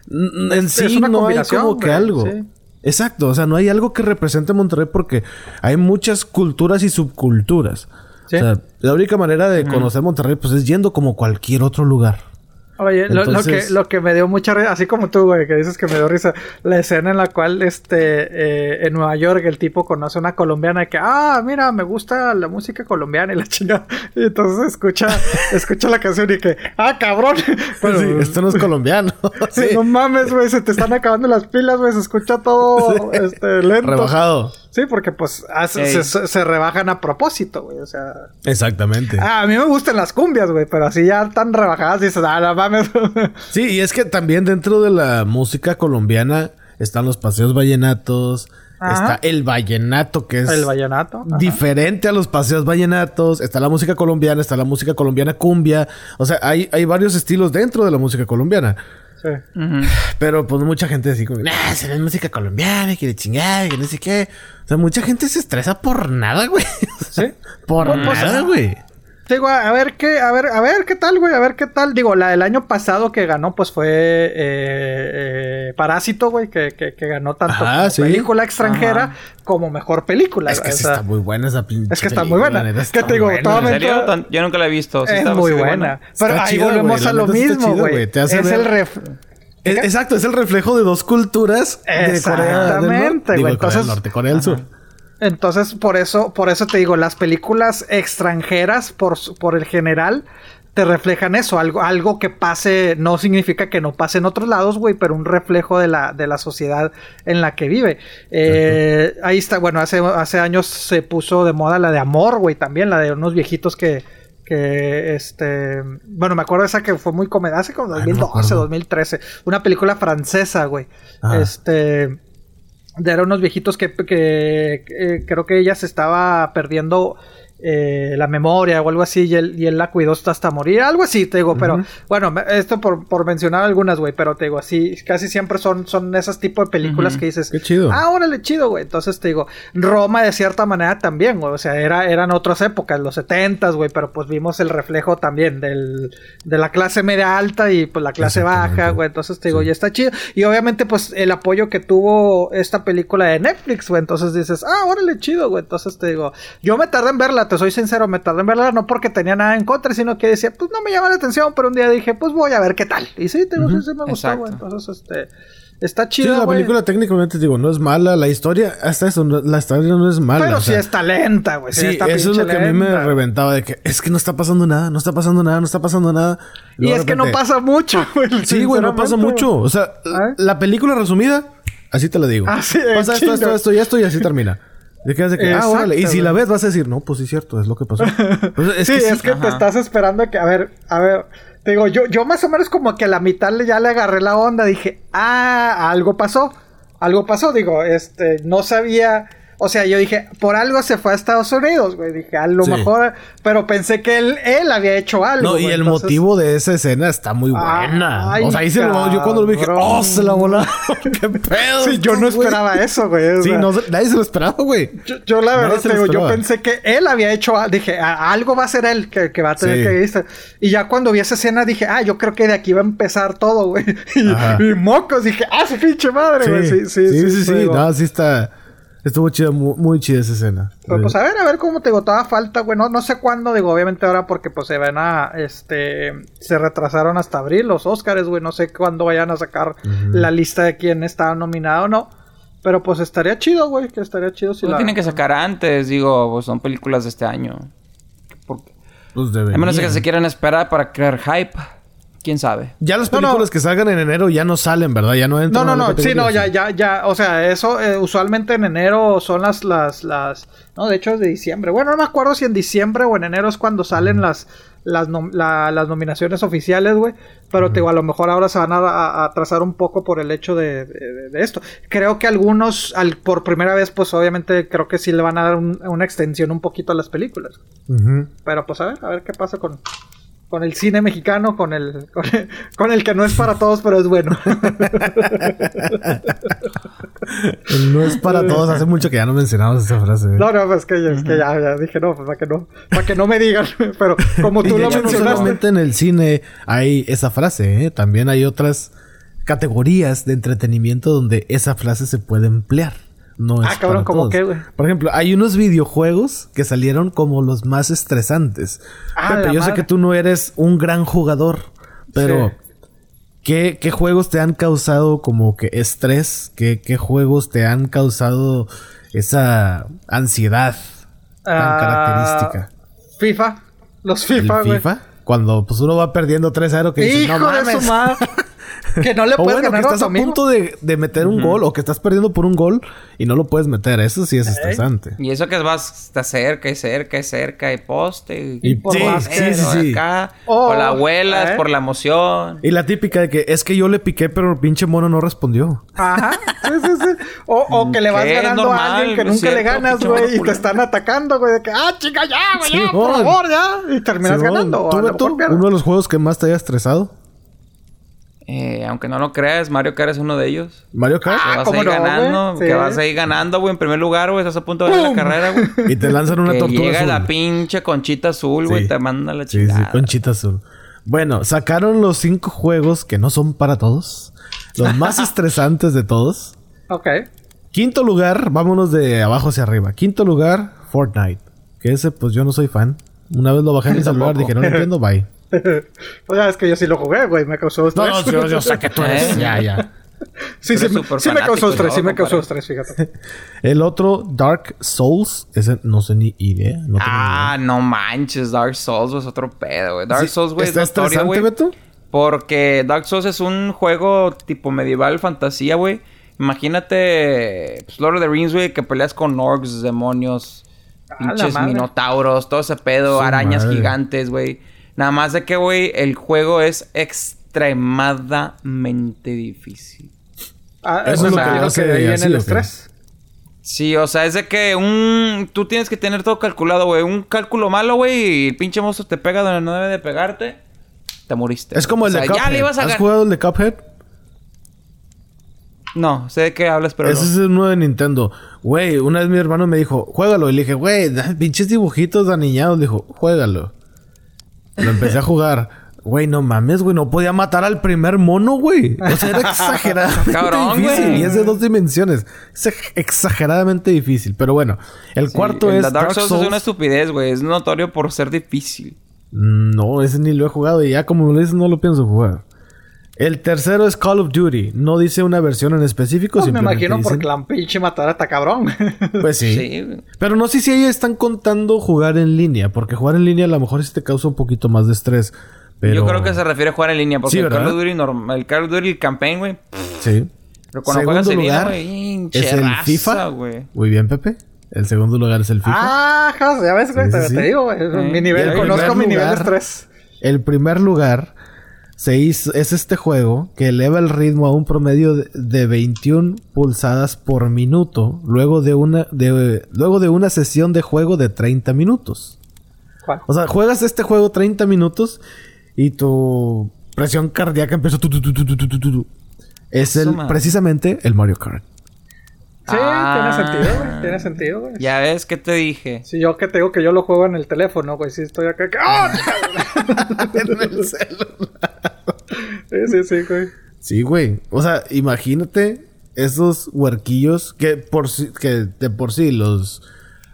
Speaker 2: N- En sí
Speaker 4: es una
Speaker 2: no hay como que algo.
Speaker 4: sí.
Speaker 2: Exacto, o sea, no hay algo que represente a Monterrey porque hay muchas culturas y subculturas.
Speaker 4: Sí.
Speaker 2: O sea, la única manera de conocer Monterrey pues es yendo como cualquier otro lugar.
Speaker 4: Oye, lo- lo,
Speaker 2: Entonces-
Speaker 4: que, lo que me dio mucha risa, así como tú, güey, que dices que me dio risa, la escena en la cual, este, eh, en Nueva York, el tipo conoce a una colombiana y que, ah, mira, me gusta la música colombiana y la chingada. Y entonces escucha, escucha la canción y que, ah, cabrón.
Speaker 2: Sí, esto no es colombiano. Sí.
Speaker 4: No mames, güey, se te están acabando las pilas, güey, se escucha todo, este, lento.
Speaker 2: Rebajado.
Speaker 4: Sí, porque pues hace-
Speaker 3: Ey.
Speaker 4: se, se rebajan a propósito, güey, o sea...
Speaker 2: Exactamente.
Speaker 4: Ah, a mí me gustan las cumbias, güey, pero así ya tan rebajadas dices, ah, no mames.
Speaker 2: Sí, y es que también dentro de la música colombiana están los paseos vallenatos,
Speaker 4: Ajá.
Speaker 2: está el vallenato que es
Speaker 4: El vallenato. ajá.
Speaker 2: diferente a los paseos vallenatos, está la música colombiana, está la música colombiana cumbia, o sea, hay, hay varios estilos dentro de la música colombiana.
Speaker 4: Sí.
Speaker 2: Pero pues mucha gente así como, nah, será música colombiana, que de chingada, que no sé qué. O sea, mucha gente se estresa por nada, güey.
Speaker 4: Sí.
Speaker 2: por
Speaker 4: Pues,
Speaker 2: nada, güey.
Speaker 4: Digo, a ver qué, a ver, a ver qué tal, güey, a ver qué tal. Digo, la del año pasado que ganó, pues fue eh, eh, Parásito, güey, que, que, que ganó tanto
Speaker 2: Ajá,
Speaker 4: como
Speaker 2: sí.
Speaker 4: película extranjera como mejor película.
Speaker 2: Es que sí está muy buena esa pinche
Speaker 4: es que está muy buena. Es que te digo,
Speaker 3: ¿En Yo nunca la he visto. ¿Sí
Speaker 4: es
Speaker 3: está
Speaker 4: muy buena. Pero
Speaker 2: Está
Speaker 4: ahí volvemos
Speaker 2: güey,
Speaker 4: a lo mismo, güey.
Speaker 2: güey, te hace
Speaker 4: Es
Speaker 2: ver-
Speaker 4: el ref...
Speaker 2: Es- exacto, es el reflejo de dos culturas de Corea del
Speaker 4: Exactamente,
Speaker 2: Norte. Digo,
Speaker 4: güey,
Speaker 2: Corea del
Speaker 4: entonces-
Speaker 2: Norte, Corea del Sur.
Speaker 4: Entonces, por eso, por eso te digo, las películas extranjeras, por, por el general, te reflejan eso. Algo, algo que pase, no significa que no pase en otros lados, güey, pero un reflejo de la, de la sociedad en la que vive. Eh, ahí está, bueno, hace, hace años se puso de moda la de amor, güey, también, la de unos viejitos que. Que este. Bueno, me acuerdo de esa que fue muy comedia. Hace como
Speaker 2: Ay, no me
Speaker 4: 2012,
Speaker 2: acuerdo.
Speaker 4: 2013. Una película francesa, güey.
Speaker 2: Ah.
Speaker 4: Este de eran unos viejitos que, que- que, creo que ella se estaba perdiendo eh, la memoria o algo así y él, y él la cuidó hasta, morir, algo así, te digo, pero bueno, esto por, por mencionar algunas, güey, pero te digo, así, casi siempre son, son esas tipo de películas que dices,
Speaker 2: Qué chido.
Speaker 4: ah, órale, chido, güey, entonces te digo, Roma de cierta manera también, güey, o sea, era, eran otras épocas, los setentas, güey, pero pues vimos el reflejo también del, de la clase media alta y pues la clase baja, güey, entonces te digo,
Speaker 2: Sí.
Speaker 4: ya está chido. Y obviamente, pues, el apoyo que tuvo esta película de Netflix, güey. Entonces dices, ah, órale, chido, güey. Entonces te digo, yo me tardé en verla, te soy sincero, me tardé en verla, no porque tenía nada en contra, sino que decía, pues no me llama la atención, pero un día dije, pues voy a ver qué tal. Y sí, te digo, sí, sí me gustó, güey. Entonces, este, está
Speaker 2: Sí,
Speaker 4: chido.
Speaker 2: la
Speaker 4: güey.
Speaker 2: película técnicamente digo, no es mala, la historia, hasta eso, no- la historia no es mala.
Speaker 4: Pero
Speaker 2: o
Speaker 4: sí
Speaker 2: sea,
Speaker 4: está lenta, güey. Sí,
Speaker 2: Sí,
Speaker 4: está
Speaker 2: eso es lo que a mí me reventaba de que es que no está pasando nada, no está pasando nada, no está pasando nada.
Speaker 4: Y es que no pasa mucho, güey.
Speaker 2: Sí, güey, no pasa mucho. O sea,
Speaker 4: ¿Eh?
Speaker 2: la película resumida, así te la digo.
Speaker 4: Ah, sí,
Speaker 2: pasa esto, esto, esto y esto y así termina. De que, de que, ah, órale. Y si la ves, vas a decir, no, pues sí, cierto, es lo que pasó. Pues es
Speaker 4: sí,
Speaker 2: que
Speaker 4: es que te estás esperando que, a ver, a ver, te digo, yo, yo más o menos como que a la mitad le- ya le agarré la onda, dije, ah, algo pasó, algo pasó, digo, este, no sabía, o sea, yo dije, por algo se fue a Estados Unidos, güey, dije, a lo
Speaker 2: Sí.
Speaker 4: mejor, pero pensé que él, él había hecho algo.
Speaker 2: No, y el
Speaker 4: entonces-
Speaker 2: motivo de esa escena está muy
Speaker 4: Ah,
Speaker 2: buena.
Speaker 4: ay,
Speaker 2: o sea, ahí se lo, yo cuando lo vi dije, oh, se la volaron. Qué pedo.
Speaker 4: Sí, yo no
Speaker 2: güey.
Speaker 4: esperaba eso, güey. o
Speaker 2: Sí, no, nadie se lo esperaba, güey.
Speaker 4: Yo, yo la verdad te digo, yo pensé que él había hecho, a- dije, "A- algo va a ser él que, que va a tener
Speaker 2: Sí.
Speaker 4: que irse. Y ya cuando vi esa escena dije, ah, yo creo que de aquí va a empezar todo, güey. Y, mocos, dije, ah, su pinche madre, güey. Sí, sí, sí.
Speaker 2: sí, sí, sí. No, sí está. Estuvo chida, muy, muy chida esa escena.
Speaker 4: Pero, pues a ver, a ver cómo te digo, toda falta, güey. No, no sé cuándo, digo, obviamente ahora porque pues se van a, este, se retrasaron hasta abril los Oscars, güey. No sé cuándo vayan a sacar la lista de quién está nominado o no. Pero pues estaría chido, güey, que estaría chido si
Speaker 3: Lo
Speaker 4: la...
Speaker 3: tienen que sacar antes, digo, pues son películas de este año. Porque,
Speaker 2: Pues
Speaker 3: a menos que se quieran esperar para crear hype. ¿Quién sabe?
Speaker 2: Ya las
Speaker 4: No, no.
Speaker 2: películas que salgan en enero ya no salen, ¿verdad? Ya no
Speaker 4: No,
Speaker 2: entran.
Speaker 4: no,
Speaker 2: la
Speaker 4: no, sí, no, ya, ya, ya, o sea, eso eh, usualmente en enero son las, las, las, no, de hecho es de diciembre. Bueno, no me acuerdo si en diciembre o en enero es cuando salen las, las, nom- la- las nominaciones oficiales, güey. Pero te digo, a lo mejor ahora se van a, a- a trazar un poco por el hecho de, de- de esto. Creo que algunos, al, por primera vez, pues obviamente creo que sí le van a dar un- una extensión un poquito a las películas. Pero pues a ver, a ver qué pasa con, con el cine mexicano, con el, con el, con el que no es para todos, pero es bueno.
Speaker 2: No es para todos. Hace mucho que ya no mencionamos esa frase.
Speaker 4: No, no, pues que, es que ya, ya dije, no, pues para que no, para que no me digan. Pero como tú lo
Speaker 2: hecho, no
Speaker 4: mencionaste.
Speaker 2: solamente en el cine hay esa frase, ¿eh? también hay otras categorías de entretenimiento donde esa frase se puede emplear. No es
Speaker 4: Ah, cabrón, ¿cómo qué, güey?
Speaker 2: Por ejemplo, hay unos videojuegos que salieron como los más estresantes.
Speaker 4: Ah,
Speaker 2: Pepe, yo sé que tú no eres un gran jugador, pero
Speaker 4: Sí.
Speaker 2: ¿qué, qué juegos te han causado como que estrés? ¿Qué, qué juegos te han causado esa ansiedad tan
Speaker 4: Ah,
Speaker 2: característica?
Speaker 4: FIFA. Los
Speaker 2: ¿El
Speaker 4: FIFA, güey.
Speaker 2: FIFA? Cuando pues uno va perdiendo 3-0 que
Speaker 4: Hijo
Speaker 2: no
Speaker 4: de
Speaker 2: mames.
Speaker 4: su madre. Que no le
Speaker 2: O
Speaker 4: puedes
Speaker 2: bueno, que
Speaker 4: ganar a
Speaker 2: estás a punto de, de meter un gol o que estás perdiendo por un gol y no lo puedes meter. Eso sí es estresante.
Speaker 3: Y eso que vas, está cerca y cerca y cerca y poste.
Speaker 2: Y
Speaker 4: por
Speaker 2: sí,
Speaker 4: más
Speaker 2: sí, sí, sí.
Speaker 3: Acá,
Speaker 4: Oh,
Speaker 3: por la abuela,
Speaker 4: ¿eh?
Speaker 3: por la emoción.
Speaker 2: Y la típica de que es que yo le piqué, pero el pinche mono no respondió.
Speaker 4: Ajá. Sí, sí, sí. O, o que le vas ganando
Speaker 3: Normal,
Speaker 4: a alguien que nunca le ganas, güey, y te están atacando, güey, de que, ah, chica, ya, güey, ya, por favor, ya. Y terminas ganando. o
Speaker 2: ¿Tú,
Speaker 4: pierdes.
Speaker 2: uno de los juegos que más te haya estresado?
Speaker 3: Eh, aunque no lo creas, Mario Kart es uno de ellos.
Speaker 2: Mario Kart.
Speaker 3: Que
Speaker 4: Ah,
Speaker 3: vas
Speaker 4: ¿cómo
Speaker 3: ahí
Speaker 4: no,
Speaker 3: ganando?
Speaker 4: Sí.
Speaker 3: que vas ahí ganando, güey, en primer lugar, güey, estás a punto de ganar
Speaker 4: ¡Pum!
Speaker 3: la carrera, güey.
Speaker 2: Y te lanzan una
Speaker 3: que
Speaker 2: tortuga
Speaker 3: llega
Speaker 2: azul.
Speaker 3: la pinche conchita azul, güey,
Speaker 2: Sí.
Speaker 3: te manda la
Speaker 2: Sí, sí,
Speaker 3: chingada.
Speaker 2: conchita azul. Bueno, sacaron los cinco juegos que no son para todos. Los más estresantes de todos.
Speaker 4: Ok.
Speaker 2: Quinto lugar, vámonos de abajo hacia arriba. Quinto lugar, Fortnite. Que ese, pues yo no soy fan. Una vez lo bajé en mi celular, dije, no lo entiendo, bye.
Speaker 4: Pues ya es que yo sí lo jugué, güey, me causó estrés.
Speaker 2: yo, yo sé que tú
Speaker 3: eres-
Speaker 2: Ya, ya.
Speaker 4: Sí, sí, sí me causó estrés, sí me causó estrés, fíjate.
Speaker 2: El otro, Dark Souls. Ese no sé ni idea. No tengo
Speaker 3: Ah, no manches, Dark Souls güey, es otro pedo, güey. Dark
Speaker 2: idea.
Speaker 3: Souls, güey, es
Speaker 2: ¿Está
Speaker 3: notorio,
Speaker 2: estresante,
Speaker 3: güey.
Speaker 2: Beto?
Speaker 3: Porque Dark Souls es un juego tipo medieval, fantasía, güey. Imagínate, pues, Lord of the Rings, güey, que peleas con orcs, demonios,
Speaker 4: Ah,
Speaker 3: pinches minotauros, todo ese pedo,
Speaker 2: Su
Speaker 3: arañas
Speaker 2: madre.
Speaker 3: gigantes, güey. Nada más de que, güey, el juego es extremadamente difícil.
Speaker 4: Ah,
Speaker 2: Eso es lo que
Speaker 4: que de ahí en el estrés.
Speaker 3: Sí, o sea, es de que un... Tú tienes que tener todo calculado, güey. Un cálculo malo, güey, y el pinche monstruo te pega donde no debe de pegarte. Te moriste.
Speaker 2: Es como el
Speaker 3: O sea,
Speaker 2: de
Speaker 3: Ya
Speaker 2: Cuphead.
Speaker 3: le ibas a
Speaker 2: ¿Has jugado el de Cuphead?
Speaker 3: No, sé de qué hablas, pero
Speaker 2: Ese
Speaker 3: no.
Speaker 2: es uno de Nintendo. Güey, una vez mi hermano me dijo, juégalo. Y le dije, güey, pinches dibujitos de aniñados. Le dijo, juégalo. Lo empecé a jugar. Güey, no mames, güey. No podía matar al primer mono, güey. O sea, era exageradamente
Speaker 3: Cabrón,
Speaker 2: difícil.
Speaker 3: güey.
Speaker 2: Y es de dos dimensiones. Es ex- exageradamente difícil. Pero bueno, el
Speaker 3: Sí,
Speaker 2: cuarto
Speaker 3: el
Speaker 2: es
Speaker 3: Dark,
Speaker 2: Dark
Speaker 3: Souls,
Speaker 2: Souls.
Speaker 3: es una estupidez, güey. Es notorio por ser difícil.
Speaker 2: No, ese ni lo he jugado. Y ya como lo dices, no lo pienso jugar. El tercero es Call of Duty. No dice una versión en específico.
Speaker 4: Pues me
Speaker 2: simplemente
Speaker 4: imagino
Speaker 2: dicen-
Speaker 4: porque la pinche matar está cabrón.
Speaker 2: Pues sí. Pero no sé si ellos están contando jugar en línea, porque jugar en línea a lo mejor sí te causa un poquito más de estrés. Pero...
Speaker 3: Yo creo que se refiere a jugar en línea. Porque
Speaker 2: Sí,
Speaker 3: el, Call of Duty norm- el Call of Duty Campaign, güey.
Speaker 2: Sí.
Speaker 3: Pero cuando
Speaker 2: Segundo
Speaker 3: juegas en línea,
Speaker 2: lugar
Speaker 3: güey, hinche
Speaker 2: es el
Speaker 3: raza,
Speaker 2: FIFA. Muy bien, Pepe. El segundo lugar es el FIFA.
Speaker 4: ah, ya ves, güey,
Speaker 2: Sí,
Speaker 4: te,
Speaker 2: sí, sí.
Speaker 4: te digo, güey. Mi nivel,
Speaker 2: el
Speaker 4: conozco mi nivel de estrés.
Speaker 2: El primer lugar se hizo, es este juego que eleva el ritmo a un promedio de, de 21 pulsadas por minuto luego de una de, luego de una sesión de juego de 30 minutos.
Speaker 4: ¿Cuál?
Speaker 2: O sea, juegas este juego 30 minutos y tu presión cardíaca empieza tu, tu, tu, tu, tu, tu, tu, tu. Es el precisamente el Mario Kart.
Speaker 4: Sí,
Speaker 3: Ah.
Speaker 4: tiene sentido, güey. Tiene sentido, güey.
Speaker 3: Ya ves que te dije.
Speaker 4: Si yo que te digo que yo lo juego en el teléfono, güey. Si estoy acá. que- ¡Ah! sí, sí, sí, güey.
Speaker 2: Sí, güey. O sea, imagínate esos huerquillos que por sí, que de por sí los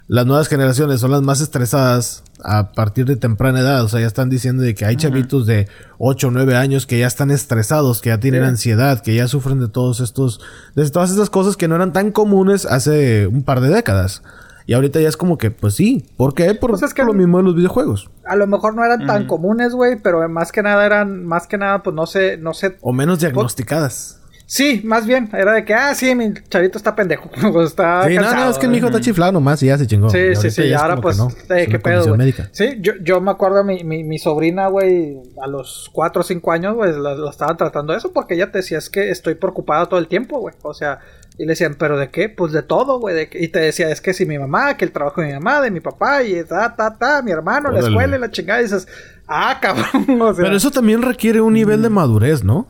Speaker 2: las nuevas generaciones son las más estresadas a partir de temprana edad. O sea, ya están diciendo de que hay chavitos de 8 o 9 años que ya están estresados, que ya tienen ansiedad, que ya sufren de todos estos, de todas estas cosas que no eran tan comunes hace un par de décadas. Y ahorita ya es como que, pues sí. ¿Por qué? Por,
Speaker 4: Pues es que-
Speaker 2: por lo mismo de los videojuegos.
Speaker 4: A lo mejor no eran tan comunes, güey. Pero más que nada eran. Más que nada, pues no sé. No sé.
Speaker 2: O menos diagnosticadas.
Speaker 4: Sí, más bien, era de que, ah, sí, mi chavito está pendejo. está
Speaker 2: Sí,
Speaker 4: cansado,
Speaker 2: no, es que mi hijo está chiflado nomás y ya se chingó.
Speaker 4: Sí,
Speaker 2: Y
Speaker 4: sí, sí, y ahora pues,
Speaker 2: que no,
Speaker 4: eh, qué pedo, güey. Sí, yo, yo me acuerdo, mi, mi, mi sobrina, güey, a los 4 o 5 años, güey, la, la estaban tratando de eso porque ella te decía, es que estoy preocupada todo el tiempo, güey. O sea, y le decían, ¿pero de qué? Pues de todo, güey. Y te decía, es que si mi mamá, que el trabajo de mi mamá, de mi papá, y ta, ta, ta, mi hermano, la escuela y la chingada, y dices, ah, cabrón, o sea.
Speaker 2: Pero eso también requiere un nivel de madurez, ¿no?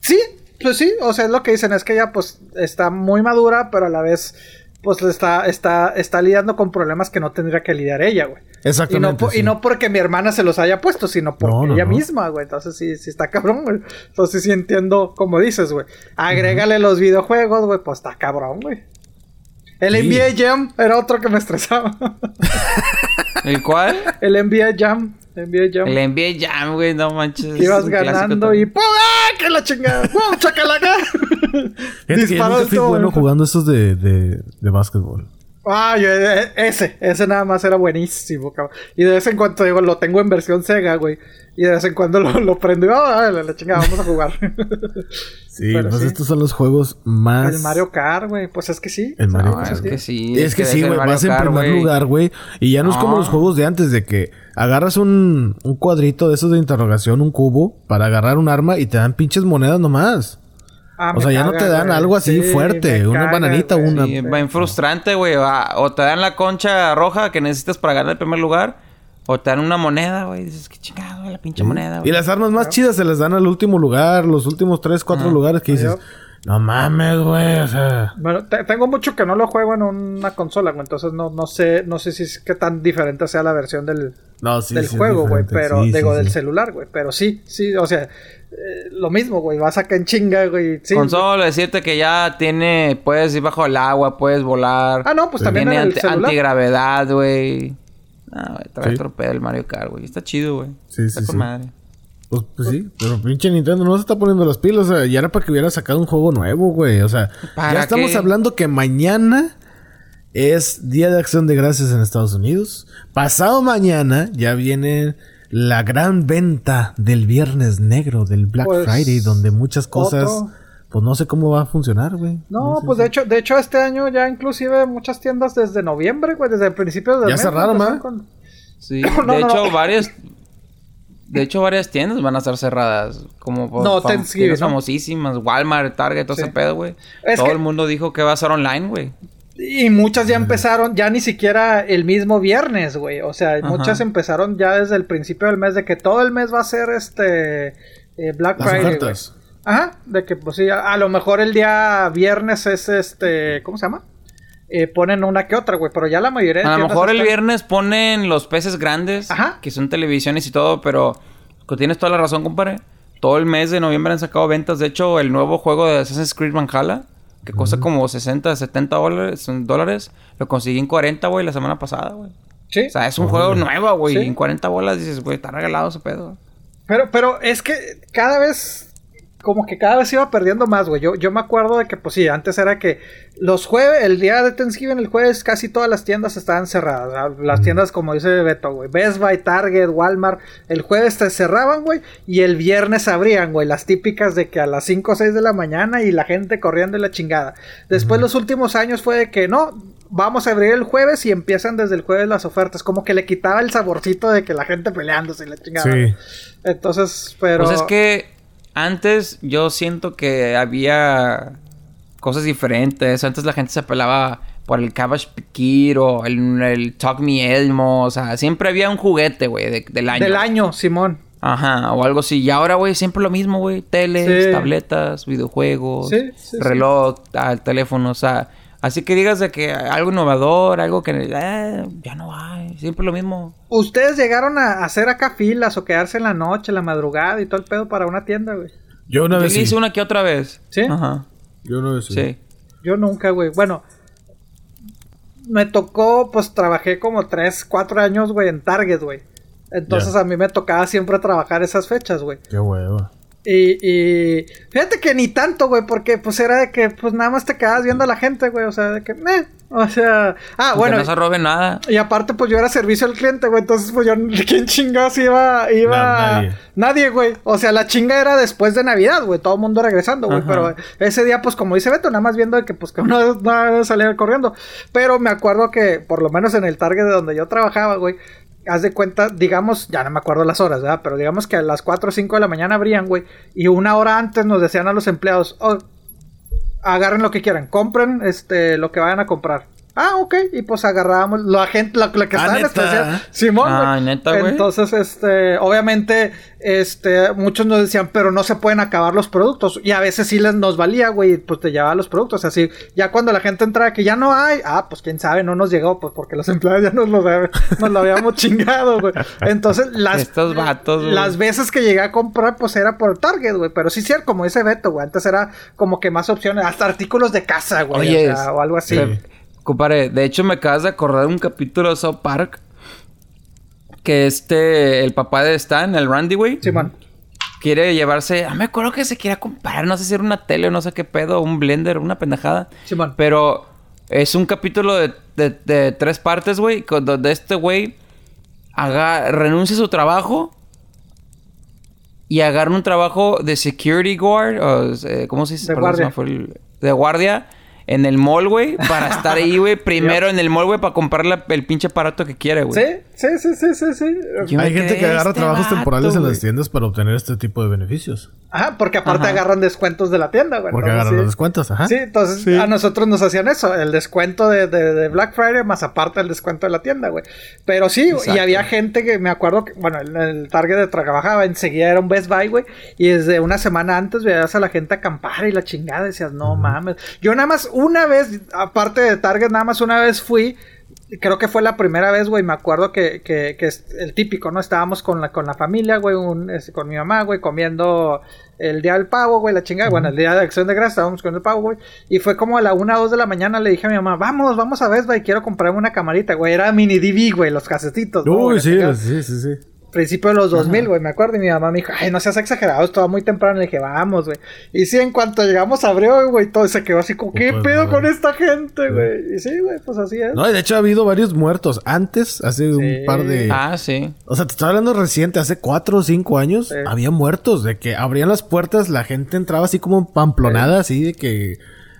Speaker 4: Sí, pues sí, o sea, es lo que dicen, es que ella pues está muy madura, pero a la vez pues está, está, está lidiando con problemas que no tendría que lidiar ella, güey. Y no,
Speaker 2: Exactamente. sí.
Speaker 4: y no porque mi hermana se los haya puesto, sino porque
Speaker 2: No, no,
Speaker 4: ella
Speaker 2: no.
Speaker 4: misma, güey. Entonces sí, sí está cabrón, güey. Entonces sí entiendo como dices, güey. Agrégale los videojuegos, güey, pues está cabrón, güey. El
Speaker 2: Sí.
Speaker 4: NBA Jam era otro que me estresaba.
Speaker 3: ¿El cuál?
Speaker 4: el NBA Jam. NBA Jam.
Speaker 3: El NBA Jam, güey, no manches.
Speaker 4: ibas ganando y. ¡pum! ¡Ah! ¡Que la chingada! ¡Pum! ¡Chacalaca!
Speaker 2: Que yo fui
Speaker 4: todo
Speaker 2: bueno jugando estos de, de, de básquetbol.
Speaker 4: Ah, yo, eh, ese, ese nada más era buenísimo, cabrón. Y de vez en cuando digo, lo tengo en versión Sega, güey. Y de vez en cuando lo, lo prendo y, ah, la, la chingada, vamos a jugar.
Speaker 2: Sí,
Speaker 4: Pero
Speaker 2: pues
Speaker 4: sí.
Speaker 2: estos son los juegos más.
Speaker 4: el Mario Kart, güey, pues es que sí.
Speaker 2: El Mario
Speaker 3: No,
Speaker 2: Kart.
Speaker 3: es que sí.
Speaker 2: Es que sí, güey,
Speaker 3: Mario
Speaker 2: vas en primer lugar, güey. Y ya no, es como
Speaker 3: No.
Speaker 2: los juegos de antes, de que agarras un, un cuadrito de esos de interrogación, un cubo, para agarrar un arma y te dan pinches monedas nomás.
Speaker 4: Ah,
Speaker 2: O sea, ya no te dan
Speaker 4: güey.
Speaker 2: algo así
Speaker 4: Sí,
Speaker 2: fuerte, una
Speaker 4: caga,
Speaker 2: bananita,
Speaker 4: güey.
Speaker 2: una-
Speaker 3: Sí, bien frustrante, güey. O te dan la concha roja que necesitas para ganar el primer lugar. O te dan una moneda, güey. Dices, qué chingado, güey, la pinche moneda,
Speaker 2: Y
Speaker 3: güey.
Speaker 2: las armas más chidas se les dan al último lugar, los últimos tres, cuatro lugares que dices, no mames, güey, o sea.
Speaker 4: Bueno, te- tengo mucho que no lo juego en una consola, güey. Entonces no, no sé, no sé si es qué tan diferente sea la versión del,
Speaker 2: No, sí,
Speaker 4: del
Speaker 2: sí
Speaker 4: juego, güey. Pero,
Speaker 2: Sí,
Speaker 4: digo,
Speaker 2: sí,
Speaker 4: del
Speaker 2: sí.
Speaker 4: celular, güey. Pero sí, sí, o sea, eh, lo mismo, güey. Vas acá en chinga, güey. Sí.
Speaker 3: Con solo decirte que ya tiene... Puedes ir bajo el agua, puedes volar.
Speaker 4: Ah, no, pues también
Speaker 3: Tiene anti-
Speaker 4: celular.
Speaker 3: antigravedad, güey. No, güey, trae
Speaker 2: Sí.
Speaker 3: otro pedo el Mario Kart, güey. Está chido, güey.
Speaker 2: Sí,
Speaker 3: Está
Speaker 2: sí,
Speaker 3: con madre.
Speaker 2: Pues, pues sí, pero pinche Nintendo no se está poniendo las pilas. O sea, ya era para que hubiera sacado un juego nuevo, güey. O sea,
Speaker 3: ¿Para
Speaker 2: ya estamos
Speaker 3: qué?
Speaker 2: hablando que mañana es Día de Acción de Gracias en Estados Unidos. Pasado mañana ya viene la gran venta del Viernes Negro, del Black
Speaker 4: Pues,
Speaker 2: Friday, donde muchas cosas,
Speaker 4: otro.
Speaker 2: pues no sé cómo va a funcionar, güey.
Speaker 4: No,
Speaker 2: sé
Speaker 4: pues
Speaker 2: si-
Speaker 4: de hecho, de hecho este año ya inclusive muchas tiendas desde noviembre, güey, desde el principio del
Speaker 2: Ya
Speaker 4: mes,
Speaker 2: cerraron,
Speaker 4: empezaron
Speaker 2: ¿va?
Speaker 4: con-
Speaker 3: Sí,
Speaker 4: No, no,
Speaker 3: de hecho,
Speaker 4: no.
Speaker 3: varias. De hecho, varias tiendas van a estar cerradas. Como por
Speaker 4: No,
Speaker 3: fam- tiendas
Speaker 4: ¿no?
Speaker 3: famosísimas. Walmart, Target, todo
Speaker 4: Sí.
Speaker 3: ese pedo, güey.
Speaker 4: Es
Speaker 3: Todo
Speaker 4: que-
Speaker 3: el mundo dijo que va a ser online, güey.
Speaker 4: Y muchas ya empezaron, ya ni siquiera el mismo viernes, güey. O sea,
Speaker 3: Ajá.
Speaker 4: muchas empezaron ya desde el principio del mes de que todo el mes va a ser este eh, Black
Speaker 2: Las
Speaker 4: Friday. güey. Ajá, de que pues sí, a, a lo mejor el día viernes es este, ¿cómo se llama? Eh, ponen una que otra, güey, pero ya la mayoría de
Speaker 3: A lo mejor el viernes ponen los peces grandes,
Speaker 4: Ajá.
Speaker 3: que son televisiones y todo, pero tienes toda la razón, compadre. Todo el mes de noviembre han sacado ventas. De hecho, el nuevo juego de Assassin's Creed Valhalla, que cuesta como 60, 70 dólares, dólares, lo conseguí en 40, güey, la semana pasada, güey.
Speaker 4: Sí.
Speaker 3: O sea, es un juego nuevo, güey.
Speaker 4: Sí.
Speaker 3: En 40 bolas dices, güey, está regalado ese pedo.
Speaker 4: Pero, pero es que cada vez, como que cada vez iba perdiendo más, güey. Yo, yo me acuerdo de que, pues sí, antes era que los jueves, el día de Thanksgiving, el jueves, casi todas las tiendas estaban cerradas. ¿verdad? Las tiendas, como dice Beto, güey. Best Buy, Target, Walmart. El jueves te cerraban, güey. Y el viernes abrían, güey. Las típicas de que a las 5 o 6 de la mañana y la gente corriendo y la chingada. Después, los últimos años fue de que no. Vamos a abrir el jueves y empiezan desde el jueves las ofertas. Como que le quitaba el saborcito de que la gente peleándose y la chingada.
Speaker 2: Sí.
Speaker 4: Entonces, pero.
Speaker 3: Pues es que antes yo siento que había cosas diferentes. Antes la gente se apelaba por el Cabbage Kid o el, el Talk Me Elmo. O sea, siempre había un juguete, güey, de- del año.
Speaker 4: Del año, Simón.
Speaker 3: Ajá, o algo así. Y ahora, güey, siempre lo mismo, güey. Teles,
Speaker 4: Sí.
Speaker 3: tabletas, videojuegos,
Speaker 4: Sí, sí, sí.
Speaker 3: reloj, tal, teléfono, o sea... Así que digas de que algo innovador, algo que... eh, ya no hay, siempre lo mismo.
Speaker 4: ¿Ustedes llegaron a hacer acá filas o quedarse en la noche, en la madrugada y todo el pedo para una tienda, güey?
Speaker 2: Yo una
Speaker 3: Yo
Speaker 2: vez
Speaker 3: le hice
Speaker 2: sí.
Speaker 3: una que otra vez.
Speaker 4: ¿Sí?
Speaker 3: Ajá,
Speaker 2: Yo una vez sí.
Speaker 3: sí.
Speaker 4: Yo nunca, güey. Bueno, me tocó, pues trabajé como 3, 4 años, güey, en Target, güey. Entonces a mí me tocaba siempre trabajar esas fechas, güey.
Speaker 2: Qué hueva.
Speaker 4: Y, y fíjate que ni tanto, güey, porque pues era de que pues nada más te quedabas viendo a la gente, güey, o sea, de que, eh, o sea, ah,
Speaker 3: Que
Speaker 4: bueno.
Speaker 3: no se robe nada.
Speaker 4: Y aparte, pues yo era servicio al cliente, güey. Entonces, pues yo, ¿quién chingados iba? iba...
Speaker 2: No, nadie.
Speaker 4: nadie, güey. O sea, la chinga era después de Navidad, güey. Todo el mundo regresando, güey.
Speaker 3: Ajá.
Speaker 4: Pero ese día, pues como dice Beto, nada más viendo de que, pues que uno no salía corriendo. Pero me acuerdo que, por lo menos en el Target de donde yo trabajaba, güey. Haz de cuenta, digamos, ya no me acuerdo las horas, ¿verdad? Pero digamos que a las 4 o 5 de la mañana abrían, güey. Y una hora antes nos decían a los empleados, oh, agarren lo que quieran, compren este lo que vayan a comprar. Ah, ok. Y pues agarrábamos la gente, la, la que
Speaker 2: Ah,
Speaker 4: estaba en
Speaker 2: ¿neta?
Speaker 4: especial. Simón,
Speaker 3: Ah. ¿neta, güey?
Speaker 4: Entonces, este, obviamente, este, muchos nos decían, pero no se pueden acabar los productos. Y a veces sí les nos valía, güey, y, pues te llevaba los productos. Así, ya cuando la gente entraba que ya no hay, ah, pues quién sabe, no nos llegó, pues porque los empleados ya nos lo, nos lo habíamos chingado, güey. Entonces, las,
Speaker 3: Estos vatos, güey.
Speaker 4: las veces que llegué a comprar, pues era por Target, güey. Pero sí, cierto, como dice Beto, güey. Antes era como que más opciones, hasta artículos de casa, güey.
Speaker 3: Oye,
Speaker 4: o, sea, o algo así.
Speaker 2: Sí.
Speaker 3: Compadre, de hecho me acabas de acordar de un capítulo de South Park. Que este, el papá de Stan, el Randy, güey. Quiere llevarse. Ah, me acuerdo que se quiera comprar. No sé si era una tele o no sé qué pedo. Un blender, una pendejada.
Speaker 4: Simón.
Speaker 3: Pero es un capítulo de, de- de tres partes, güey. Donde este güey haga, renuncia a su trabajo. Y agarra un trabajo de security guard. O, eh, ¿Cómo se dice?
Speaker 4: De
Speaker 3: Perdón, se
Speaker 4: guardia.
Speaker 3: me fue el- de guardia. En el mall, güey. Para estar ahí, güey. Primero en el mall, güey. Para comprar la- el pinche aparato que quiere, güey.
Speaker 4: Sí, sí, sí, sí, sí,
Speaker 2: Hay gente que agarra
Speaker 3: este
Speaker 2: trabajos
Speaker 3: vato,
Speaker 2: temporales en las tiendas para obtener este tipo de beneficios.
Speaker 4: Ajá, porque aparte
Speaker 3: Ajá.
Speaker 4: agarran descuentos de la tienda, güey.
Speaker 2: Porque
Speaker 4: Entonces,
Speaker 2: agarran
Speaker 4: sí.
Speaker 2: los descuentos, ajá.
Speaker 4: Sí, entonces a nosotros nos hacían eso, el descuento de, de- de Black Friday más aparte el descuento de la tienda, güey. Pero sí, y
Speaker 3: Exacto.
Speaker 4: había gente que me acuerdo que, bueno, el, el Target de trabajaba enseguida era un Best Buy, güey, y desde una semana antes veías a la gente acampar y la chingada, decías, no mames. Yo nada más una vez, aparte de Target, nada más una vez fui. Creo que fue la primera vez, güey. Me acuerdo que, que, que es el típico, ¿no? Estábamos con la, con la familia, güey, un- este, con mi mamá, güey, comiendo el día del pavo, güey, la chingada. Bueno, el día de acción de gracias estábamos con el pavo, güey. Y fue como a la una o dos de la mañana le dije a mi mamá, vamos, vamos a Best Buy, quiero comprarme una camarita, güey. Era mini DV, güey, los casetitos. ¿no, güey?
Speaker 2: Sí, sí, sí, sí.
Speaker 4: Principio de los 2000, güey, me acuerdo. Y mi mamá me dijo, ay, no seas exagerado, estaba muy temprano. Le dije, vamos, güey. Y sí, en cuanto llegamos abrió, güey, todo se quedó así como, ¿qué
Speaker 2: Pues,
Speaker 4: pedo
Speaker 2: no,
Speaker 4: con esta gente, güey? Y sí, güey, pues así es.
Speaker 2: No, y de hecho ha habido varios muertos. Antes, hace
Speaker 4: Sí.
Speaker 2: un par de...
Speaker 3: Ah, sí.
Speaker 2: O sea, te estoy hablando reciente, hace cuatro o cinco años,
Speaker 4: Sí.
Speaker 2: había muertos, de que abrían las puertas, la gente entraba así como pamplonada, así de que,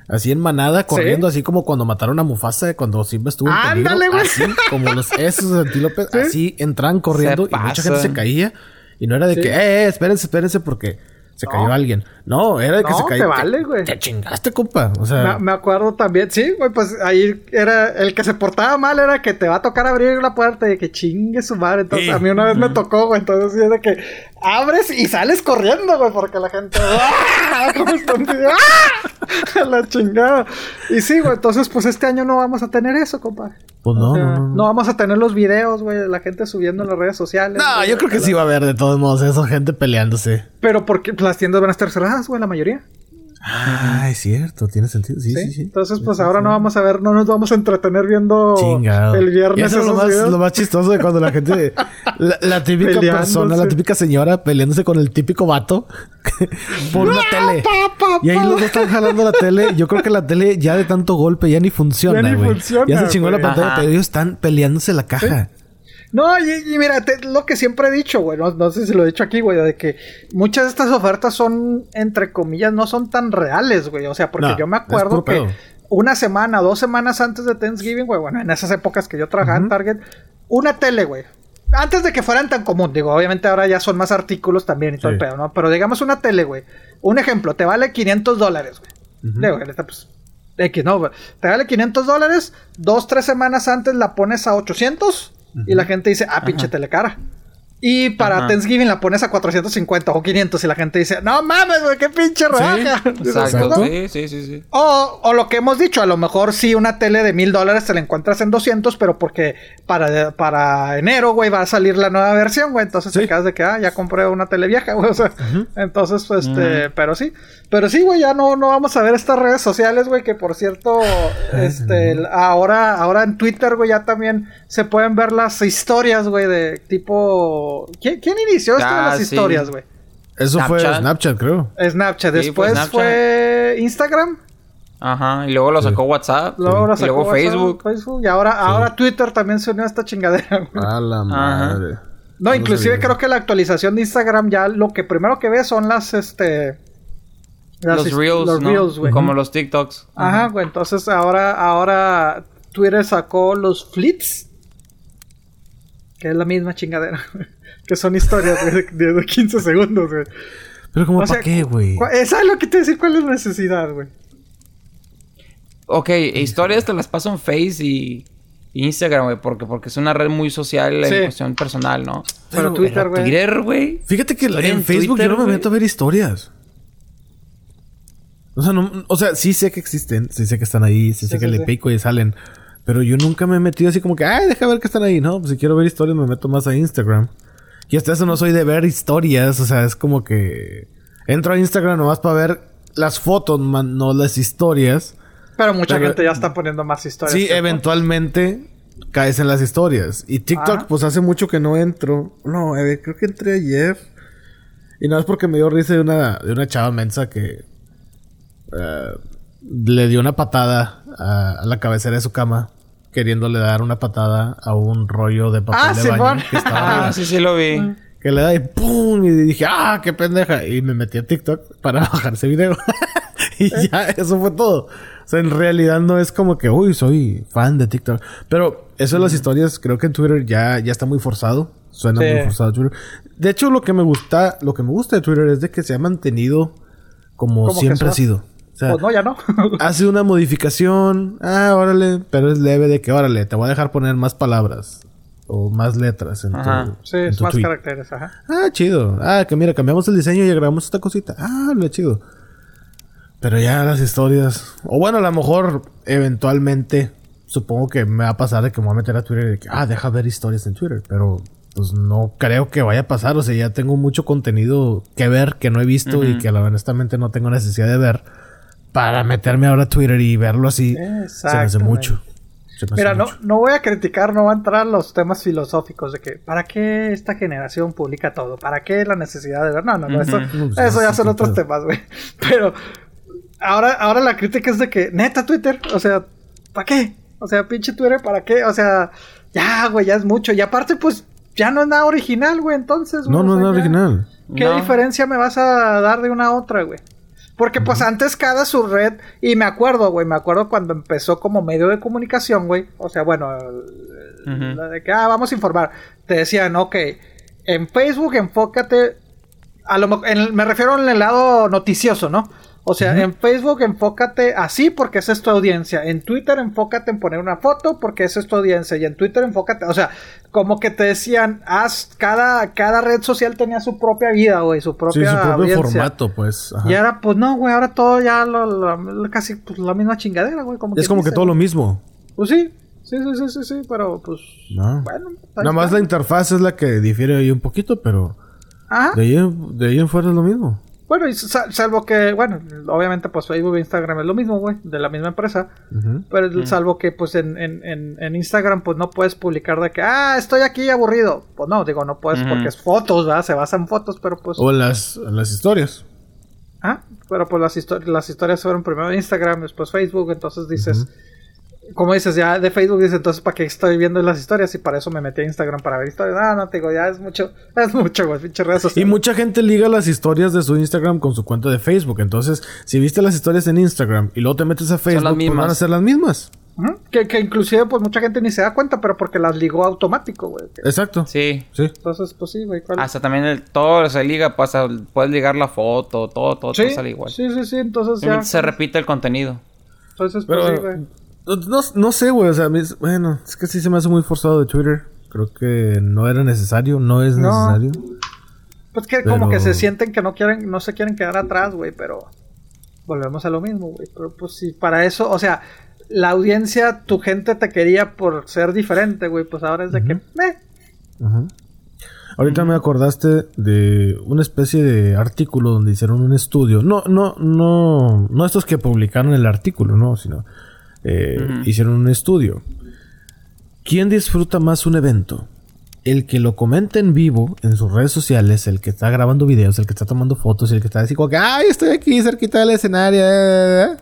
Speaker 2: así en manada, corriendo, así como cuando mataron a Mufasa, cuando Simba estuvo en peligro,
Speaker 4: Ándale, güey.
Speaker 2: así como los esos antílopes, así entraban corriendo
Speaker 3: Se
Speaker 2: y mucha gente se caía, y no era de
Speaker 4: Sí.
Speaker 2: que, eh, eh, espérense, espérense, porque se
Speaker 4: No.
Speaker 2: cayó alguien. No, era de que
Speaker 4: No,
Speaker 2: se cayó.
Speaker 4: te vale, güey.
Speaker 2: Te chingaste, compa. O sea,
Speaker 4: Me, me acuerdo también, sí, güey, pues ahí era el que se portaba mal era que te va a tocar abrir la puerta y que chingue su madre. Entonces
Speaker 2: Sí.
Speaker 4: a mí una vez me tocó, güey, entonces de que abres y sales corriendo, güey, porque la gente, ¡ah! ¡Ah! La chingada. Y sí, güey, entonces pues este año no vamos a tener eso, compadre.
Speaker 2: pues
Speaker 4: O
Speaker 2: no,
Speaker 4: sea,
Speaker 2: no, no, no.
Speaker 4: vamos a tener los videos, güey, de la gente subiendo en las redes sociales.
Speaker 2: No,
Speaker 4: güey,
Speaker 2: yo creo que
Speaker 4: la-
Speaker 2: sí va a haber de todos modos eso, gente peleándose.
Speaker 4: Pero porque las tiendas van a estar cerradas, güey, la mayoría.
Speaker 2: Ah, es cierto, tiene sentido. Sí, sí, sí.
Speaker 4: Entonces, pues ahora no vamos a ver, no nos vamos a entretener viendo
Speaker 2: Chingado.
Speaker 4: el
Speaker 2: Y
Speaker 4: viernes.
Speaker 2: eso es lo más, lo más chistoso de cuando la gente. La, la típica
Speaker 4: Peleándose.
Speaker 2: persona, la típica señora peleándose con el típico vato por una tele.
Speaker 4: Pa, pa,
Speaker 2: Y ahí los dos están jalando la tele. Yo creo que la tele ya de tanto golpe ya ni funciona,
Speaker 4: Ya ni
Speaker 2: güey.
Speaker 4: funciona,
Speaker 2: Ya se chingó la pantalla,
Speaker 3: Ajá.
Speaker 2: pero ellos están peleándose la caja.
Speaker 4: No, y, y mira, te- lo que siempre he dicho, güey, no, no sé si lo he dicho aquí, güey, de que muchas de estas ofertas son, entre comillas, no son tan reales, güey. O sea, porque
Speaker 2: No,
Speaker 4: yo me acuerdo que una semana, dos semanas antes de Thanksgiving, güey, bueno, en esas épocas que yo trabajaba en Target, una tele, güey. Antes de que fueran tan común, digo, obviamente ahora ya son más artículos también y todo el pedo, ¿no? Pero digamos una tele, güey. Un ejemplo, te vale 500 dólares, güey. Digo, neta, pues, X, no. Te vale 500 dólares, dos, tres semanas antes la pones a 800 y la gente dice, ah, pinche tele cara. Y para
Speaker 3: Ajá.
Speaker 4: Thanksgiving la pones a 450 o 500 y la gente dice, no mames, güey, qué pinche rebaja. Dices,
Speaker 3: Exacto.
Speaker 4: "¿No?".
Speaker 3: Sí, sí, sí, sí.
Speaker 4: O, o lo que hemos dicho, a lo mejor sí una tele de mil dólares te la encuentras en 200, pero porque para, para enero, güey, va a salir la nueva versión, güey. Entonces
Speaker 2: Sí.
Speaker 4: te quedas de que, ah, ya compré una tele vieja, güey. O sea, entonces, pues, este, pero sí. Pero sí, güey, ya no, no vamos a ver estas redes sociales, güey, que por cierto, este, ahora, ahora en Twitter, güey, ya también se pueden ver las historias, güey, de tipo... ¿Quién, quién inició esto de
Speaker 3: Ah,
Speaker 4: las
Speaker 3: sí.
Speaker 4: historias, güey?
Speaker 2: Eso fue
Speaker 3: Snapchat.
Speaker 2: Creo.
Speaker 4: Snapchat.
Speaker 3: Sí,
Speaker 4: Después
Speaker 3: fue
Speaker 4: fue,
Speaker 3: Snapchat.
Speaker 4: Instagram.
Speaker 3: Ajá. Y luego lo sacó WhatsApp.
Speaker 4: Luego, lo
Speaker 3: y
Speaker 4: sacó
Speaker 3: luego
Speaker 4: WhatsApp,
Speaker 3: Facebook.
Speaker 4: Facebook, Y ahora, ahora Twitter también se unió a esta chingadera. güey.
Speaker 2: A la madre.
Speaker 4: No, inclusive creo que la actualización de Instagram ya lo que primero que ves son las este las
Speaker 3: Los Reels,
Speaker 4: los
Speaker 3: ¿no?
Speaker 4: Reels, güey.
Speaker 3: Como los TikToks.
Speaker 4: Ajá, güey. Entonces ahora ahora Twitter sacó los Flits que es la misma chingadera, que son historias de, de 15 segundos, güey.
Speaker 2: Pero como
Speaker 4: O
Speaker 2: para qué, güey.
Speaker 4: eh, ¿Sabes lo que te voy a decir? ¿Cuál es la necesidad, güey?
Speaker 3: Ok, historias te las paso en Face y Instagram, güey. Porque, porque es una red muy social
Speaker 4: Sí.
Speaker 3: en cuestión personal, ¿no?
Speaker 4: Pero Twitter, güey.
Speaker 3: Twitter, güey.
Speaker 2: Fíjate que en
Speaker 3: en
Speaker 2: Facebook
Speaker 3: Twitter,
Speaker 2: yo no me meto a ver historias. O sea, no, o sea, sí sé que existen, sí sé que están ahí, sí sé
Speaker 4: Sí,
Speaker 2: que
Speaker 4: sí,
Speaker 2: le pico y salen. Pero yo nunca me he metido así como que, ay, deja ver que están ahí. No, pues si quiero ver historias me meto más a Instagram. Y hasta eso no soy de ver historias. O sea, es como que entro a Instagram nomás para ver las fotos, man, no las historias.
Speaker 4: Pero mucha
Speaker 2: Pero-
Speaker 4: gente ya está poniendo más historias.
Speaker 2: Sí, eventualmente caes en las historias. Y TikTok, pues hace mucho que no entro. No, creo que entré ayer. Y no es porque me dio risa de una, de una chava mensa que eh, le dio una patada a, a la cabecera de su cama. Queriéndole dar una patada a un rollo de papel
Speaker 4: Ah,
Speaker 2: de
Speaker 4: Simón.
Speaker 2: baño que estaba
Speaker 3: Ah, sí, sí lo vi.
Speaker 2: Que le da y ¡pum! Y dije, ¡ah, qué pendeja! Y me metí a TikTok para bajar ese video. y ya, eso fue todo. O sea, en realidad no es como que, uy, soy fan de TikTok. Pero eso de las historias, creo que en Twitter ya, ya está muy forzado. Suena
Speaker 4: Sí.
Speaker 2: muy forzado Twitter. De hecho, lo que me gusta, lo que me gusta de Twitter es de que se ha mantenido como, siempre ha sido. O sea,
Speaker 4: Pues no, ya no.
Speaker 2: hace una modificación, ah, órale, pero es leve de que, órale, te voy a dejar poner más palabras o más letras en
Speaker 3: Ajá.
Speaker 2: tu,
Speaker 4: sí,
Speaker 2: en
Speaker 4: es
Speaker 2: tu
Speaker 4: más
Speaker 2: tweet.
Speaker 4: caracteres, ajá.
Speaker 2: Ah, chido. Ah, que mira, cambiamos el diseño y agregamos esta cosita. Ah, lo chido. Pero ya las historias. O bueno, a lo mejor eventualmente. Supongo que me va a pasar de que me voy a meter a Twitter y de que, ah, deja ver historias en Twitter. Pero pues no creo que vaya a pasar. O sea, ya tengo mucho contenido que ver que no he visto y que la honestamente no tengo necesidad de ver. Para meterme ahora a Twitter y verlo así. Se me hace mucho. Se me hace
Speaker 4: Mira, no,
Speaker 2: mucho.
Speaker 4: no voy a criticar, no voy a entrar a los temas filosóficos de que ¿para qué esta generación publica todo? ¿Para qué la necesidad de ver? No, no, no, eso,
Speaker 2: No, pues,
Speaker 4: eso ya son otros temas, güey. Pero ahora, ahora la crítica es de que, neta, Twitter, o sea, ¿para qué? O sea, pinche Twitter, ¿para qué? O sea, ya, güey, ya es mucho. Y aparte, pues, ya no es nada original, güey, entonces.
Speaker 2: No,
Speaker 4: güey,
Speaker 2: no
Speaker 4: o
Speaker 2: es nada
Speaker 4: ya-
Speaker 2: original.
Speaker 4: ¿Qué
Speaker 3: No.
Speaker 4: diferencia me vas a dar de una a otra, güey? Porque pues antes cada su red, y me acuerdo, güey, me acuerdo cuando empezó como medio de comunicación, güey. O sea, bueno, la de que, ah, vamos a informar. Te decían, ok, en Facebook enfócate, a lo en- me refiero en el lado noticioso, ¿no? O sea, en Facebook enfócate así porque esa es tu audiencia. En Twitter enfócate en poner una foto porque esa es tu audiencia. Y en Twitter enfócate, o sea, como que te decían, haz, cada, cada red social tenía su propia vida, güey, su
Speaker 2: Sí,
Speaker 4: propia
Speaker 2: su propio
Speaker 4: audiencia.
Speaker 2: formato, pues. ajá.
Speaker 4: Y ahora, pues no, güey, ahora todo ya lo, lo- casi pues, la misma chingadera, güey. Como
Speaker 2: Es como que todo lo mismo.
Speaker 4: Pues sí, sí, sí, sí, sí, sí, pero pues.
Speaker 2: No.
Speaker 4: Bueno, ahí
Speaker 2: Nada más la interfaz es la que difiere ahí un poquito, pero
Speaker 4: Ajá.
Speaker 2: de ahí, de ahí en fuera es lo mismo.
Speaker 4: Bueno, y sa- salvo que, bueno, obviamente, pues Facebook e Instagram es lo mismo, güey, de la misma empresa. Pero salvo que, pues en, en, en, en Instagram, pues no puedes publicar de que, ah, estoy aquí aburrido. Pues no, digo, no puedes porque es fotos, ¿verdad? Se basa en fotos, pero pues.
Speaker 2: O en las, en las historias.
Speaker 4: Ah, pero pues las, histo- las historias fueron primero Instagram, después Facebook, entonces dices, como dices, ya de Facebook dices, entonces ¿para qué estoy viendo las historias? Y para eso me metí a Instagram para ver historias. Ah, no, te digo, ya es mucho, es mucho, güey, pinche redes
Speaker 2: Y mucha gente liga las historias de su Instagram con su cuenta de Facebook. Entonces, si viste las historias en Instagram y luego te metes a Facebook, pues van a ser las mismas.
Speaker 4: Que, que inclusive pues mucha gente ni se da cuenta, pero porque las ligó automático, güey.
Speaker 2: Exacto.
Speaker 3: Sí.
Speaker 2: Sí.
Speaker 4: Entonces, pues sí, güey. ¿cuál?
Speaker 3: Hasta también el, todo se liga, pasa, puedes ligar la foto, todo, todo,
Speaker 4: sí,
Speaker 3: todo sale igual.
Speaker 4: sí, sí, sí, entonces ya.
Speaker 3: Se repite el contenido.
Speaker 4: Entonces, pues
Speaker 2: Pero
Speaker 4: sí, güey.
Speaker 2: No, no, sé, güey. O sea, mis- bueno, es que sí se me hace muy forzado de Twitter. Creo que no era necesario, no es
Speaker 4: No.
Speaker 2: necesario.
Speaker 4: Pues que como que se sienten que no quieren, no se quieren quedar atrás, güey, pero volvemos a lo mismo, güey. Pero pues si para eso, o sea, la audiencia, tu gente te quería por ser diferente, güey, pues ahora es de que, eh.
Speaker 2: Ahorita me acordaste de una especie de artículo donde hicieron un estudio. No, no, no, no estos que publicaron el artículo, no, sino eh, hicieron un estudio. ¿Quién disfruta más un evento? el que lo comenta en vivo en sus redes sociales, el que está grabando videos, el que está tomando fotos, el que está así como que, ay, estoy aquí cerquita del escenario, eh, eh, eh",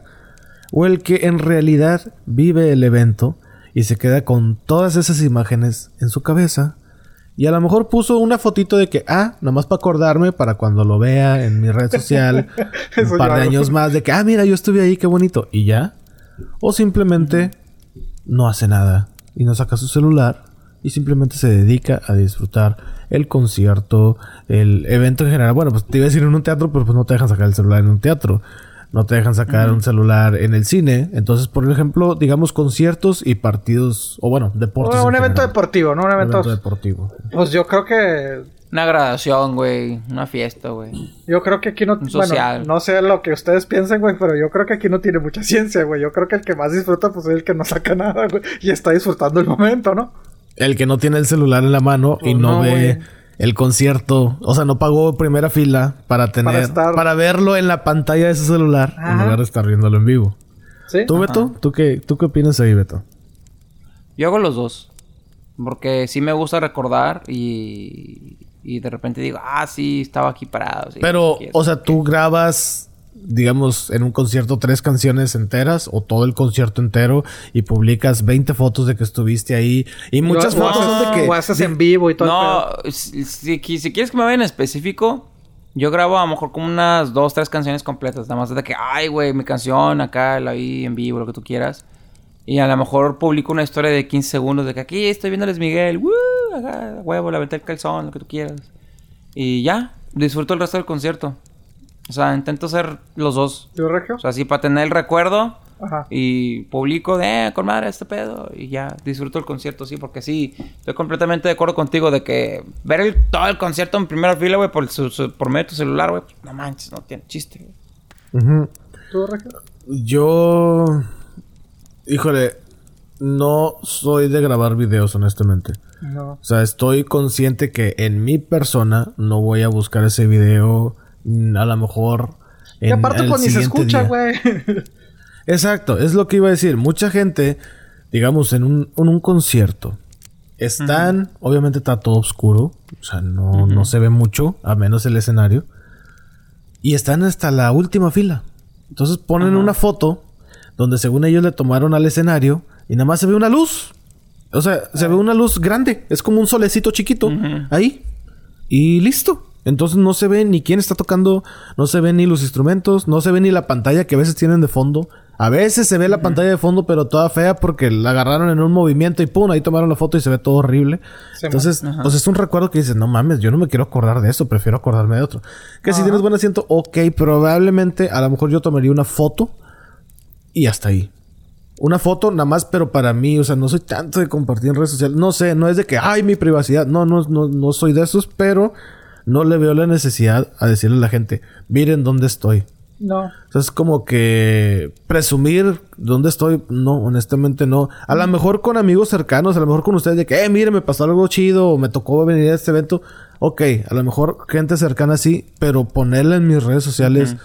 Speaker 2: o el que en realidad vive el evento y se queda con todas esas imágenes en su cabeza. Y a lo mejor puso una fotito de que, ah, nomás para acordarme para cuando lo vea en mi red social, un par de años más, de que, ah, mira, yo estuve ahí, qué bonito. Y ya. O simplemente no hace nada y no saca su celular y simplemente se dedica a disfrutar el concierto, el evento en general. Bueno, pues te iba a decir en un teatro, pero pues no te dejan sacar el celular en un teatro. No te dejan sacar un celular en el cine. Entonces, por ejemplo, digamos conciertos y partidos, o bueno, deportes.
Speaker 4: un
Speaker 2: en
Speaker 4: evento
Speaker 2: general.
Speaker 4: deportivo, ¿no? Un
Speaker 2: Un
Speaker 4: evento...
Speaker 2: evento deportivo.
Speaker 4: Pues yo creo que...
Speaker 3: Una graduación, güey. Una fiesta, güey.
Speaker 4: Yo creo que aquí no...
Speaker 3: Un social.
Speaker 4: Bueno, no sé lo que ustedes piensen, güey, pero yo creo que aquí no tiene mucha ciencia, güey. Yo creo que el que más disfruta, pues es el que no saca nada, güey. Y está disfrutando el momento, ¿no?
Speaker 2: El que no tiene el celular en la mano y
Speaker 4: Pues
Speaker 2: no,
Speaker 4: no,
Speaker 2: ve el concierto. O sea, no pagó primera fila para tener...
Speaker 4: Para
Speaker 2: verlo en la pantalla de su celular en
Speaker 4: Ajá.
Speaker 2: lugar de estar viéndolo en vivo.
Speaker 4: Sí.
Speaker 2: ¿Tú, Beto? ¿Tú qué, ¿Tú qué opinas ahí, Beto?
Speaker 3: Yo hago los dos. Porque sí me gusta recordar y, y de repente digo, ah, sí, estaba aquí parado. sí,
Speaker 2: Pero, o sea, tú grabas, digamos, en un concierto tres canciones enteras o todo el concierto entero y publicas 20 fotos de que estuviste ahí. Y muchas fotos son de que...
Speaker 4: O haces en vivo y todo.
Speaker 3: No, si, si- si quieres que me vaya en específico, yo grabo a lo mejor como unas dos, tres canciones completas. Nada más de que, ay, güey, mi canción acá, la vi en vivo, lo que tú quieras. Y a lo mejor publico una historia de 15 segundos de que aquí estoy viendo a Luis Miguel, ¡woo! Acá, huevo, aventé el calzón, lo que tú quieras. Y ya, disfruto el resto del concierto. O sea, intento hacer los dos.
Speaker 4: ¿Yo, Regio?
Speaker 3: O sea, sí, para tener el recuerdo
Speaker 4: Ajá.
Speaker 3: y publico de, eh, con madre este pedo y ya disfruto el concierto, sí, porque sí, estoy completamente de acuerdo contigo de que ver el- todo el concierto en primera fila, güey, por, su- su- por medio de tu celular, güey, pues, no manches, no tiene chiste, güey.
Speaker 4: ¿Tú, Regio?
Speaker 2: Yo... Híjole, no soy de grabar videos, honestamente.
Speaker 4: No.
Speaker 2: O sea, estoy consciente que en mi persona no voy a buscar ese video mm, a lo mejor...
Speaker 4: Y
Speaker 2: en
Speaker 4: aparte, pues ni se escucha, güey.
Speaker 2: Exacto, es lo que iba a decir. Mucha gente, digamos, en un, en un concierto, están, obviamente está todo oscuro, o sea, no, no se ve mucho, a menos el escenario, y están hasta la última fila. Entonces ponen una foto donde según ellos le tomaron al escenario y nada más se ve una luz. O sea, se ve una luz grande, es como un solecito chiquito ahí y listo. Entonces no se ve ni quién está tocando, no se ven ni los instrumentos, no se ve ni la pantalla que a veces tienen de fondo. A veces se ve la pantalla de fondo, pero toda fea porque la agarraron en un movimiento y pum, ahí tomaron la foto y se ve todo horrible. Entonces, es un recuerdo que dices, no mames, yo no me quiero acordar de eso, prefiero acordarme de otro. Que si tienes buen asiento, ok, probablemente a lo mejor yo tomaría una foto y hasta ahí. Una foto nada más, pero para mí, o sea, no soy tanto de compartir en redes sociales. No sé, no es de que, ay, mi privacidad. No, no, no, no soy de esos, pero no le veo la necesidad a decirle a la gente, miren dónde estoy.
Speaker 4: No.
Speaker 2: O sea, es como que presumir dónde estoy. No, honestamente no. A lo mejor con amigos cercanos, a lo mejor con ustedes de que, eh, mire, me pasó algo chido o me tocó venir a este evento. Ok, a lo mejor gente cercana sí, pero ponerla en mis redes sociales,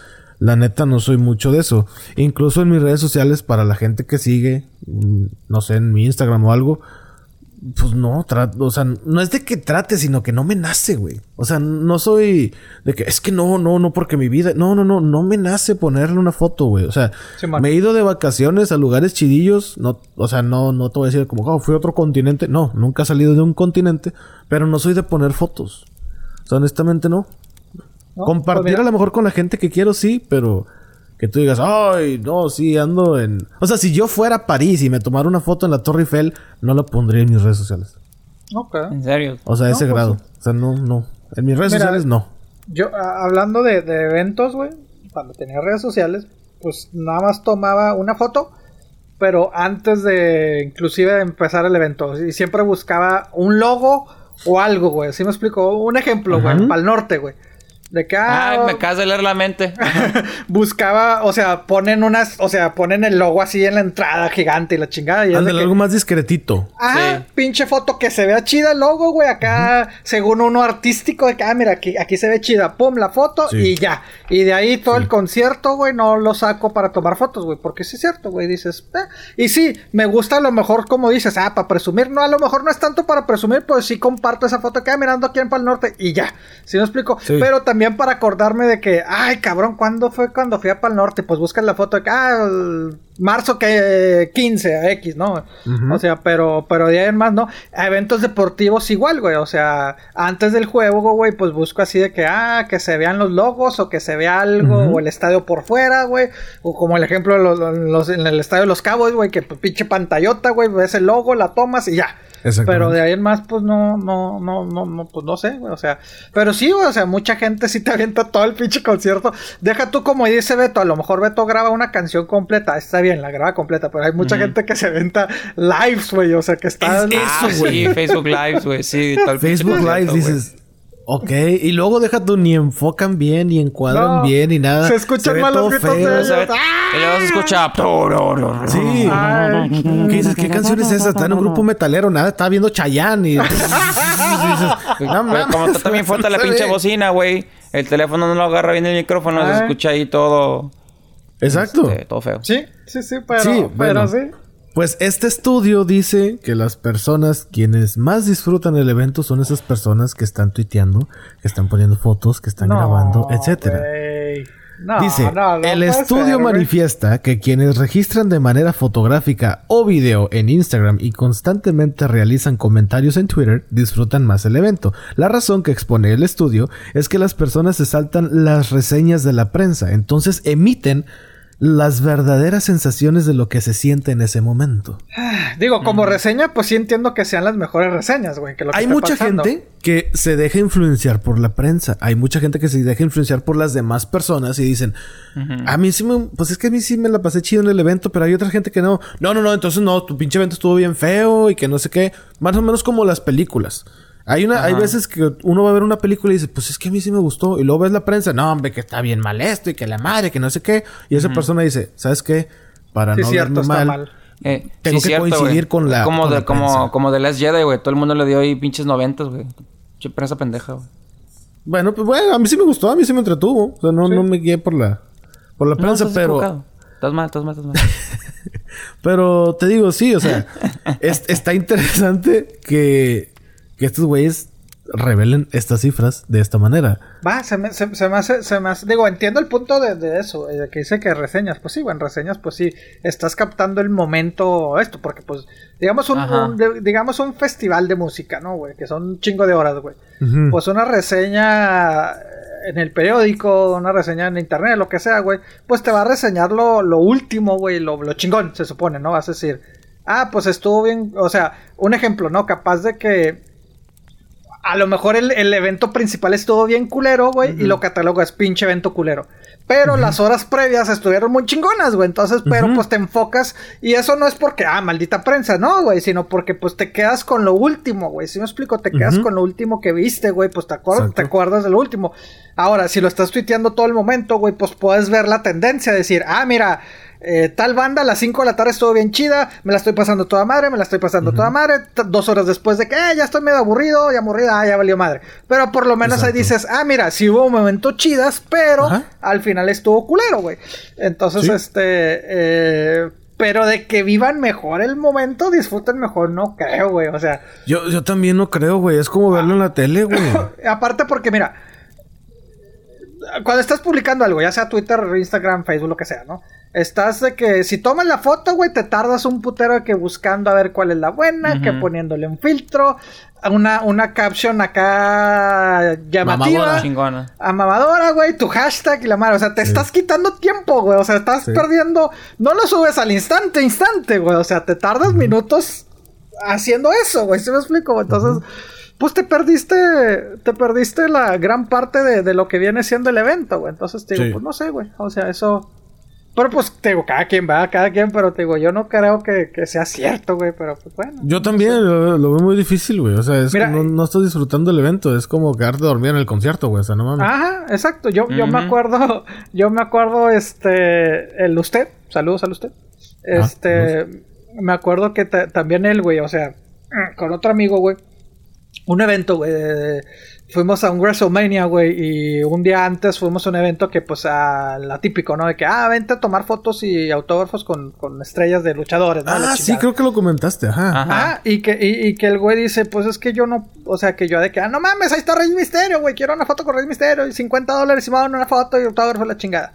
Speaker 2: la neta no soy mucho de eso. Incluso en mis redes sociales, para la gente que sigue, mm, no sé, en mi Instagram o algo, pues no, o sea, no es de que trate, sino que no me nace, güey. O sea, no soy de que es que no, no, no, porque mi vida, no, no, no, no me nace ponerle una foto, güey. O sea, me he ido de vacaciones a lugares chidillos, no, o sea, no, no te voy a decir como, oh, fui a otro continente. No, nunca he salido de un continente, pero no soy de poner fotos. O sea, honestamente no.
Speaker 4: No,
Speaker 2: Compartir
Speaker 4: pues
Speaker 2: a lo mejor con la gente que quiero, sí, pero que tú digas, ay, no, sí, ando en... O sea, si yo fuera a París y me tomara una foto en la Torre Eiffel, no la pondría en mis redes sociales.
Speaker 4: Ok.
Speaker 3: En serio.
Speaker 2: O sea,
Speaker 4: No,
Speaker 2: ese
Speaker 4: pues
Speaker 2: grado.
Speaker 4: sí.
Speaker 2: O sea, no, no. En mis redes
Speaker 4: Mira,
Speaker 2: sociales no.
Speaker 4: Yo, a- hablando de, de eventos, güey, cuando tenía redes sociales, pues nada más tomaba una foto, pero antes de inclusive de empezar el evento, y siempre buscaba un logo o algo, güey. ¿Sí me explico? Un ejemplo, güey, para el norte, güey. De que, ah,
Speaker 3: Ay, me acabas de leer la mente.
Speaker 4: buscaba, o sea, ponen unas, o sea, ponen el logo así en la entrada gigante y la chingada. Y
Speaker 2: Ándale,
Speaker 4: que,
Speaker 2: algo más discretito.
Speaker 4: Ah,
Speaker 3: Sí.
Speaker 4: pinche foto que se vea chida el logo, güey. Acá, según uno artístico, de que, ah, mira, aquí, aquí se ve chida. Pum, la foto
Speaker 2: Sí.
Speaker 4: y ya. Y de ahí todo el concierto, güey, no lo saco para tomar fotos, güey. Porque sí es cierto, güey. Dices, eh. Y sí, me gusta a lo mejor, como dices, ah, para presumir. No, a lo mejor no es tanto para presumir, pues sí comparto esa foto que, ah, mirando aquí en Pal Norte y ya. ¿Sí me explico?
Speaker 2: Sí.
Speaker 4: Pero también para acordarme de que, ay, cabrón, ¿cuándo fue cuando fui a Pal Norte? Pues buscan la foto de que, ah, el marzo que 15, X, ¿no? O sea, pero, pero de ahí en más, ¿no? A eventos deportivos igual, güey. O sea, antes del juego, güey, pues busco así de que, ah, que se vean los logos o que se vea algo, o el estadio por fuera, güey. O como el ejemplo los, los- en el estadio de los Cabos, güey, que pues, pinche pantallota, güey, ves el logo, la tomas y ya. Pero de ahí en más, pues no, no, no, no, no, pues no sé, güey. O sea, pero sí, güey, o sea, mucha gente sí te avienta todo el pinche concierto. Deja tú como dice Beto, a lo mejor Beto graba una canción completa, está bien, la graba completa, pero hay mucha gente que se avienta lives, güey, o sea, que está...
Speaker 2: Es
Speaker 3: Ah,
Speaker 2: Eso, güey.
Speaker 3: sí, Facebook Lives, güey. Sí, pinche
Speaker 2: Facebook
Speaker 3: concierto,
Speaker 2: Live
Speaker 3: güey.
Speaker 2: dices, ok, y luego deja tú ni enfocan bien, ni encuadran
Speaker 4: No,
Speaker 2: bien, ni nada.
Speaker 4: se escuchan
Speaker 2: ve
Speaker 4: mal los gritos de
Speaker 2: feo.
Speaker 4: ellos.
Speaker 3: Se ve- Y luego se escucha.
Speaker 2: Sí.
Speaker 4: Ay.
Speaker 2: ¿Qué dices? ¿Qué canción es esa? Está en un grupo metalero, nada, estaba viendo Chayanne y... y dices, no
Speaker 3: como está también fuerte la
Speaker 2: se
Speaker 3: pinche bocina, güey. El teléfono no lo agarra bien el micrófono, se escucha ahí todo.
Speaker 2: Exacto.
Speaker 3: este, todo feo.
Speaker 4: Sí, sí, sí, pero,
Speaker 2: Sí,
Speaker 4: pero
Speaker 2: bueno.
Speaker 4: sí.
Speaker 2: Pues este estudio dice que las personas quienes más disfrutan el evento son esas personas que están tuiteando, que están poniendo fotos, que están
Speaker 4: No,
Speaker 2: grabando, etcétera.
Speaker 4: No,
Speaker 2: Dice,
Speaker 4: no,
Speaker 2: el estudio
Speaker 4: ser,
Speaker 2: manifiesta que quienes registran de manera fotográfica o video en Instagram y constantemente realizan comentarios en Twitter disfrutan más el evento. La razón que expone el estudio es que las personas se saltan las reseñas de la prensa, entonces emiten las verdaderas sensaciones de lo que se siente en ese momento.
Speaker 4: Digo, como reseña, pues sí entiendo que sean las mejores reseñas, güey. que lo que
Speaker 2: Hay mucha
Speaker 4: pasando.
Speaker 2: gente que se deja influenciar por la prensa. Hay mucha gente que se deja influenciar por las demás personas y dicen, a mí sí me, pues es que a mí sí me la pasé chido en el evento, pero hay otra gente que no. No, no, no, entonces no, tu pinche evento estuvo bien feo y que no sé qué. Más o menos como las películas. Hay una, hay veces que uno va a ver una película y dice, pues es que a mí sí me gustó. Y luego ves la prensa, no, hombre, que está bien mal esto y que la madre, que no sé qué. Y esa persona dice, ¿sabes qué? Para
Speaker 4: Sí,
Speaker 2: no
Speaker 4: cierto,
Speaker 2: verme mal,
Speaker 4: mal.
Speaker 3: Eh,
Speaker 2: Tengo que coincidir con la-
Speaker 3: Como,
Speaker 2: con
Speaker 3: de,
Speaker 2: la
Speaker 3: como, como de Last Jedi, güey. Todo el mundo le dio ahí pinches noventas, güey. Che, prensa pendeja, güey.
Speaker 2: Bueno, pues bueno, a mí sí me gustó, a mí sí me entretuvo. O sea, no, no me guié por la, por la prensa, pero...
Speaker 3: equivocado. Estás mal, estás mal, estás mal.
Speaker 2: Pero te digo, sí, o sea, es- está interesante que, que estos güeyes revelen estas cifras de esta manera.
Speaker 4: Va, se me, se, se me hace, se me hace- digo, entiendo el punto de, de eso, eh, de que dice que reseñas, pues sí, güey, en reseñas, pues sí, estás captando el momento, esto, porque pues, digamos un,
Speaker 3: Ajá.
Speaker 4: un- de- digamos un festival de música, ¿no, güey? Que son un chingo de horas, güey. Pues una reseña en el periódico, una reseña en internet, lo que sea, güey, pues te va a reseñar lo, lo último, güey, lo, lo chingón, se supone, ¿no? Vas a decir, ah, pues estuvo bien, o sea, un ejemplo, ¿no? Capaz de que a lo mejor el, el evento principal estuvo bien culero, güey, y lo catalogas pinche evento culero. Pero las horas previas estuvieron muy chingonas, güey. Entonces, pero pues te enfocas. Y eso no es porque, ah, maldita prensa, no, güey. Sino porque pues te quedas con lo último, güey. Si me explico, te quedas con lo último que viste, güey. Pues te, acuer-
Speaker 2: Exacto.
Speaker 4: te acuerdas de lo último. Ahora, si lo estás tuiteando todo el momento, güey, pues puedes ver la tendencia. Decir, ah, mira. Eh, tal banda a las 5 de la tarde estuvo bien chida, me la estoy pasando toda madre, me la estoy pasando toda madre, dos horas después de que eh, ya estoy medio aburrido y aburrida, ah, ya valió madre. Pero por lo menos ahí dices, ah, mira, sí hubo momentos chidas, pero
Speaker 2: Ajá.
Speaker 4: al final estuvo culero, güey. Entonces,
Speaker 2: Sí.
Speaker 4: este, eh, pero de que vivan mejor el momento, disfruten mejor, no creo, güey. O sea,
Speaker 2: Yo, yo también no creo, güey. Es como verlo en la tele, güey.
Speaker 4: aparte porque, mira, cuando estás publicando algo, ya sea Twitter, Instagram, Facebook, lo que sea, ¿no? Estás de que si tomas la foto, güey, te tardas un putero de que buscando a ver cuál es la buena, que poniéndole un filtro, una, una caption acá llamativa.
Speaker 2: Mamadora.
Speaker 3: Chingona.
Speaker 4: A mamadora, güey, tu hashtag y la madre. O sea, te estás quitando tiempo, güey. O sea, estás
Speaker 2: Sí.
Speaker 4: perdiendo. No lo subes al instante, instante, güey. O sea, te tardas minutos haciendo eso, güey. ¿Sí me explico? Entonces, pues te perdiste. Te perdiste la gran parte de, de lo que viene siendo el evento, güey. Entonces, te digo,
Speaker 2: Sí.
Speaker 4: pues no sé, güey. O sea, eso. Pero pues, te digo, cada quien va, cada quien, pero te digo, yo no creo que, que sea cierto, güey, pero pues bueno.
Speaker 2: Yo también lo, lo veo muy difícil, güey. O sea, es
Speaker 4: Mira,
Speaker 2: que no, no estás disfrutando el evento. Es como quedarte dormido en el concierto, güey. O sea, no mames.
Speaker 4: Ajá, exacto. Yo, yo me acuerdo, yo me acuerdo, este, el usted, saludos al usted.
Speaker 2: Ah,
Speaker 4: Este, me acuerdo que ta- también él, güey, o sea, con otro amigo, güey, un evento, güey, de- de- fuimos a un WrestleMania, güey, y un día antes fuimos a un evento que, pues, a la típico, ¿no? De que, ah, vente a tomar fotos y autógrafos con, con estrellas de luchadores, ¿no?
Speaker 2: Ah, sí, creo que lo comentaste. Ajá.
Speaker 3: Ajá.
Speaker 4: Ajá, y que, y, y que el güey dice, pues es que yo no, o sea, que yo de que, ah, no mames, ahí está Rey Misterio, güey, quiero una foto con Rey Misterio, y 50 dólares y me dan una foto y autógrafo la chingada.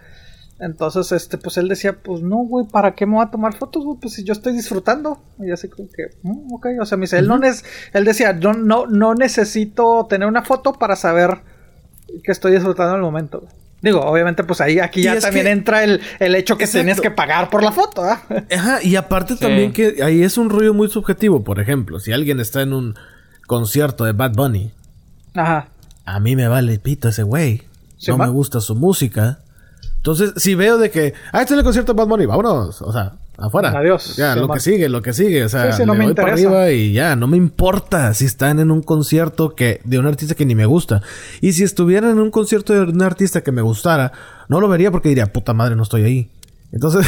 Speaker 4: Entonces, este, pues él decía, pues no, güey, ¿para qué me voy a tomar fotos, güey? Pues si yo estoy disfrutando. Y así como que, mm, ok, o sea, me dice, él no él decía, yo no, no necesito tener una foto para saber que estoy disfrutando en el momento. güey". Digo, obviamente, pues ahí, aquí ya también
Speaker 2: que-
Speaker 4: entra el, el hecho que
Speaker 2: Exacto.
Speaker 4: tienes que pagar por la foto, ¿ah?
Speaker 2: Ajá, y aparte
Speaker 3: Sí.
Speaker 2: también que ahí es un rollo muy subjetivo. Por ejemplo, si alguien está en un concierto de Bad Bunny,
Speaker 4: Ajá.
Speaker 2: a mí me vale pito ese güey.
Speaker 4: Sí,
Speaker 2: no me gusta su música. Entonces, si veo de que, ah, este es el concierto de Bad Bunny, vámonos. O sea, afuera.
Speaker 4: Adiós.
Speaker 2: Ya, lo que sigue, lo que sigue. O sea,
Speaker 4: Sí, sí, no
Speaker 2: le
Speaker 4: me
Speaker 2: voy para arriba y ya, no me importa si están en un concierto que de un artista que ni me gusta. Y si estuvieran en un concierto de un artista que me gustara, no lo vería porque diría, puta madre, no estoy ahí. Entonces,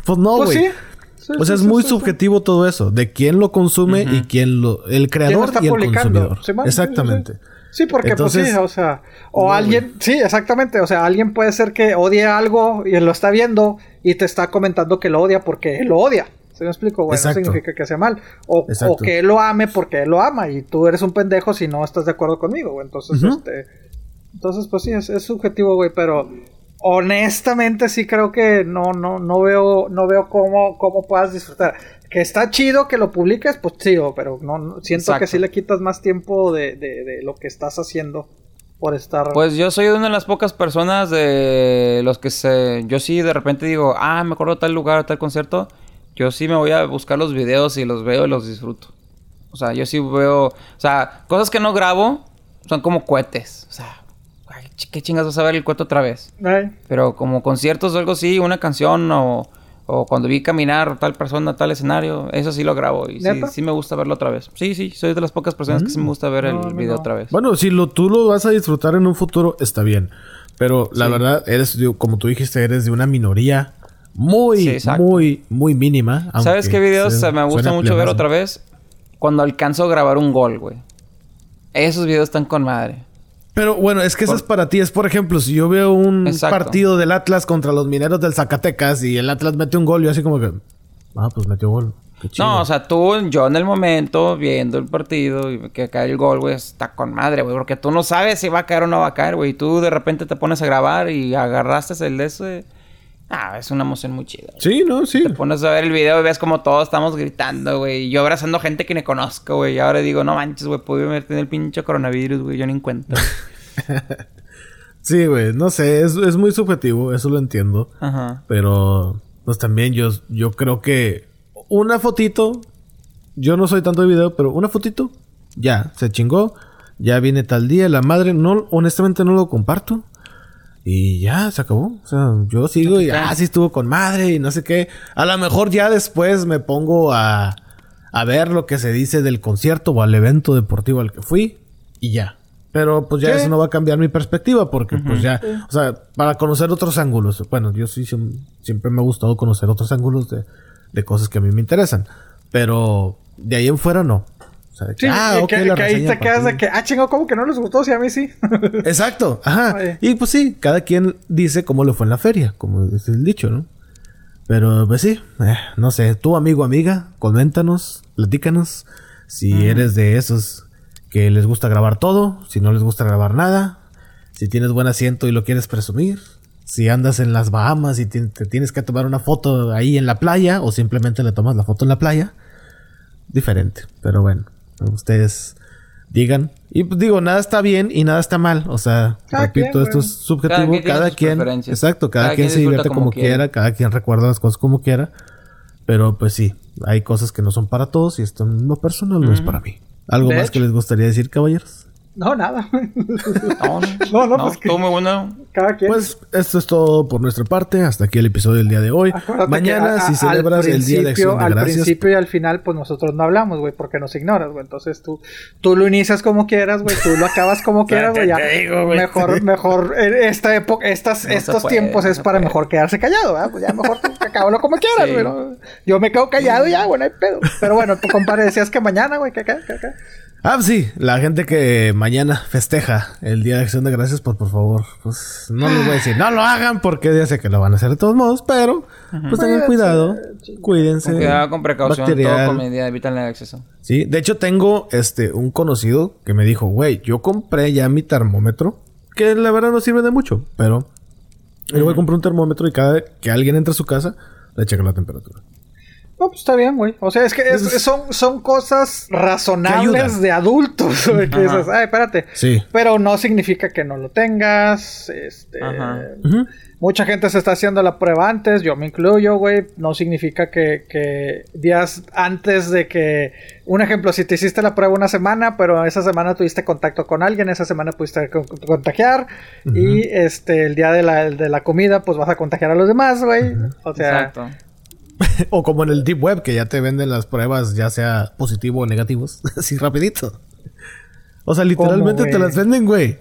Speaker 2: pues no,
Speaker 4: Pues
Speaker 2: güey.
Speaker 4: sí. Sí,
Speaker 2: o sea,
Speaker 4: sí,
Speaker 2: es
Speaker 4: sí,
Speaker 2: muy
Speaker 4: sí, sí.
Speaker 2: subjetivo todo eso, de quién lo consume y quién lo, el creador
Speaker 4: está
Speaker 2: y el consumidor.
Speaker 4: Sí, man, sí,
Speaker 2: Exactamente.
Speaker 4: Sí, porque
Speaker 2: Entonces,
Speaker 4: pues sí, o sea, o
Speaker 2: no,
Speaker 4: alguien, sí, exactamente, o sea, alguien puede ser que odie algo y él lo está viendo y te está comentando que lo odia porque él lo odia. ¿Se me explico? Bueno, no significa que sea mal. O, o que él lo ame porque él lo ama y tú eres un pendejo si no estás de acuerdo conmigo, güey. Entonces, este, entonces, pues sí, es, es subjetivo, güey, pero honestamente sí creo que no, no, no veo, no veo cómo, cómo puedas disfrutar. Que está chido que lo publiques, pues sí, o- pero no, no- siento que sí le quitas más tiempo de, de, de lo que estás haciendo por estar.
Speaker 3: Pues yo soy una de las pocas personas de los que se... Yo sí de repente digo, ah, me acuerdo de tal lugar, tal concierto. Yo sí me voy a buscar los videos y los veo y los disfruto. O sea, yo sí veo... O sea, cosas que no grabo son como cohetes. O sea, ay, ¿qué chingas vas a ver el cohete otra vez?
Speaker 4: Ay,
Speaker 3: Pero como conciertos o algo así, una canción o, o cuando vi caminar tal persona, tal escenario, eso sí lo grabo y sí, me gusta verlo otra vez. Sí, sí, soy de las pocas personas que sí me gusta ver
Speaker 4: No,
Speaker 3: el video
Speaker 4: no.
Speaker 3: otra vez.
Speaker 2: Bueno, si lo, tú lo vas a disfrutar en un futuro, está bien. Pero la verdad, eres, como tú dijiste, eres de una minoría muy,
Speaker 3: Sí,
Speaker 2: muy, muy mínima.
Speaker 3: ¿Sabes qué videos
Speaker 2: se-
Speaker 3: me gusta mucho ver otra vez? Cuando alcanzo a grabar un gol, güey. Esos videos están con madre.
Speaker 2: Pero bueno, es que eso
Speaker 3: Por-
Speaker 2: es para ti. Es, por ejemplo, si yo veo un
Speaker 3: Exacto.
Speaker 2: partido del Atlas contra los mineros del Zacatecas y el Atlas mete un gol, yo así como que... Ah, pues metió gol. Qué chido.
Speaker 3: No, o sea, tú, yo en el momento, viendo el partido y que cae el gol, güey, está con madre, güey. Porque tú no sabes si va a caer o no va a caer, güey. Y tú de repente te pones a grabar y agarraste el de ese. Ah, es una emoción muy chida. güey.
Speaker 2: Sí, no, sí.
Speaker 3: Te pones a ver el video y ves como todos estamos gritando, güey. Yo abrazando gente que ni conozco, güey. Y ahora digo, no manches, güey, pude haber tenido el pinche coronavirus, güey. Yo ni en cuenta. güey.
Speaker 2: Sí, güey. No sé, es, es muy subjetivo, eso lo entiendo.
Speaker 3: Ajá.
Speaker 2: Pero, pues también yo, yo creo que una fotito, yo no soy tanto de video, pero una fotito, ya, se chingó. Ya viene tal día, la madre, no, honestamente no lo comparto. Y ya, se acabó. O sea, yo sigo y, ah, sí estuvo con madre y no sé qué. A lo mejor ya después me pongo a, a ver lo que se dice del concierto o al evento deportivo al que fui y ya. Pero pues ya eso no va a cambiar mi perspectiva porque pues ya, o sea, para conocer otros ángulos. Bueno, yo sí siem- siempre me ha gustado conocer otros ángulos de, de cosas que a mí me interesan. Pero de ahí en fuera no. O sea,
Speaker 4: Sí,
Speaker 2: ah,
Speaker 4: que, que ahí te quedas de que, ah, chingo, ¿cómo que no les gustó? Si a mí sí.
Speaker 2: Exacto, ajá.
Speaker 4: Oye.
Speaker 2: Y pues sí, cada quien dice cómo le fue en la feria, como es el dicho, ¿no? Pero pues sí, eh, no sé, tú amigo, amiga, coméntanos, platícanos si eres de esos que les gusta grabar todo, si no les gusta grabar nada, si tienes buen asiento y lo quieres presumir, si andas en las Bahamas y te tienes que tomar una foto ahí en la playa o simplemente le tomas la foto en la playa, diferente, pero bueno, ustedes digan. Y pues digo, nada está bien y nada está mal. O sea,
Speaker 4: Cada
Speaker 2: repito,
Speaker 4: quien,
Speaker 2: esto es subjetivo.
Speaker 3: Cada quien
Speaker 2: Cada exacto, cada,
Speaker 3: Cada
Speaker 2: quien,
Speaker 3: quien
Speaker 2: se divierte
Speaker 3: como
Speaker 2: quiera, cada quien recuerda las cosas como quiera. Pero pues sí, hay cosas que no son para todos y esto en lo personal no es para mí. ¿Algo
Speaker 4: De
Speaker 2: más
Speaker 4: hecho.
Speaker 2: que les gustaría decir, caballeros?
Speaker 4: No, nada.
Speaker 3: No, no,
Speaker 4: No, no, pues que-
Speaker 3: Estuvo muy bueno.
Speaker 4: Cada quien.
Speaker 2: Pues esto es todo por nuestra parte. Hasta aquí el episodio del día de hoy.
Speaker 4: Acuérdate
Speaker 2: Mañana,
Speaker 4: que a-
Speaker 2: si celebras
Speaker 4: al
Speaker 2: el Día de Acción de
Speaker 4: Al
Speaker 2: Gracias.
Speaker 4: principio y al final, pues nosotros no hablamos, güey, porque nos ignoras, güey. Entonces tú, tú lo inicias como quieras, güey. Tú lo acabas como quieras, güey. Mejor, mejor, eh, esta época, estas,
Speaker 3: No
Speaker 4: estos
Speaker 3: puede,
Speaker 4: tiempos es para
Speaker 3: puede.
Speaker 4: mejor quedarse callado, ¿verdad? Pues ya mejor tú acábalo como quieras,
Speaker 3: Sí.
Speaker 4: güey. ¿no? Yo me quedo callado y ya, güey, no hay pedo. Pero bueno, tu compadre decías que mañana, güey, que qué, que qué.
Speaker 2: Ah, sí, la gente que mañana festeja el Día de Acción de Gracias, pues por favor, pues no les voy a decir, no lo hagan porque ya sé que lo van a hacer de todos modos, pero pues tengan cuidado, cuídense.
Speaker 3: Con cuidado, con precaución,
Speaker 2: bacterial.
Speaker 3: todo con medida, evitan el acceso.
Speaker 2: Sí, de hecho tengo este un conocido que me dijo, güey, yo compré ya mi termómetro, que la verdad no sirve de mucho, pero el güey compró un termómetro y cada vez que alguien entra a su casa, le checa la temperatura.
Speaker 4: No, pues está bien, güey. O sea, es que es- son, son cosas razonables de adultos. Que dices, ay, espérate.
Speaker 2: Sí.
Speaker 4: Pero no significa que no lo tengas. Este.
Speaker 3: Ajá.
Speaker 4: Mucha gente se está haciendo la prueba antes, yo me incluyo, güey. No significa que, que días antes de que. Un ejemplo, si te hiciste la prueba una semana, pero esa semana tuviste contacto con alguien, esa semana pudiste con- contagiar. Y este, el día de la, de la comida, pues vas a contagiar a los demás, güey. O sea.
Speaker 3: Exacto.
Speaker 2: O como en el Deep Web, que ya te venden las pruebas, ya sea positivo o negativos, así rapidito. O sea, literalmente te las venden, güey.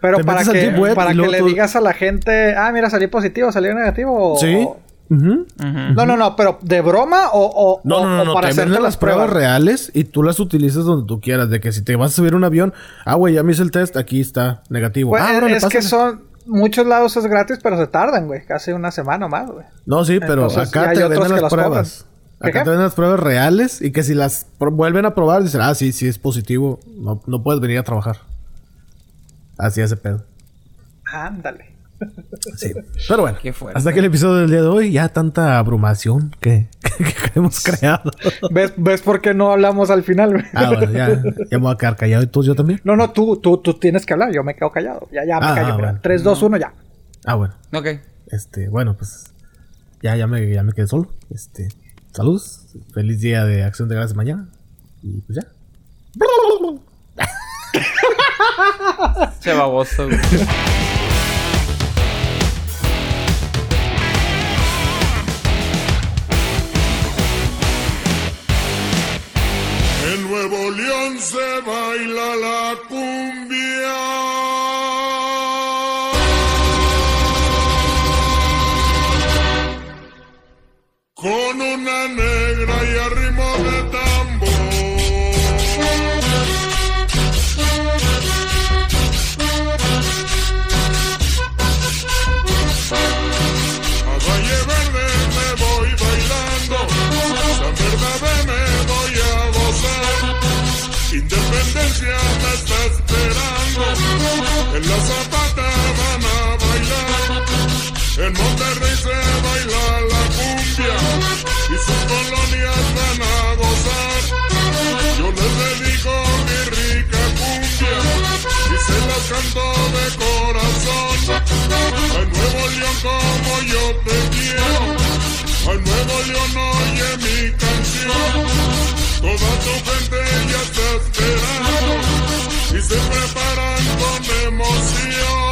Speaker 4: Pero
Speaker 2: Te
Speaker 4: para que,
Speaker 2: Web
Speaker 4: para que le
Speaker 2: tú-
Speaker 4: digas a la gente, ah, mira, salí positivo, salí negativo. o-
Speaker 2: Sí.
Speaker 4: No, no, no, pero ¿de broma o, o,
Speaker 2: No, no, no,
Speaker 4: o
Speaker 2: no,
Speaker 4: para
Speaker 2: te
Speaker 4: hacerte
Speaker 2: venden las pruebas reales y tú las utilizas donde tú quieras. De que si te vas a subir un avión, ah, güey, ya me hice el test, aquí está negativo.
Speaker 4: Pues,
Speaker 2: ah,
Speaker 4: es- es que son... Muchos lados es gratis, pero se tardan, güey. Casi una semana más, güey.
Speaker 2: No, sí, pero
Speaker 4: Entonces,
Speaker 2: acá te venden las
Speaker 4: las
Speaker 2: pruebas.
Speaker 4: cobran. ¿Qué,
Speaker 2: Acá
Speaker 4: qué?
Speaker 2: te venden las pruebas reales y que si las vuelven a probar, dicen, ah, sí, sí es positivo, no, no puedes venir a trabajar. Así ese pedo.
Speaker 4: Ándale.
Speaker 2: Sí. Pero bueno, hasta aquí el episodio del día de hoy. Ya tanta abrumación que, que hemos creado.
Speaker 4: ¿Ves, ¿Ves por qué no hablamos al final?
Speaker 2: Ah, bueno, ya, ya me voy a quedar callado. ¿Y tú, yo también?
Speaker 4: No, no, tú, tú, tú tienes que hablar. Yo me quedo callado. Ya, ya me
Speaker 2: Ah,
Speaker 4: callo.
Speaker 2: ah, bueno.
Speaker 4: 3, 2, 1, ya.
Speaker 2: Ah, bueno.
Speaker 3: Ok.
Speaker 2: Este, bueno, pues ya, ya me, ya me quedé solo. Este, saludos. Feliz día de acción de gracias mañana. Y pues ya.
Speaker 3: Se baboso,
Speaker 5: se baila la cumbia. Con una negra y la zapata van a bailar. En Monterrey se baila la cumbia y sus colonias van a gozar. Yo les dedico mi rica cumbia y se las canto de corazón. A Nuevo León como yo te quiero, a Nuevo León oye mi canción. Toda tu gente ya está esperando se preparan con emoción.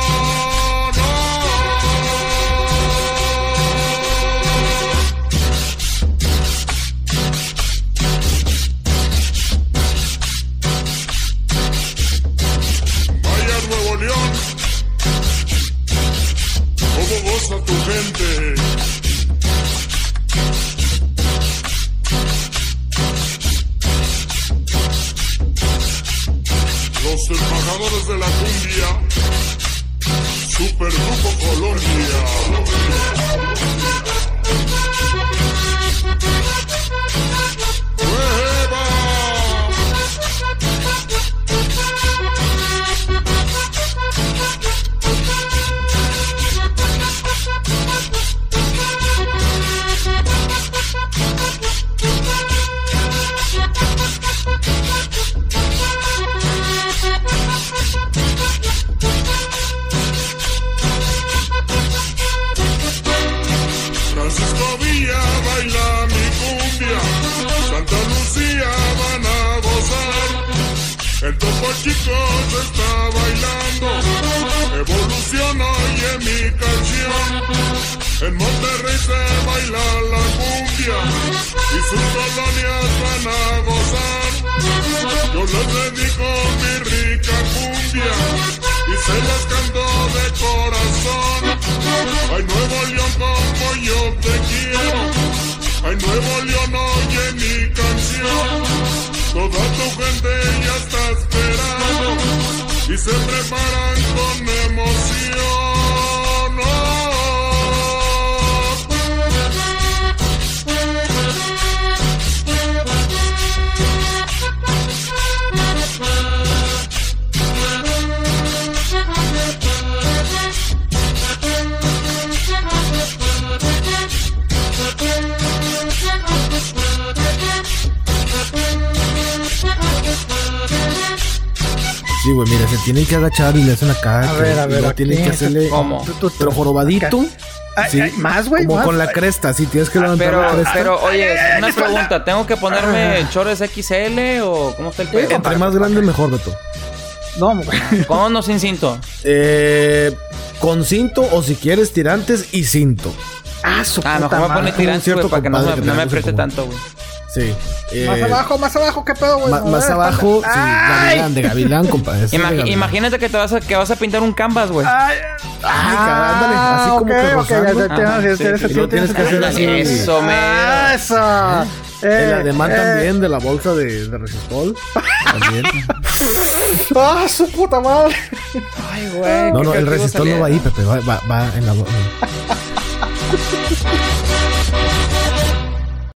Speaker 2: Tienen que agachar y le hacen acá.
Speaker 4: A ver, a ver,
Speaker 2: tienen que hacerle. Pero jorobadito.
Speaker 4: Ay,
Speaker 2: Sí.
Speaker 4: ay, más, güey.
Speaker 2: Como
Speaker 4: más.
Speaker 2: con la cresta, sí, tienes que levantar
Speaker 3: Pero,
Speaker 2: la cresta.
Speaker 3: pero, oye, una pregunta. ¿Tengo que ponerme chores XL o cómo está el pedo?
Speaker 2: Entre más grande, mejor, Beto.
Speaker 4: No, güey.
Speaker 3: ¿Con o sin cinto?
Speaker 2: Eh, con cinto o si quieres tirantes y cinto.
Speaker 4: Ah, su
Speaker 3: Ah,
Speaker 4: puta
Speaker 3: mejor me
Speaker 4: madre.
Speaker 3: pone
Speaker 2: como un
Speaker 3: tirante,
Speaker 2: cierto
Speaker 3: güey, para que no, no me apriete tanto, güey.
Speaker 2: Sí. Eh,
Speaker 4: Más abajo, más abajo, ¿qué pedo, güey?
Speaker 2: más abajo, sí,
Speaker 4: Ay.
Speaker 2: gavilán, de gavilán, compadre. gavilán.
Speaker 3: imagínate que te vas a, que vas a pintar un canvas, güey.
Speaker 4: Ay,
Speaker 2: Ay, ándale, así como que
Speaker 4: ok, ok, ya
Speaker 2: rozando.
Speaker 4: te- te-
Speaker 3: Ajá,
Speaker 4: sí,
Speaker 3: sí,
Speaker 4: ese
Speaker 3: sí,
Speaker 4: sí
Speaker 2: y lo tienes que hacer así.
Speaker 3: Eso.
Speaker 4: Ah, Eso. Eh,
Speaker 2: El ademán
Speaker 4: eh.
Speaker 2: también de la bolsa de, de resistol. También.
Speaker 4: Ah, su puta madre.
Speaker 3: Ay, güey.
Speaker 2: No, no, el resistol no va ahí, Pepe. Va, va, va en la. bo-